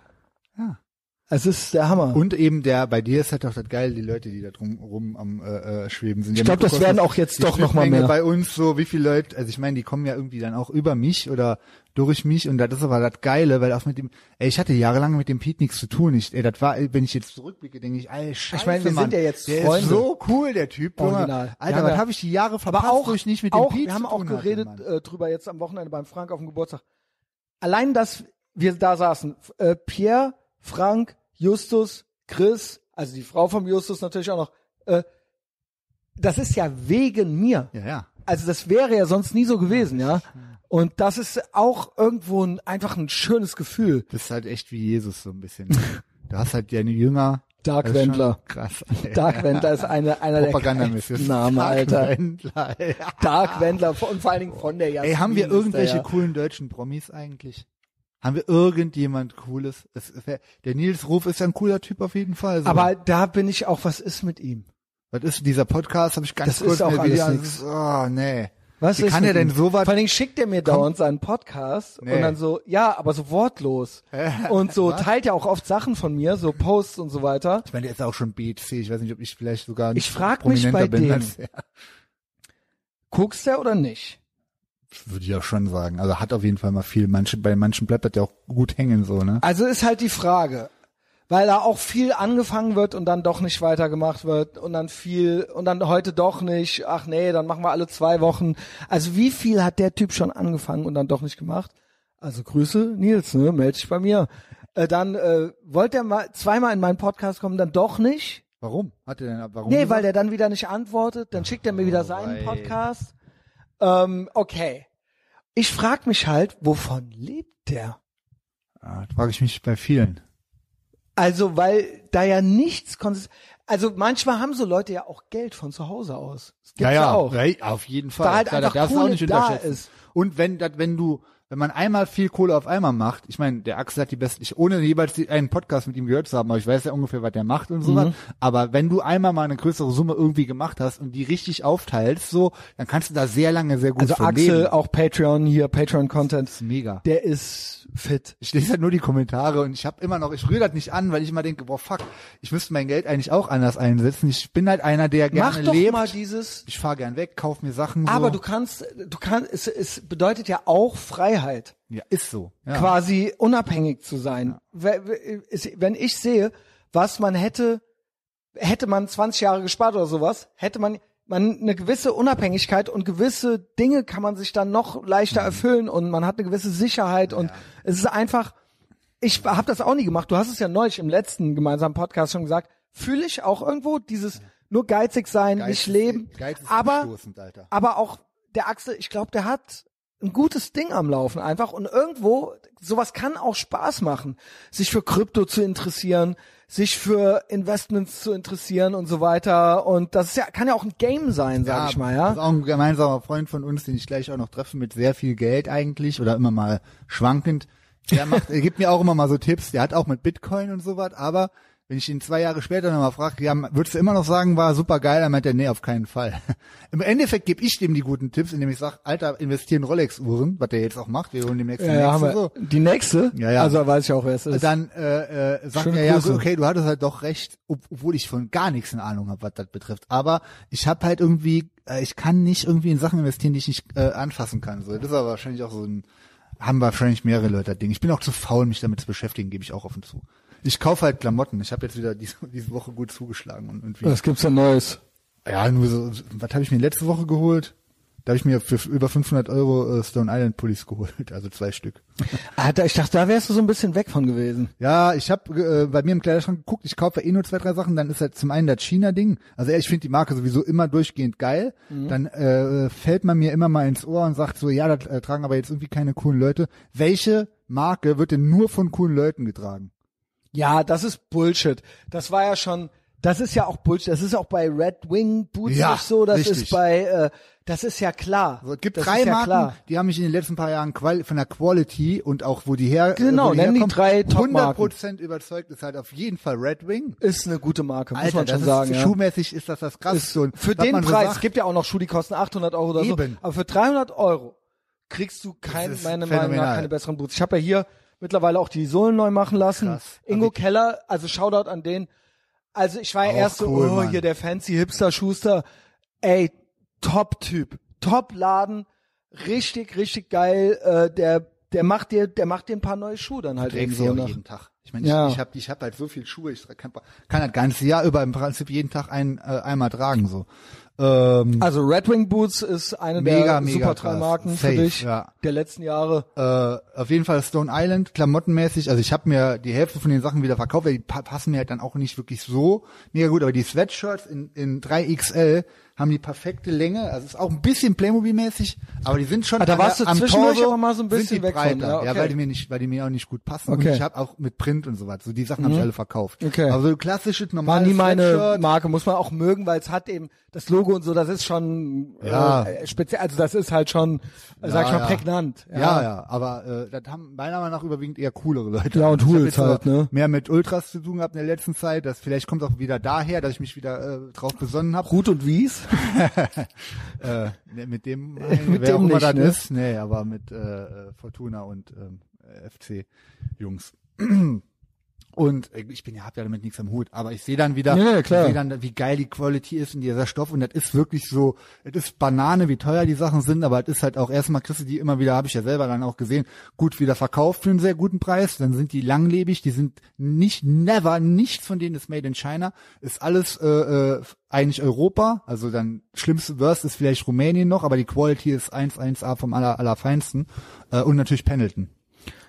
Es ist der Hammer. Und eben der, bei dir ist halt doch das geil, die Leute, die da drum rum am äh, äh, schweben sind. Ich glaub, das werden auch jetzt doch noch mal Schnittmenge mehr. Bei uns so, wie viele Leute, also ich meine, die kommen ja irgendwie dann auch über mich oder durch mich und das ist aber das Geile, weil auch mit dem, ey, ich hatte jahrelang mit dem Pete nichts zu tun. Ich, ey, das war, wenn ich jetzt zurückblicke, denke ich, ey, scheiße, meine, wir Mann, sind ja jetzt der Freunde. ist so cool, der Typ. Original. Alter, was habe ich die Jahre verpasst, aber auch, wo ich nicht mit auch dem Pete wir haben auch hatte, geredet Mann. äh, drüber jetzt am Wochenende beim Frank auf dem Geburtstag. Allein, dass wir da saßen, äh, Pierre, Frank, Justus, Chris, also die Frau vom Justus natürlich auch noch, äh, das ist ja wegen mir. Ja, ja. Also das wäre ja sonst nie so gewesen, ja. Und das ist auch irgendwo ein, einfach ein schönes Gefühl. Das ist halt echt wie Jesus so ein bisschen. Du hast halt deine Jünger. Dark Wendler. Krass. Dark Wendler ist eine, einer der geilsten Namen, Dark Alter. Wendler, ey. Dark Wendler und vor allen Dingen von der Jasmin. Ey, haben wir der irgendwelche ja. coolen deutschen Promis eigentlich? Haben wir irgendjemand cooles? Es, es wär- der Nils Ruf ist ja ein cooler Typ auf jeden Fall. So. Aber da bin ich auch, was ist mit ihm? was ist dieser Podcast? Habe ich ganz Das kurz ist auch alles wieder. nix. Oh nee. Was Wie ist kann er denn ihm? sowas? Vor allen Dingen schickt er mir dauernd seinen Podcast Nee. und dann so, ja, aber so wortlos. und so teilt er auch oft Sachen von mir, so Posts und so weiter. Ich meine, der ist auch schon BC. Ich weiß nicht, ob ich vielleicht sogar Ich frag mich bei dem. als er. Guckst er oder nicht? Würde ich auch schon sagen. Also hat auf jeden Fall mal viel. Manche, bei manchen bleibt das ja auch gut hängen so, ne? Also ist halt die Frage, weil da auch viel angefangen wird und dann doch nicht weitergemacht wird und dann viel und dann heute doch nicht. Ach nee, dann machen wir alle zwei Wochen. Also wie viel hat der Typ schon angefangen und dann doch nicht gemacht? Also Grüße, Nils, ne? Meld dich bei mir. Äh, dann äh, wollte er mal zweimal in meinen Podcast kommen, dann doch nicht. Warum? Hat er denn, warum? Nee, gesagt? weil der dann wieder nicht antwortet, dann schickt er mir wieder seinen wei. Podcast. Ähm, okay. Ich frag mich halt, wovon lebt der? Ah, das frage ich mich bei vielen. Also, weil da ja nichts konsist also manchmal haben so Leute ja auch Geld von zu Hause aus. Das gibt's ja, auch. Ja, auf jeden Fall. Da halt einfach du auch Kohle nicht da ist. Und wenn wenn du, wenn man einmal viel Kohle auf einmal macht, ich meine, der Axel hat die besten, ich, ohne jeweils einen Podcast mit ihm gehört zu haben, aber ich weiß ja ungefähr, was der macht und sowas. Mhm. Aber wenn du einmal mal eine größere Summe irgendwie gemacht hast und die richtig aufteilst, so, dann kannst du da sehr lange sehr gut Also Axel, leben. auch Patreon hier, Patreon-Content, mega. der ist fit. Ich lese halt nur die Kommentare und ich habe immer noch, ich rühre das nicht an, weil ich immer denke, boah fuck, ich müsste mein Geld eigentlich auch anders einsetzen. Ich bin halt einer, der gerne Mach doch lebt. mal dieses. ich fahre gern weg, kauf mir Sachen. Aber so. du kannst, du kannst, es, es bedeutet ja auch Freiheit. Ja, ist so. Ja. quasi unabhängig zu sein. Es- Wenn ich sehe, was man hätte, hätte man 20 Jahre gespart oder sowas, hätte man man eine gewisse Unabhängigkeit und gewisse Dinge kann man sich dann noch leichter Mhm. erfüllen und man hat eine gewisse Sicherheit und es ist einfach ich habe das auch nie gemacht. Du hast es ja neulich im letzten gemeinsamen Podcast schon gesagt. Fühle ich auch irgendwo dieses nur geizig sein, Geiz nicht leben, Geiz ist aber aber auch der Axel, ich glaube, der hat ein gutes Ding am Laufen einfach und irgendwo sowas kann auch Spaß machen, sich für Krypto zu interessieren, sich für Investments zu interessieren und so weiter und das ist ja kann ja auch ein Game sein, sag ich mal, Das ja. ist auch ein gemeinsamer Freund von uns, den ich gleich auch noch treffe, mit sehr viel Geld eigentlich oder immer mal schwankend. Der macht, er gibt mir auch immer mal so Tipps. Der hat auch mit Bitcoin und sowas, aber Wenn ich ihn zwei Jahre später nochmal frage, ja, würdest du immer noch sagen, war super geil, dann meint er, nee, auf keinen Fall. Im Endeffekt gebe ich dem die guten Tipps, indem ich sage, Alter, investieren Rolex-Uhren, was der jetzt auch macht, wir holen demnächst die Ja, ja, haben nächste wir. so. Die nächste? Ja, ja. Also weiß ich auch, wer es ist. Dann äh, äh, sagt Schöne er ja, Grüße. so, okay, du hattest halt doch recht, ob, obwohl ich von gar nichts eine Ahnung habe, was das betrifft. Aber ich habe halt irgendwie, äh, ich kann nicht irgendwie in Sachen investieren, die ich nicht äh, anfassen kann. So, das ist aber wahrscheinlich auch so ein, haben wahrscheinlich mehrere Leute das Ding. Ich bin auch zu faul, mich damit zu beschäftigen, gebe ich auch offen zu. Ich kaufe halt Klamotten. Ich habe jetzt wieder diese, diese Woche gut zugeschlagen und irgendwie. Was gibt's denn Neues? Ja, nur so, was habe ich mir letzte Woche geholt? Da habe ich mir für über 500 Euro äh, Stone Island Pullis geholt, also zwei Stück. Ah, da, ich dachte, da wärst du so ein bisschen weg von gewesen. Ja, ich habe äh, bei mir im Kleiderschrank geguckt, ich kaufe eh nur zwei, drei Sachen, dann ist halt zum einen das China-Ding. Also ich finde die Marke sowieso immer durchgehend geil. Dann äh, fällt man mir immer mal ins Ohr und sagt so, ja, das äh, tragen aber jetzt irgendwie keine coolen Leute. Welche Marke wird denn nur von coolen Leuten getragen? Ja, das ist Bullshit. Das war ja schon, das ist ja auch Bullshit. Das ist auch bei Red Wing Boots Ja, nicht so. Das richtig. ist bei, äh, das ist ja klar. Also, es gibt das drei ist ja Marken, Klar. die haben mich in den letzten paar Jahren quali von der Quality und auch wo die her Genau, wo die nenn die herkommen, drei Top-Marken. 100% überzeugt ist halt auf jeden Fall Red Wing. Ist eine gute Marke, muss Alter, man schon das sagen. ist, ja. schuhmäßig ist das das krasseste. Für den Preis, sagt, es gibt ja auch noch Schuhe, die kosten 800 Euro oder Eben. so, aber für 300 Euro kriegst du kein, ist meiner Meinung nach keine besseren Boots. Ich habe ja hier mittlerweile auch die Sohlen neu machen lassen. Krass. Ingo Aber ich- Keller, also Shoutout an den. Also ich war ja erst so, cool, oh, Mann. hier der fancy Hipster Schuster. Ey, Top-Typ, Top-Laden, richtig, richtig geil. Äh, der, der macht dir, der macht dir ein paar neue Schuhe dann halt eben so. Ne? jeden Tag. Ich meine, Ja. ich, ich habe ich hab halt so viel Schuhe, ich kann, kann das ganze Jahr über im Prinzip jeden Tag ein, äh, einmal tragen so. Ähm, Also Red Wing Boots ist eine Mega, der mega super drei Marken Safe, für dich ja. der letzten Jahre. äh, auf jeden Fall Stone Island, klamottenmäßig. Also ich habe mir die Hälfte von den Sachen wieder verkauft, weil die pa passen mir halt dann auch nicht wirklich so mega gut. Aber die Sweatshirts in, in 3XL haben die perfekte Länge. Also ist auch ein bisschen Playmobil-mäßig, aber die sind schon Ah, da warst der- du am zwischendurch Torso aber mal so ein bisschen weg von, ja, okay. Ja, weil die mir nicht, weil die mir auch nicht gut passen. Okay. Mhm. Und ich habe auch mit Print und so was. So die Sachen habe ich alle verkauft. Okay. Aber so klassisches War normales nie meine Marke, muss man auch mögen, weil es hat eben das Logo und so, das ist schon Ja. äh, speziell, also das ist halt schon, äh, sag ich Ja, mal, ja. prägnant. Ja, ja, aber äh, das haben meiner Meinung nach überwiegend eher coolere Leute. Ja, und Ich Hools halt, ne? Mehr mit Ultras zu tun gehabt in der letzten Zeit. Das vielleicht kommt auch wieder daher, dass ich mich wieder äh, drauf besonnen habe. Ruth und Wies. Äh, ne, mit dem, Mit wer dem auch immer das ne? ist. Nee, aber mit äh, äh, Fortuna und ähm, FC Jungs. Und äh, ich bin ja, hab ja damit nichts am Hut, aber ich sehe dann wieder, Ja, ich sehe dann, wie geil die Quality ist in dieser Stoff und das ist wirklich so, es ist Banane, wie teuer die Sachen sind, aber es ist halt auch erstmal kriegst du die immer wieder, habe ich ja selber dann auch gesehen, gut wieder verkauft für einen sehr guten Preis, dann sind die langlebig, die sind nicht, never, nicht von denen ist made in China, ist alles äh, äh, eigentlich Europa, also dann schlimmste Worst ist vielleicht Rumänien noch, aber die Quality ist 1-1A vom aller, allerfeinsten äh, und natürlich Pendleton.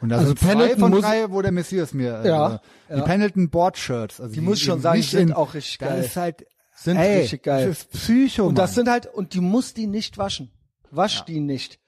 Und da Also sind zwei Pendleton von muss- drei, wo der Messias mir äh, Ja, die ja. Pendleton Board Shirts, also Die muss ich schon sagen, die sind in- auch richtig das geil. ist halt Sind ey, richtig geil. Das ist Psycho, Und das Mann. sind halt, und die muss die nicht waschen. Wasch die nicht.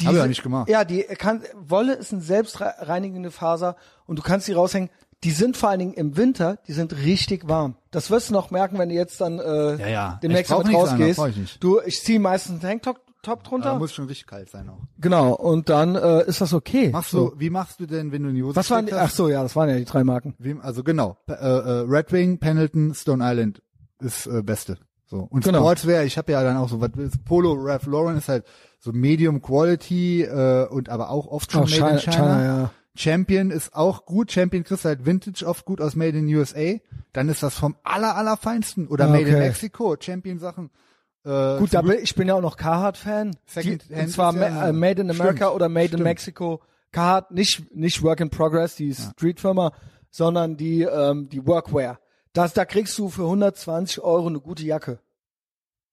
Die Hab ich sind- nicht gemacht. Ja, die kann, Wolle ist eine selbstreinigende Faser und du kannst die raushängen. Die sind vor allen Dingen im Winter, die sind richtig warm. Das wirst du noch merken, wenn du jetzt dann äh, Ja, ja. demnächst an, da rausgehst. brauch ich nicht. Du, ich ziehe meistens einen Tanktop Top drunter. Aber muss schon richtig kalt sein auch. genau, und dann äh, ist das okay. Machst so. du, wie machst du denn, wenn du in die Hose Was waren die, ach so, ja, das waren ja die drei Marken. Wie, also genau, P- äh, äh, Red Wing, Pendleton, Stone Island ist äh, beste. So und Genau. Sportswear, ich habe ja dann auch so was Polo Ralph Lauren ist halt so Medium Quality äh, und aber auch oft schon Auch Made China- in China. China, ja. Champion ist auch gut. Champion kriegst du halt Vintage oft gut aus Made in USA. Dann ist das vom aller allerfeinsten oder Ah, Made in okay. Mexico. Champion Sachen. Äh, Gut, bin, ich bin ja auch noch Carhartt-Fan. Und zwar ja- ma- äh, Made in America Stimmt, oder Made in stimmt. Mexico. Carhartt, nicht, nicht Work in Progress, die Streetfirma, sondern die, ähm, die Workwear. Das, da kriegst du für 120 Euro eine gute Jacke.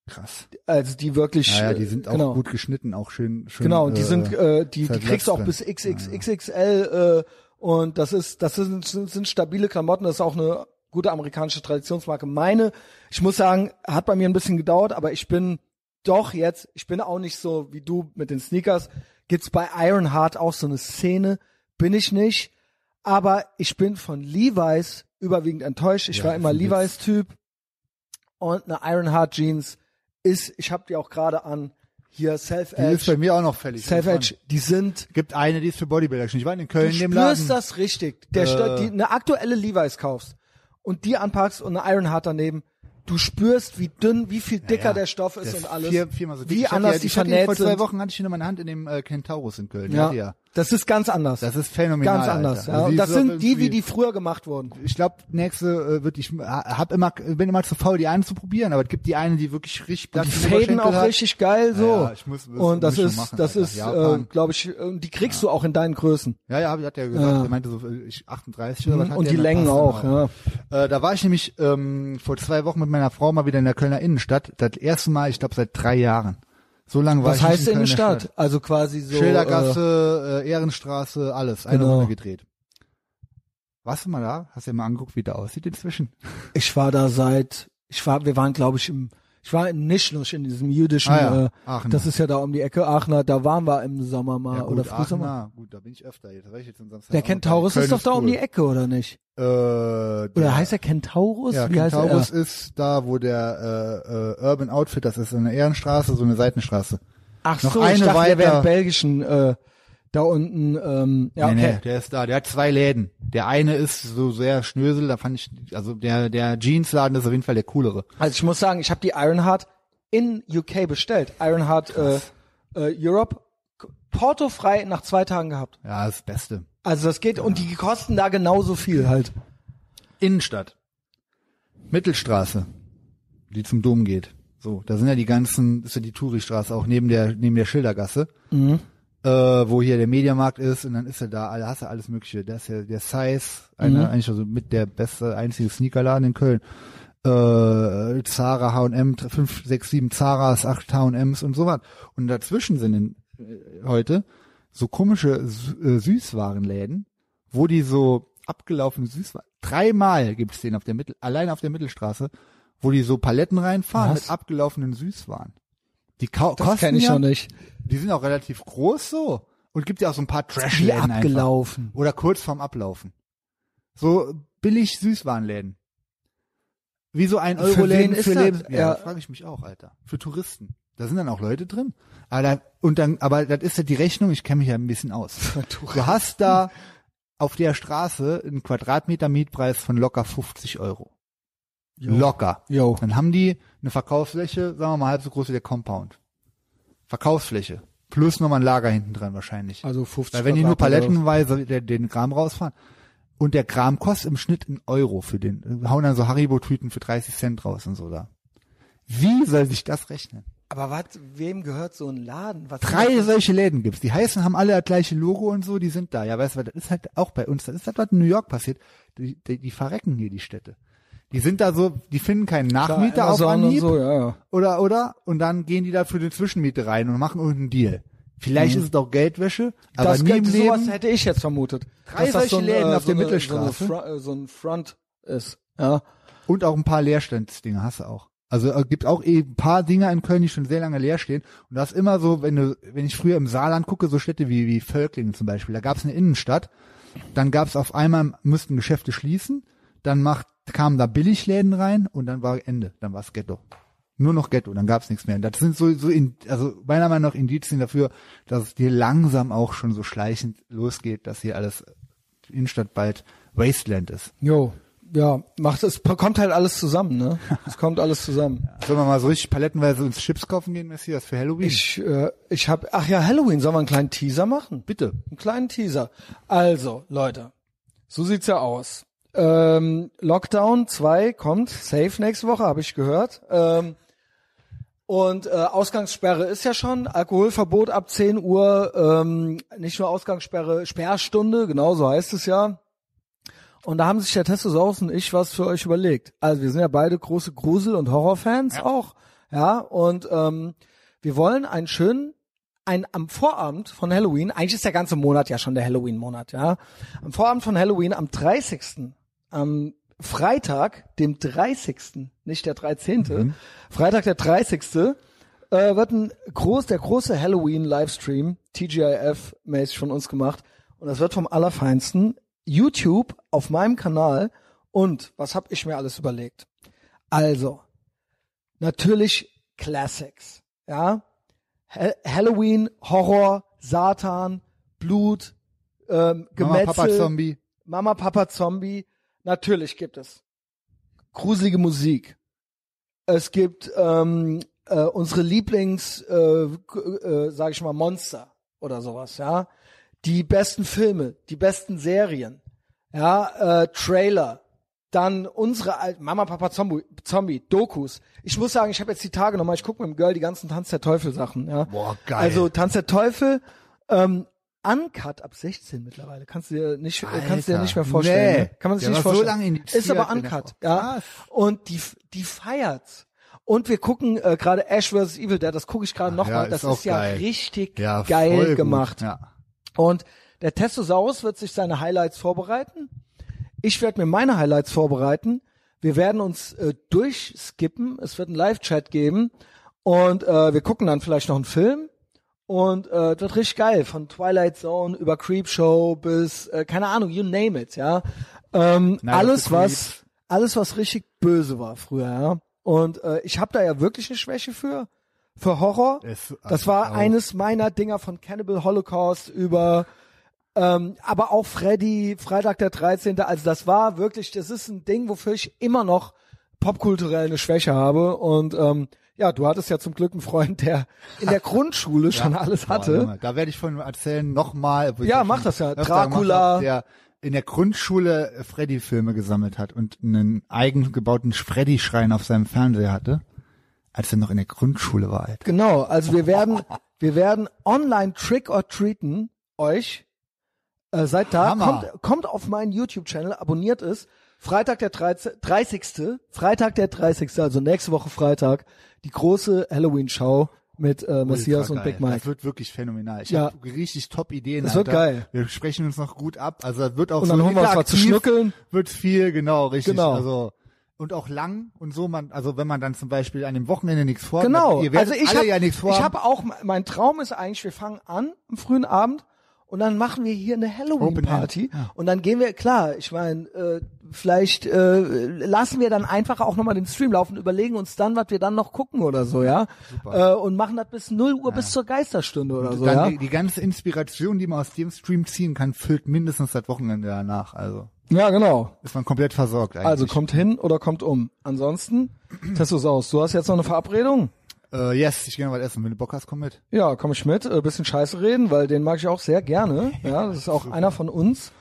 krass. Also die wirklich. Naja, äh, die sind auch genau. gut geschnitten, auch schön. schön Genau, und die äh, sind, äh, die, die kriegst du auch bis drin. XX, XXL, äh, und das ist, das sind, sind, sind stabile Klamotten, das ist auch eine gute amerikanische Traditionsmarke. Meine, ich muss sagen, hat bei mir ein bisschen gedauert, aber ich bin doch jetzt, ich bin auch nicht so wie du mit den Sneakers. Gibt's bei Ironheart auch so eine Szene? Bin ich nicht. Aber ich bin von Levi's überwiegend enttäuscht. Ich Ja, war immer. Levi's-Typ. Und eine Ironheart Jeans ist, ich habe die auch gerade an, hier Die ist bei mir auch noch fällig. Self-Edge, die sind, Gibt eine, die ist für Bodybuilder. Ich war in du Köln in dem spürst Laden. das richtig. Der, Äh. Die, eine aktuelle Levi's kaufst und die anpackst und eine Ironheart daneben, du spürst, wie dünn, wie viel dicker Ja, der Stoff ist Das und alles. Vier, viermal so dick. wie Ich anders ja, die hatte ihn vernäht Vor zwei sind. Wochen hatte ich ihn in meiner Hand in dem äh, Kentaurus in Köln. Ja, Ja. Ja. das ist ganz anders. Das ist phänomenal. ganz anders. Alter. Ja. Also Und die das auch sind die, wie die früher gemacht wurden. ich glaube, nächste äh, wird ich hab immer bin immer zu faul, die eine zu probieren, aber es gibt die eine, die wirklich richtig Die im faden Oberschenkel auch hat. richtig geil so. Ja, ja, ich muss- muss- und das ist, machen, das Alter. ist, äh, glaube ich, äh, die kriegst du auch in deinen Größen. Ja, ja, hat er gesagt. Ja. Er meinte so, ich 38 oder was hat Und die Längen auch, ja. Äh, da war ich nämlich ähm, vor zwei Wochen mit meiner Frau mal wieder in der Kölner Innenstadt. Das erste Mal, ich glaube, seit drei Jahren. So lange war Was ich heißt in Innenstadt? Kölner Also quasi so. Stadt. Schildergasse, äh, Ehrenstraße, alles. Eine Genau. Runde gedreht. Warst du mal da? Hast du dir mal angeguckt, wie der aussieht inzwischen? Ich war da seit, ich war, wir waren glaube ich im, ich war in Nischnusch, in diesem jüdischen, Ah ja, äh, das ist ja da um die Ecke, Aachener, da waren wir im Sommer mal ja, oder gut, Frühsommer. Aachener, gut, da bin ich öfter. Jetzt ich jetzt Der Kentaurus ist doch da um die Ecke, oder nicht? Äh, Oder der- heißt er Kentaurus? Ja, Wie heißt Kentaurus er? ist da, wo der äh, äh, Urban Outfit, das ist eine Ehrenstraße, so eine Seitenstraße. Ach noch so, eine ich dachte, der wäre weiter. im belgischen, äh, da unten, ähm, ja, nee, okay. nee, der ist da. Der hat zwei Läden. Der eine ist so sehr schnösel, da fand ich, also der der Jeansladen ist auf jeden Fall der coolere. Also ich muss sagen, ich habe die Ironheart in UK bestellt. Ironheart äh, äh, Europe, portofrei nach zwei Tagen gehabt. Ja, das Beste. Also das geht und die kosten da genauso viel halt. Innenstadt. Mittelstraße, die zum Dom geht. So, da sind ja die ganzen, ist ja die Touristraße auch neben der neben der Schildergasse. Äh, wo hier der Mediamarkt ist und dann ist er da, da hast du alles mögliche. Da ist ja der Size, einer eigentlich also mit der beste einzige Sneakerladen in Köln. Äh, Zara, H&M, 5, 6, 7 Zaras, 8 H&Ms und so was. Und dazwischen sind in, äh, heute so komische äh, Süßwarenläden, wo die so abgelaufene Süßwaren, dreimal gibt's den auf der Mittel, allein auf der Mittelstraße, wo die so Paletten reinfahren Was? mit abgelaufenen Süßwaren. Die kau- Das kosten kenne ich ja, noch nicht. die sind auch relativ groß so. Und gibt ja auch so ein paar Wie Trash-Läden einfach. abgelaufen. Oder kurz vorm Ablaufen. So billig Süßwarenläden. Wie so ein Für Euro-Läden für das? Lebens... Ja, Ja. frage ich mich auch, Alter. Für Touristen. Da sind dann auch Leute drin. Aber, da, und dann, aber das ist ja die Rechnung, ich kenne mich ja ein bisschen aus. Du hast da auf der Straße einen Quadratmeter Mietpreis von locker 50 Euro. Locker. Jo. Dann haben die eine Verkaufsfläche, sagen wir mal halb so groß wie der Compound. Verkaufsfläche. Plus nochmal ein Lager hinten dran wahrscheinlich. Also 50 Weil wenn die nur palettenweise den, den Kram rausfahren. Und der Kram kostet im Schnitt einen Euro für den. Hauen dann so Haribo-Tüten für 30 Cent raus und so da. Wie soll sich das rechnen? Aber was, wem gehört so ein Laden? Was Drei solche Läden gibt's. Die heißen, haben alle das gleiche Logo und so, die sind da. Ja, weißt du, das ist halt auch bei uns. Das ist das, was in New York passiert. Die, die, die verrecken hier die Städte. Die sind da so, die finden keinen Nachmieter auf Amazon und Anhieb. so, ja, ja. Oder, oder? Und dann gehen die da für die Zwischenmiete rein und machen irgendeinen Deal. Vielleicht ist es doch Geldwäsche, aber das nie im könnte, sowas Leben. hätte ich jetzt vermutet. Drei solche ein, Läden äh, auf der eine- Mittelstraße. So, eine äh, so ein Front ist. Ja. Und auch ein paar Leerstandsdinger hast du auch. Also äh, gibt auch eh ein paar Dinger in Köln, die schon sehr lange leer stehen. Und das ist immer so, wenn du, wenn ich früher im Saarland gucke, so Städte wie, wie Völklingen zum Beispiel, da gab es eine Innenstadt, dann gab es auf einmal, mussten Geschäfte schließen, dann macht, kamen da Billigläden rein und dann war Ende, dann war es Ghetto. Nur noch Ghetto, dann gab es nichts mehr. Das sind so, so in, also meiner Meinung nach Indizien dafür, dass es dir langsam auch schon so schleichend losgeht, dass hier alles Innenstadt bald Wasteland ist. Jo. Ja, macht es, kommt halt alles zusammen, ne? Es kommt alles zusammen. Sollen wir mal so richtig palettenweise uns Chips kaufen gehen, Messias, für Halloween? Ich, äh, ich habe, ach ja, Halloween, sollen wir einen kleinen Teaser machen? Bitte. Einen kleinen Teaser. Also, Leute, so sieht's ja aus. Ähm, Lockdown 2 kommt safe nächste Woche, habe ich gehört. Ähm, und äh, Ausgangssperre ist ja schon, Alkoholverbot ab 10 Uhr, ähm, nicht nur Ausgangssperre, Sperrstunde, genau so heißt es ja. Und da haben sich der Testosaurus und ich was für euch überlegt. Also wir sind ja beide große Grusel- und Horrorfans auch, ja. Und ähm, wir wollen einen schönen, ein am Vorabend von Halloween, eigentlich ist der ganze Monat ja schon der Halloween-Monat, ja. Am Vorabend von Halloween, am 30. am Freitag, dem 30., nicht der 13., Freitag der 30. Äh, wird ein groß, der große Halloween-Livestream, TGIF-mäßig von uns gemacht. Und das wird vom Allerfeinsten. YouTube auf meinem Kanal. Und was hab ich mir alles überlegt? Also, natürlich Classics, ja. Ha Halloween, Horror, Satan, Blut, ähm, Mama, Gemetzel, Papa, Zombie. Mama, Papa, Zombie. Natürlich gibt es. gruselige Musik. Es gibt ähm, äh, unsere Lieblings, äh, äh, sag ich mal, Monster oder sowas, ja. Die besten Filme, die besten Serien, ja, äh, Trailer, dann unsere alten Mama, Papa, Zombie, Zombie, Dokus. Ich muss sagen, ich habe jetzt die Tage nochmal, ich gucke mit dem Girl die ganzen Tanz der Teufel Sachen, ja. Boah, geil. Also Tanz der Teufel, ähm, Uncut ab 16 mittlerweile. Kannst du dir nicht, äh, kannst du dir Alter, nicht mehr vorstellen. nee. ne? Kann man sich Der nicht war so vorstellen. lange ist aber Uncut, ja. Krass. Und die, die feiert's. Und wir gucken äh, gerade Ash vs. Evil Dead, das gucke ich gerade ja, nochmal. ist das auch ist ja geil. richtig Ja, geil gemacht. Ja. Und der Testosaurus wird sich seine Highlights vorbereiten. Ich werde mir meine Highlights vorbereiten. Wir werden uns äh, durchskippen. Es wird einen Live-Chat geben. Und äh, wir gucken dann vielleicht noch einen Film. Und äh, wird richtig geil. Von Twilight Zone über Creepshow bis, äh, keine Ahnung, you name it, ja. Ähm, alles, was, alles, was richtig böse war früher, ja. Und äh, ich habe da ja wirklich eine Schwäche für. Für Horror. Es- das war auch. eines meiner Dinger von Cannibal Holocaust über ähm, aber auch Freddy, Freitag der 13. Also das war wirklich, das ist ein Ding, wofür ich immer noch popkulturell eine Schwäche habe. Und ähm, ja, du hattest ja zum Glück einen Freund, der in der Grundschule schon alles Boah, hatte. Junge, da werde ich von erzählen nochmal. Ja, mach das ja. Dracula. gemacht der in der Grundschule äh, Freddy-Filme gesammelt hat und einen eigen gebauten Freddy-Schrein auf seinem Fernseher hatte, als er noch in der Grundschule war, Alter. Genau, also wir werden, wir werden online Trick or Treaten euch. Äh, seid da, Hammer. kommt, kommt auf meinen YouTube-Channel, abonniert es. Freitag der 13, 30. Freitag der 30. Also nächste Woche Freitag, die große Halloween-Show mit äh, Messias und Ultra Big geil. Mike. Das wird wirklich phänomenal. Ich Ja. habe richtig top Ideen. Das wird geil. Wir sprechen uns noch gut ab. Also das wird auch Und so holen wir uns was zu schnuckeln. Wird viel, genau, richtig. Genau. Also und auch lang und so man, also wenn man dann zum Beispiel an dem Wochenende nichts vorhat, Genau. Also ich habe ja nichts ich vorhaben. habe auch mein Traum ist eigentlich, wir fangen an am frühen Abend und dann machen wir hier eine Halloween Open Party End, ja. und dann gehen wir klar, ich meine, äh, vielleicht äh, lassen wir dann einfach auch nochmal den Stream laufen, überlegen uns dann, was wir dann noch gucken oder so, ja? Äh, und machen das bis 0 Uhr bis zur Geisterstunde oder so, dann ja? die, die ganze Inspiration, die man aus dem Stream ziehen kann, füllt mindestens das Wochenende danach. Also Ja, genau. ist man komplett versorgt eigentlich. Also kommt hin oder kommt um. Ansonsten, Tessus aus. Du hast jetzt noch eine Verabredung? Äh, yes, ich gehe noch was essen. Wenn du Bock hast, komm mit. Ja, komm ich mit. Äh, bisschen Scheiße reden, weil den mag ich auch sehr gerne. Ja, das ist auch einer von uns,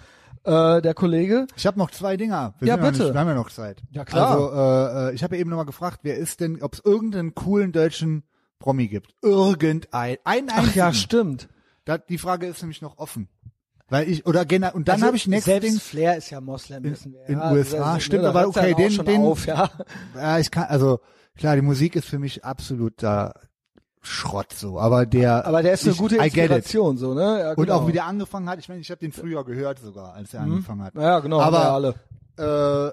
äh, der Kollege. Ich habe noch zwei Dinger. Wir Ja, noch bitte. Nicht, wir haben ja noch Zeit. Ja, klar. Also äh, äh, ich habe ja eben noch mal gefragt, wer ist denn, ob es irgendeinen coolen deutschen Promi gibt. Irgendein. Einen Ach ja, einzigen. stimmt. Da, die Frage ist nämlich noch offen. Weil ich, oder generell, und dann Also habe ich nächstes Ding. Flair ist ja Moslem, wissen wir. in ja, USA, das- stimmt, da aber okay, den- den- Auf, ja. Ja, ich kann, also klar, die Musik ist für mich absoluter Schrott so, aber der. Aber der ist eine ich, gute. Inspiration, so, ne? Ja, Und genau. auch wie der angefangen hat, ich meine, ich habe den früher gehört sogar, als er angefangen hat. Ja, genau, Aber- alle. Äh,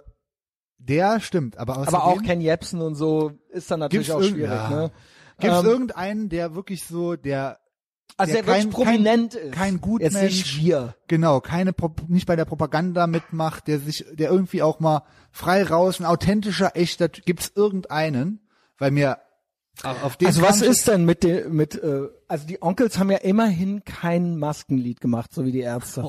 der stimmt, aber Aber auch Ken Jebsen und so ist dann natürlich auch schwierig, ja. ne? Gibt es Ähm, irgendeinen, der wirklich so, der Also der der, kein- prominent kein- ist. kein Jetzt Gutmensch, nicht wir. genau keine Pro- nicht bei der Propaganda mitmacht, der sich, der irgendwie auch mal frei raus, ein authentischer, echter, gibt's irgendeinen, weil mir auf den Also was ist denn mit den, mit, äh, also die Onkels haben ja immerhin kein Maskenlied gemacht, so wie die Ärzte.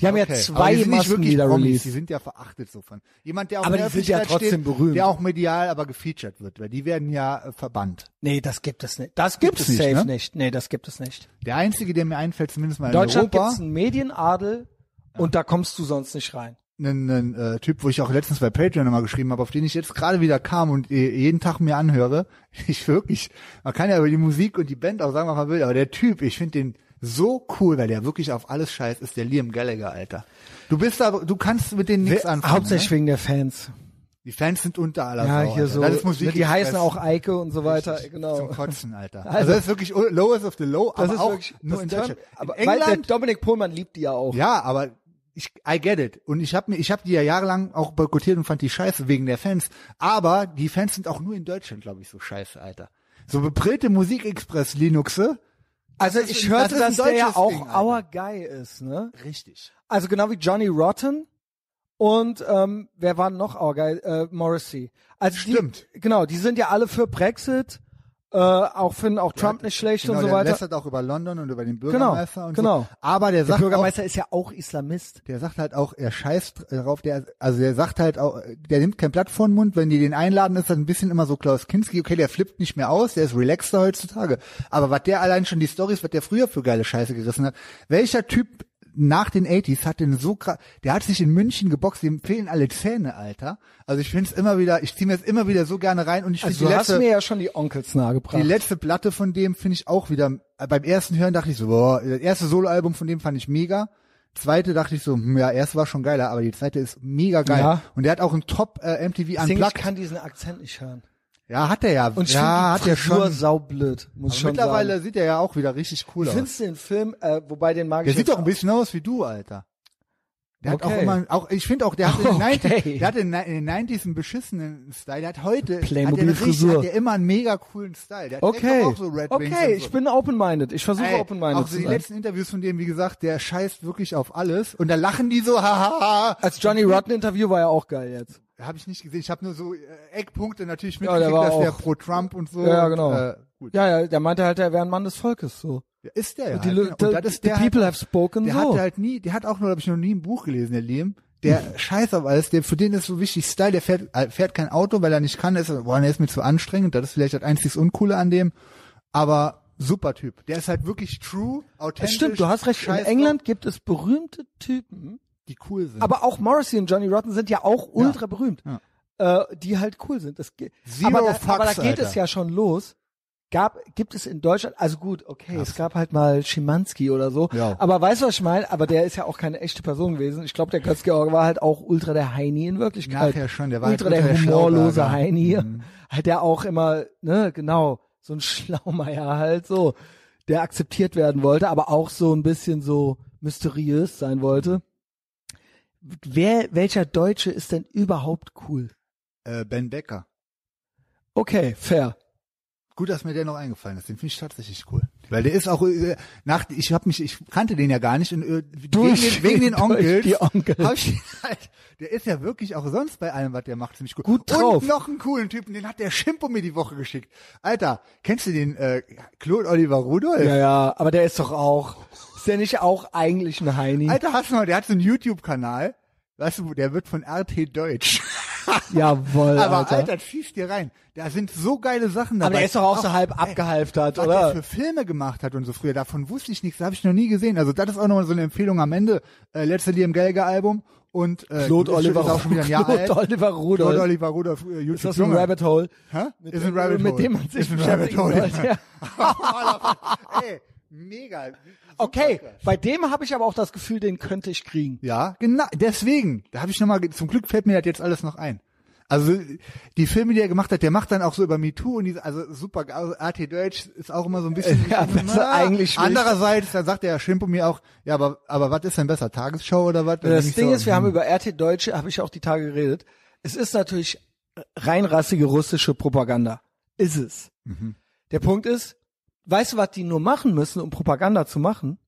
Die haben Okay, ja zwei die Maskenlieder Promis, released. Die sind ja verachtet so von. Jemand, der auch Aber die sind ja trotzdem steht, berühmt. Der auch medial aber gefeatured wird, weil die werden ja äh, verbannt. Nee, das gibt es nicht. Das gibt Gibt's es nicht, safe ne? nicht. Nee, das gibt es nicht. Der einzige, der mir einfällt, zumindest mal In Deutschland gibt Europa, es einen Medienadel und da kommst du sonst nicht rein. einen, einen äh, Typ, wo ich auch letztens bei Patreon nochmal geschrieben habe, auf den ich jetzt gerade wieder kam und äh, jeden Tag mir anhöre. Ich wirklich, man kann ja über die Musik und die Band auch sagen, was man will, aber der Typ, ich finde den so cool, weil der wirklich auf alles scheißt, ist der Liam Gallagher, Alter. Du bist aber, du kannst mit denen nichts anfangen. Hauptsächlich Ne? wegen der Fans. Die Fans sind unter aller Ja, Sau, hier Alter. so. Das ist Musik die heißen auch Eike und so weiter. Zum Genau. Kotzen, Alter. Also- Also, das ist wirklich lowest of the low, aber auch wirklich nur in Deutschland. Aber in weil der England, Dominik Pohlmann liebt die ja auch. ja, aber ich, I get it. Und ich habe mir, ich habe die ja jahrelang auch boykottiert und fand die scheiße wegen der Fans. Aber die Fans sind auch nur in Deutschland, glaube ich, so scheiße, Alter. So beprillte Musikexpress Linuxe. Also ich hörte, dass der ja auch Ding, our guy ist, ne? Richtig. Also genau wie Johnny Rotten und ähm, wer war noch our guy? Äh, Morrissey. Also Stimmt. Die, genau, die sind ja alle für Brexit Äh, auch finden auch Trump nicht schlecht genau, und so der weiter. lästert auch über London und über den Genau, Bürgermeister und genau. so. Aber der Der sagt auch, Bürgermeister ist ja auch Islamist. der sagt halt auch, er scheißt darauf, der, also der sagt halt auch, der nimmt kein Blatt vor den Mund, wenn die den einladen, ist das ein bisschen immer so Klaus Kinski, okay, der flippt nicht mehr aus, der ist relaxter heutzutage. Aber was der allein schon die Stories, was der früher für geile Scheiße gerissen hat, welcher Typ nach den 80s hat den so krass, der hat sich in München geboxt, dem fehlen alle Zähne, Alter. Also ich finde es immer wieder, ich ziehe mir jetzt immer wieder so gerne rein und ich finde Also du hast mir ja schon die Onkels nahegebracht. die letzte Platte von dem finde ich auch wieder, äh, beim ersten Hören dachte ich so, boah, das erste Soloalbum von dem fand ich mega. Zweite dachte ich so, hm, ja, erst war schon geiler, aber die zweite ist mega geil. Ja. Und der hat auch einen Top äh, MTV Deswegen, ich Unplugged. kann diesen Akzent nicht hören. Ja, hat er ja. Und ja, hat er schon. saublöd, muss ich schon mittlerweile sagen. sieht er ja auch wieder richtig cool aus. findest du den Film, äh, wobei den mag Der ich sieht jetzt doch ein bisschen aus wie du, Alter. Der hat Okay. auch immer, auch, ich finde auch, der hat in den, Okay. 90, der hat in, in den 90s einen beschissenen Style. Der hat heute, hat der, richtig- hat der immer einen mega coolen Style. Der trägt Okay, auch so Red Wings okay, und ich so. bin open-minded. Ich versuche open-minded auch so zu die sein. letzten Interviews von dem, wie gesagt, der scheißt wirklich auf alles. Und da lachen die so, hahaha. Als Johnny Rotten Interview war ja auch geil jetzt. Habe ich nicht gesehen. Ich habe nur so äh, Eckpunkte natürlich Ja, der mitgekriegt, war dass der auch- pro Trump und so. Ja, und, genau. Äh, gut. Ja, ja, der meinte halt, er wäre ein Mann des Volkes, so. Ja, ist der ja. die halt, genau. und das ist the der people halt, have spoken Der so. hat halt nie, der hat auch nur, glaube ich, noch nie ein Buch gelesen, der Liam. Der scheiß auf alles, der, für den ist so wichtig Style, der fährt, äh, fährt kein Auto, weil er nicht kann, ist, boah, der ist mir zu anstrengend, das ist vielleicht das einzig Uncoole an dem, aber super Typ. Der ist halt wirklich true, Das authentisch. stimmt, du hast recht. In England gibt es berühmte Typen, die cool sind. aber auch Morrissey und Johnny Rotten sind ja auch ultra berühmt, äh, die halt cool sind. Das ge- Zero aber, da, fucks, aber da geht Alter. es ja schon los. Gab, gibt es in Deutschland, also gut, okay, es gab halt mal Schimanski oder so, Ja. aber weißt du, was ich meine? Aber der ist ja auch keine echte Person gewesen. Ich glaube, der Götz-George war halt auch ultra der Heini in Wirklichkeit. Nachher schon, der war halt ultra der ultra der humorlose Schlauberger. Heini. Mhm. Halt der auch immer, ne, genau, so ein Schlaumeier halt so, der akzeptiert werden wollte, aber auch so ein bisschen so mysteriös sein wollte. Wer, welcher Deutsche ist denn überhaupt cool? äh, Ben Becker. Okay, fair. Gut, dass mir der noch eingefallen ist. Den finde ich tatsächlich cool. Weil der ist auch äh, nach ich habe mich ich kannte den ja gar nicht und äh, wegen, Durch- den, wegen den Onkels, die hab ich halt, der ist ja wirklich auch sonst bei allem, was der macht, ziemlich gut. Gut drauf. Und noch einen coolen Typen, den hat der Schimpo mir die Woche geschickt. Alter, kennst du den äh, Claude Oliver Rudolph? Ja, ja, aber der ist doch auch, ist der nicht auch eigentlich ein Heini? Alter, hast du mal, der hat so einen YouTube-Kanal. Weißt du, der wird von RT Deutsch. Jawohl, Aber Alter. Alter, schieß dir rein. Da sind so geile Sachen dabei. aber der ist doch auch so halb ey, abgehalftert, was oder? der für Filme gemacht hat und so früher, davon wusste ich nichts, das habe ich noch nie gesehen. Also das ist auch nochmal so eine Empfehlung am Ende. Äh, letzte Liam Gallagher Album und äh, Claude Oliver, ist auch schon wieder ein Jahr Claude alt. Oliver Rudolph. Claude Oliver Rudolph, äh, YouTube ist das ein. Rabbit Hole? Hä? Mit, ist ein Rabbit mit Hole. dem man sich ist ein Rabbit beschäftigen Hole. sollte. Ja. Ey, mega. Super Okay, geil. bei dem habe ich aber auch das Gefühl, den könnte ich kriegen. Ja, genau, deswegen. Da habe ich nochmal, zum Glück fällt mir das jetzt alles noch ein. Also die Filme, die er gemacht hat, der macht dann auch so über MeToo und diese, also super, also AT Deutsch ist auch immer so ein bisschen. Ja, besser eigentlich nicht. Andererseits, dann sagt der Herr Schimpo mir auch, ja, aber, aber was ist denn besser, Tagesschau oder was? Das Ding so, ist, wir hm. haben über RT Deutsche, habe ich auch die Tage geredet. Es ist natürlich reinrassige russische Propaganda. Ist es. Mhm. Der Punkt ist, weißt du, was die nur machen müssen, um Propaganda zu machen?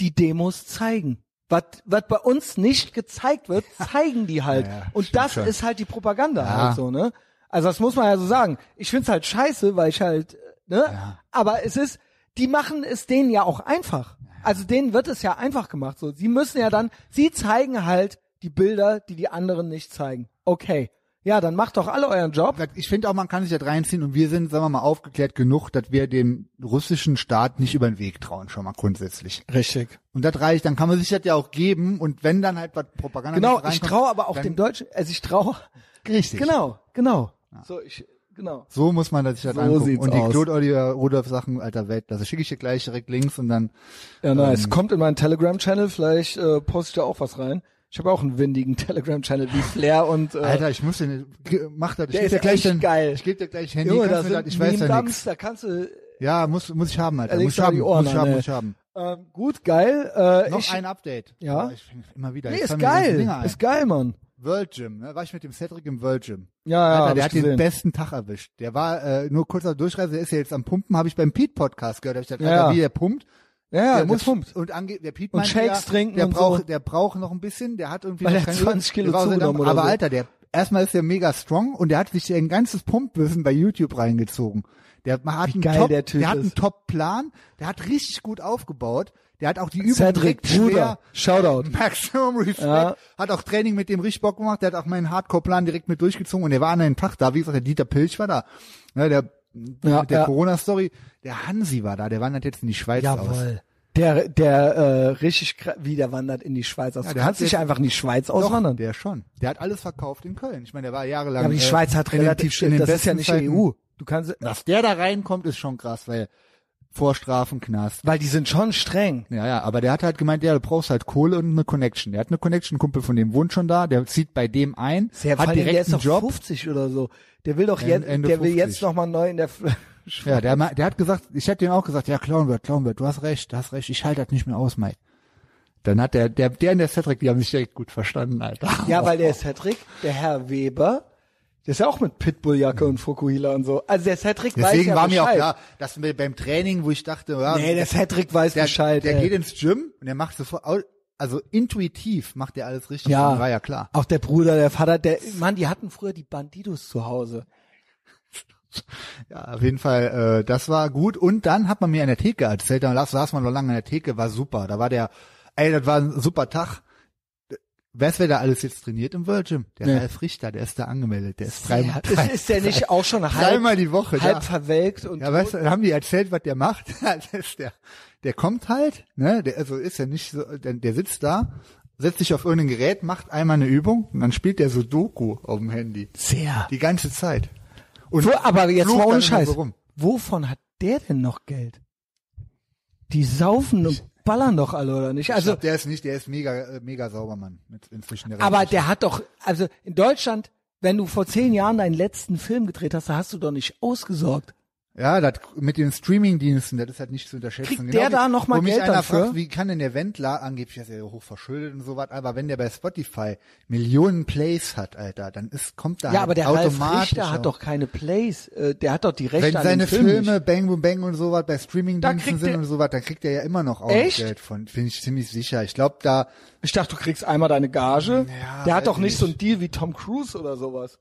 Die Demos zeigen. Was, was bei uns nicht gezeigt wird, zeigen die halt. Ja, ja, Und das schon. ist halt die Propaganda Ja. halt so, ne? Also das muss man ja so sagen. Ich find's halt scheiße, weil ich halt, ne? Ja. Aber es ist, die machen es denen ja auch einfach. Also denen wird es ja einfach gemacht. So, sie müssen ja dann, sie zeigen halt die Bilder, die die anderen nicht zeigen. Okay, ja, dann macht doch alle euren Job. Ich finde auch, man kann sich das reinziehen und wir sind, sagen wir mal, aufgeklärt genug, dass wir dem russischen Staat nicht über den Weg trauen, schon mal grundsätzlich. Richtig. Und das reicht, dann kann man sich das ja auch geben und wenn dann halt was Propaganda Genau, nicht ich traue aber auch dem Deutschen, also ich traue, Richtig. genau, genau. So, ich, genau. So muss man sich das So angucken. sieht's und die aus. Claude Oliver Rudolph Sachen, alter Weltklasse. Schicke ich dir gleich direkt Links und dann, Ja, nice. Ähm, Kommt in meinen Telegram-Channel, vielleicht äh, poste ich da auch was rein. Ich habe auch einen windigen Telegram-Channel wie Flair und äh, Alter, ich muss den, mach das, ich Der ist dir gleich den, geil. ich gebe dir gleich Handy, Junge, da sind ich weiß ja nix. da kannst du Ja, muss, muss ich haben, Alter, muss ich haben, Ohren muss ich haben, muss ich haben. ähm, gut, geil. Äh, Noch ich, ein Update. Ja? Ich fäng immer wieder. nee, ist geil, ist geil, Mann. World Gym, ne? War ich mit dem Cedric im World Gym. Ja, ja, Alter, der hat den gesehen. besten Tag erwischt. Der war äh, nur kurz auf Durchreise, der ist ja jetzt am Pumpen, habe ich beim Pete Podcast gehört. Hab ich gesagt, Ja, Alter, wie der pumpt. Ja, ja, der muss pumpt. und ange der Pete Und Shakes ja, trinken der und braucht, so. der braucht noch ein bisschen, der hat irgendwie Weil noch er keine 20 Kilo der zugenommen oder Aber so. Alter, der erstmal ist er mega strong und der hat sich ein ganzes Pumpwissen bei YouTube reingezogen. Der hat einen Top, der Typ hat einen ist. Top-Plan, der hat richtig gut aufgebaut. Der hat auch die Übung Cedric, Bruder, schwer, Shoutout. Maximum Respect. Ja. Hat auch Training mit dem richtig Bock gemacht. Der hat auch meinen Hardcore-Plan direkt mit durchgezogen und der war an einem Tag da. Wie gesagt, der Dieter Pilch war da. Ja, der Ja, mit der ja. Corona-Story. Der Hansi war da. Der wandert jetzt in die Schweiz aus. Jawohl. Der, der äh, richtig wie der wandert in die Schweiz aus. Ja, der hat jetzt- einfach in die Schweiz auswandern. der schon. Der hat alles verkauft in Köln. Ich meine, der war jahrelang. ja, aber die äh, Schweiz hat relativ in den das ist ja nicht Zeiten- EU. Du kannst Dass der da reinkommt, ist schon krass, weil Vorstrafen, Knast. weil die sind schon streng. Ja, ja, aber der hat halt gemeint, ja, du brauchst halt Kohle und eine Connection. Der hat eine Connection, Kumpel von dem wohnt schon da, der zieht bei dem ein, Sehr, hat allem, der direkt ist einen Job. 50 oder so. Der will doch jetzt, der will 50. jetzt noch mal neu in der Ja, der, der hat gesagt, ich hätte ihm auch gesagt, ja, Clownbird, Clownbird, du hast recht, du hast recht, ich halte das nicht mehr aus, Mike. Dann hat der, der, der in der Cedric, die haben sich direkt gut verstanden, Alter. Ja, weil der Cedric, der Herr Weber, der ist ja auch mit Pitbulljacke und Fukuhila und so. Also der Cedric weiß Deswegen ja war mir auch Bescheid. klar, dass wir beim Training, wo ich dachte, ja, Nee, der Cedric weiß der, Bescheid. der ey. geht ins Gym und der macht sofort, also intuitiv macht der alles richtig. Ja. Und war ja klar. Auch der Bruder, der Vater, der, Mann, die hatten früher die Bandidos zu Hause. Ja, auf jeden Fall, äh, das war gut. Und dann hat man mir an der Theke erzählt, da saß saß man noch lange an der Theke, war super. Da war der, ey, das war ein super Tag. Weißt du, wer da alles jetzt trainiert im World Gym? Der Nee. Ralf Richter, der ist da angemeldet. Der ist drei, Ja, drei, ist, ist der nicht auch schon halb, dreimal die Woche halb da. verwelkt und Ja, weißt du, dann haben die erzählt, was der macht. Ist der, der kommt halt, ne, der, also ist ja nicht so, der, der sitzt da, setzt sich auf irgendein Gerät, macht einmal eine Übung und dann spielt der so Doku auf dem Handy. sehr. Die ganze Zeit. Und Wo, aber jetzt mal ohne Scheiß. so. Wovon hat der denn noch Geld? Die saufen und ballern doch alle, oder nicht? Also Also, der ist nicht, der ist mega, äh, mega sauber, Mann. Mit inzwischen der aber der hat doch, also in Deutschland, wenn du vor zehn Jahren deinen letzten Film gedreht hast, da hast du doch nicht ausgesorgt. Ja, das mit den Streamingdiensten, das ist halt nicht zu unterschätzen. Kriegt der wie- da noch mal wo mich Geld einer dafür? fragt, wie kann denn der Wendler, angeblich ist er ja hoch verschuldet und so was, aber wenn der bei Spotify Millionen Plays hat, Alter, dann ist, kommt da Ja, halt aber der Ralf automatisch Richter auch- hat doch keine Plays. Äh, der hat doch die Rechte wenn seine Film Filme nicht. Bang Boom Bang und so was bei Streamingdiensten sind der- und so was, dann kriegt er ja immer noch ordentlich Echt? Geld von, finde ich ziemlich sicher. Ich glaube da, Ich dachte, du kriegst einmal deine Gage. Ja, der hat doch nicht ich. so einen Deal wie Tom Cruise oder sowas.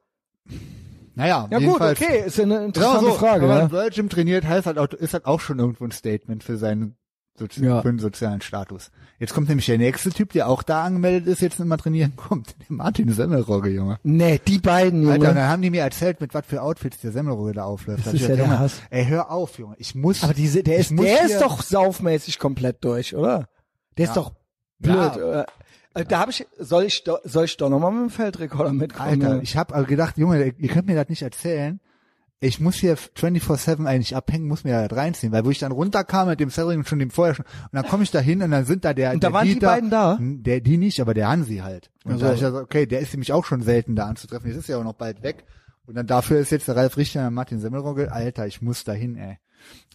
Naja, Ja gut, okay, ist ja eine Genau interessante so, Frage. wenn man Ja? World Gym trainiert, heißt halt auch, ist halt auch schon irgendwo ein Statement für seinen Sozi Ja. für den sozialen Status. Jetzt kommt nämlich der nächste Typ, der auch da angemeldet ist, jetzt immer trainieren kommt. Der Martin Semmelrogge, Junge. Nee, die beiden, Junge. Alter, und dann haben die mir erzählt, mit was für Outfits der Semmelrogge da aufläuft. Das ist ja gesagt, der Hass. Ey, hör auf, Junge. Ich muss. aber diese, der ist, der ist doch saufmäßig komplett durch, oder? Der ist Ja. doch blöd. Ja. Äh, da habe ich, soll ich, soll ich doch nochmal mit dem Feldrekorder mitkommen? Alter, ich habe gedacht, Junge, ihr könnt mir das nicht erzählen. Ich muss hier 24-7 eigentlich abhängen, muss mir das reinziehen, weil wo ich dann runterkam mit dem und schon dem vorher schon, und dann komme ich da hin und dann sind da der, Und da der waren die Dieter, beiden da? Der, die nicht, aber der Hansi halt. Und Also- da ich also, okay, der ist nämlich auch schon selten da anzutreffen, jetzt ist ja auch noch bald weg. Und dann dafür ist jetzt der Ralf Richter und Martin Semmelrogge, Alter, ich muss da hin, ey.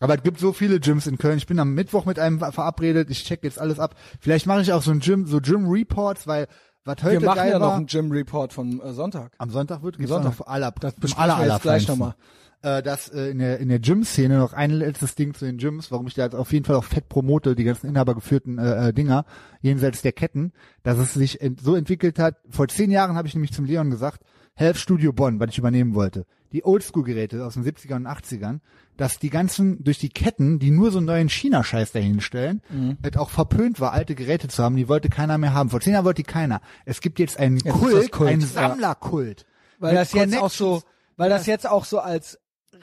Aber es gibt so viele Gyms in Köln. Ich bin am Mittwoch mit einem verabredet. Ich check jetzt alles ab. Vielleicht mache ich auch so ein Gym, so Gym Reports, weil was heute Wir machen geil ja noch war, einen Gym Report vom äh, Sonntag. am Sonntag wird gibt's Sonntag. noch aller, Das besprechen wir jetzt gleich nochmal. Äh, dass äh, in der in der Gym-Szene noch ein letztes Ding zu den Gyms, warum ich da jetzt auf jeden Fall auch fett promote, die ganzen inhabergeführten äh, äh, Dinger, jenseits der Ketten, dass es sich ent so entwickelt hat. Vor zehn Jahren habe ich nämlich zum Leon gesagt, Health Studio Bonn, was ich übernehmen wollte. Die Oldschool-Geräte aus den 70er und 80ern, dass die ganzen, durch die Ketten, die nur so einen neuen China-Scheiß dahinstellen, Mhm. es auch verpönt war, alte Geräte zu haben, die wollte keiner mehr haben. Vor zehn Jahren wollte die keiner. Es gibt jetzt einen Jetzt Kult, Kult, einen. Sammlerkult. Weil das jetzt auch so, weil das jetzt auch so als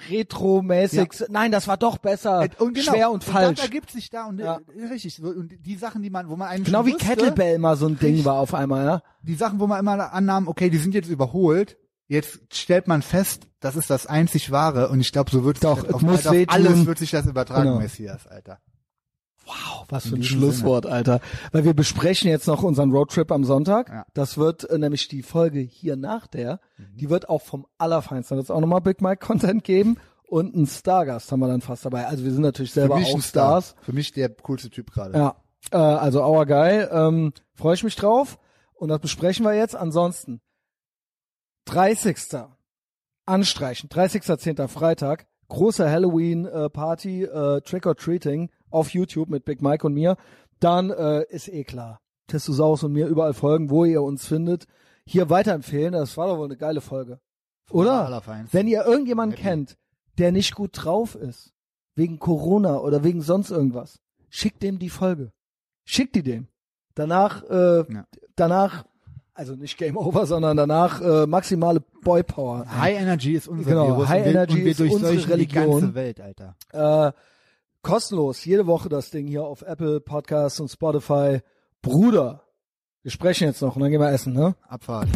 retromäßig, nein, das war doch besser, Äh, und genau, schwer und falsch. das ergibt sich da und Ja. äh, richtig so, und die Sachen, die man, wo man eigentlich genau wie wusste, Kettlebell mal so ein Ding war auf einmal, ja. die Sachen, wo man immer annahm, okay, die sind jetzt überholt. Jetzt stellt man fest, das ist das einzig wahre und ich glaube, so wird Doch, auf, muss auf alles wird sich das übertragen, Genau. Messias, Alter. Wow, was für ein Schlusswort, Alter. Weil wir besprechen jetzt noch unseren Roadtrip am Sonntag. Ja. Das wird äh, nämlich die Folge hier nach der. Die wird auch vom Allerfeinsten. Da wird es auch nochmal Big Mike Content geben. Und einen Stargast haben wir dann fast dabei. Also wir sind natürlich selber auch Star. Stars. Für mich der coolste Typ gerade. Ja, äh, also our guy. Ähm, Freue ich mich drauf. Und das besprechen wir jetzt. Ansonsten 30. Anstreichen. 30.10. Freitag. Große Halloween-Party, äh, Trick or Treating auf YouTube mit Big Mike und mir. Dann äh, ist eh klar. Testosaurus und mir überall folgen, wo ihr uns findet. hier weiterempfehlen. Das war doch wohl eine geile Folge. Oder? Wenn ihr irgendjemanden Happy. kennt, der nicht gut drauf ist, wegen Corona oder wegen sonst irgendwas, schickt dem die Folge. Schickt die dem. Danach, äh, Ja. danach, also nicht Game Over, sondern danach äh, maximale Boy Power. High Energy ist unser Genau, Virus High und wir, Energy und wir ist unsere die ganze Religion. Welt, Alter. Äh, kostenlos, jede Woche das Ding hier auf Apple Podcasts und Spotify. Bruder, wir sprechen jetzt noch und dann gehen wir essen, ne? Abfahrt.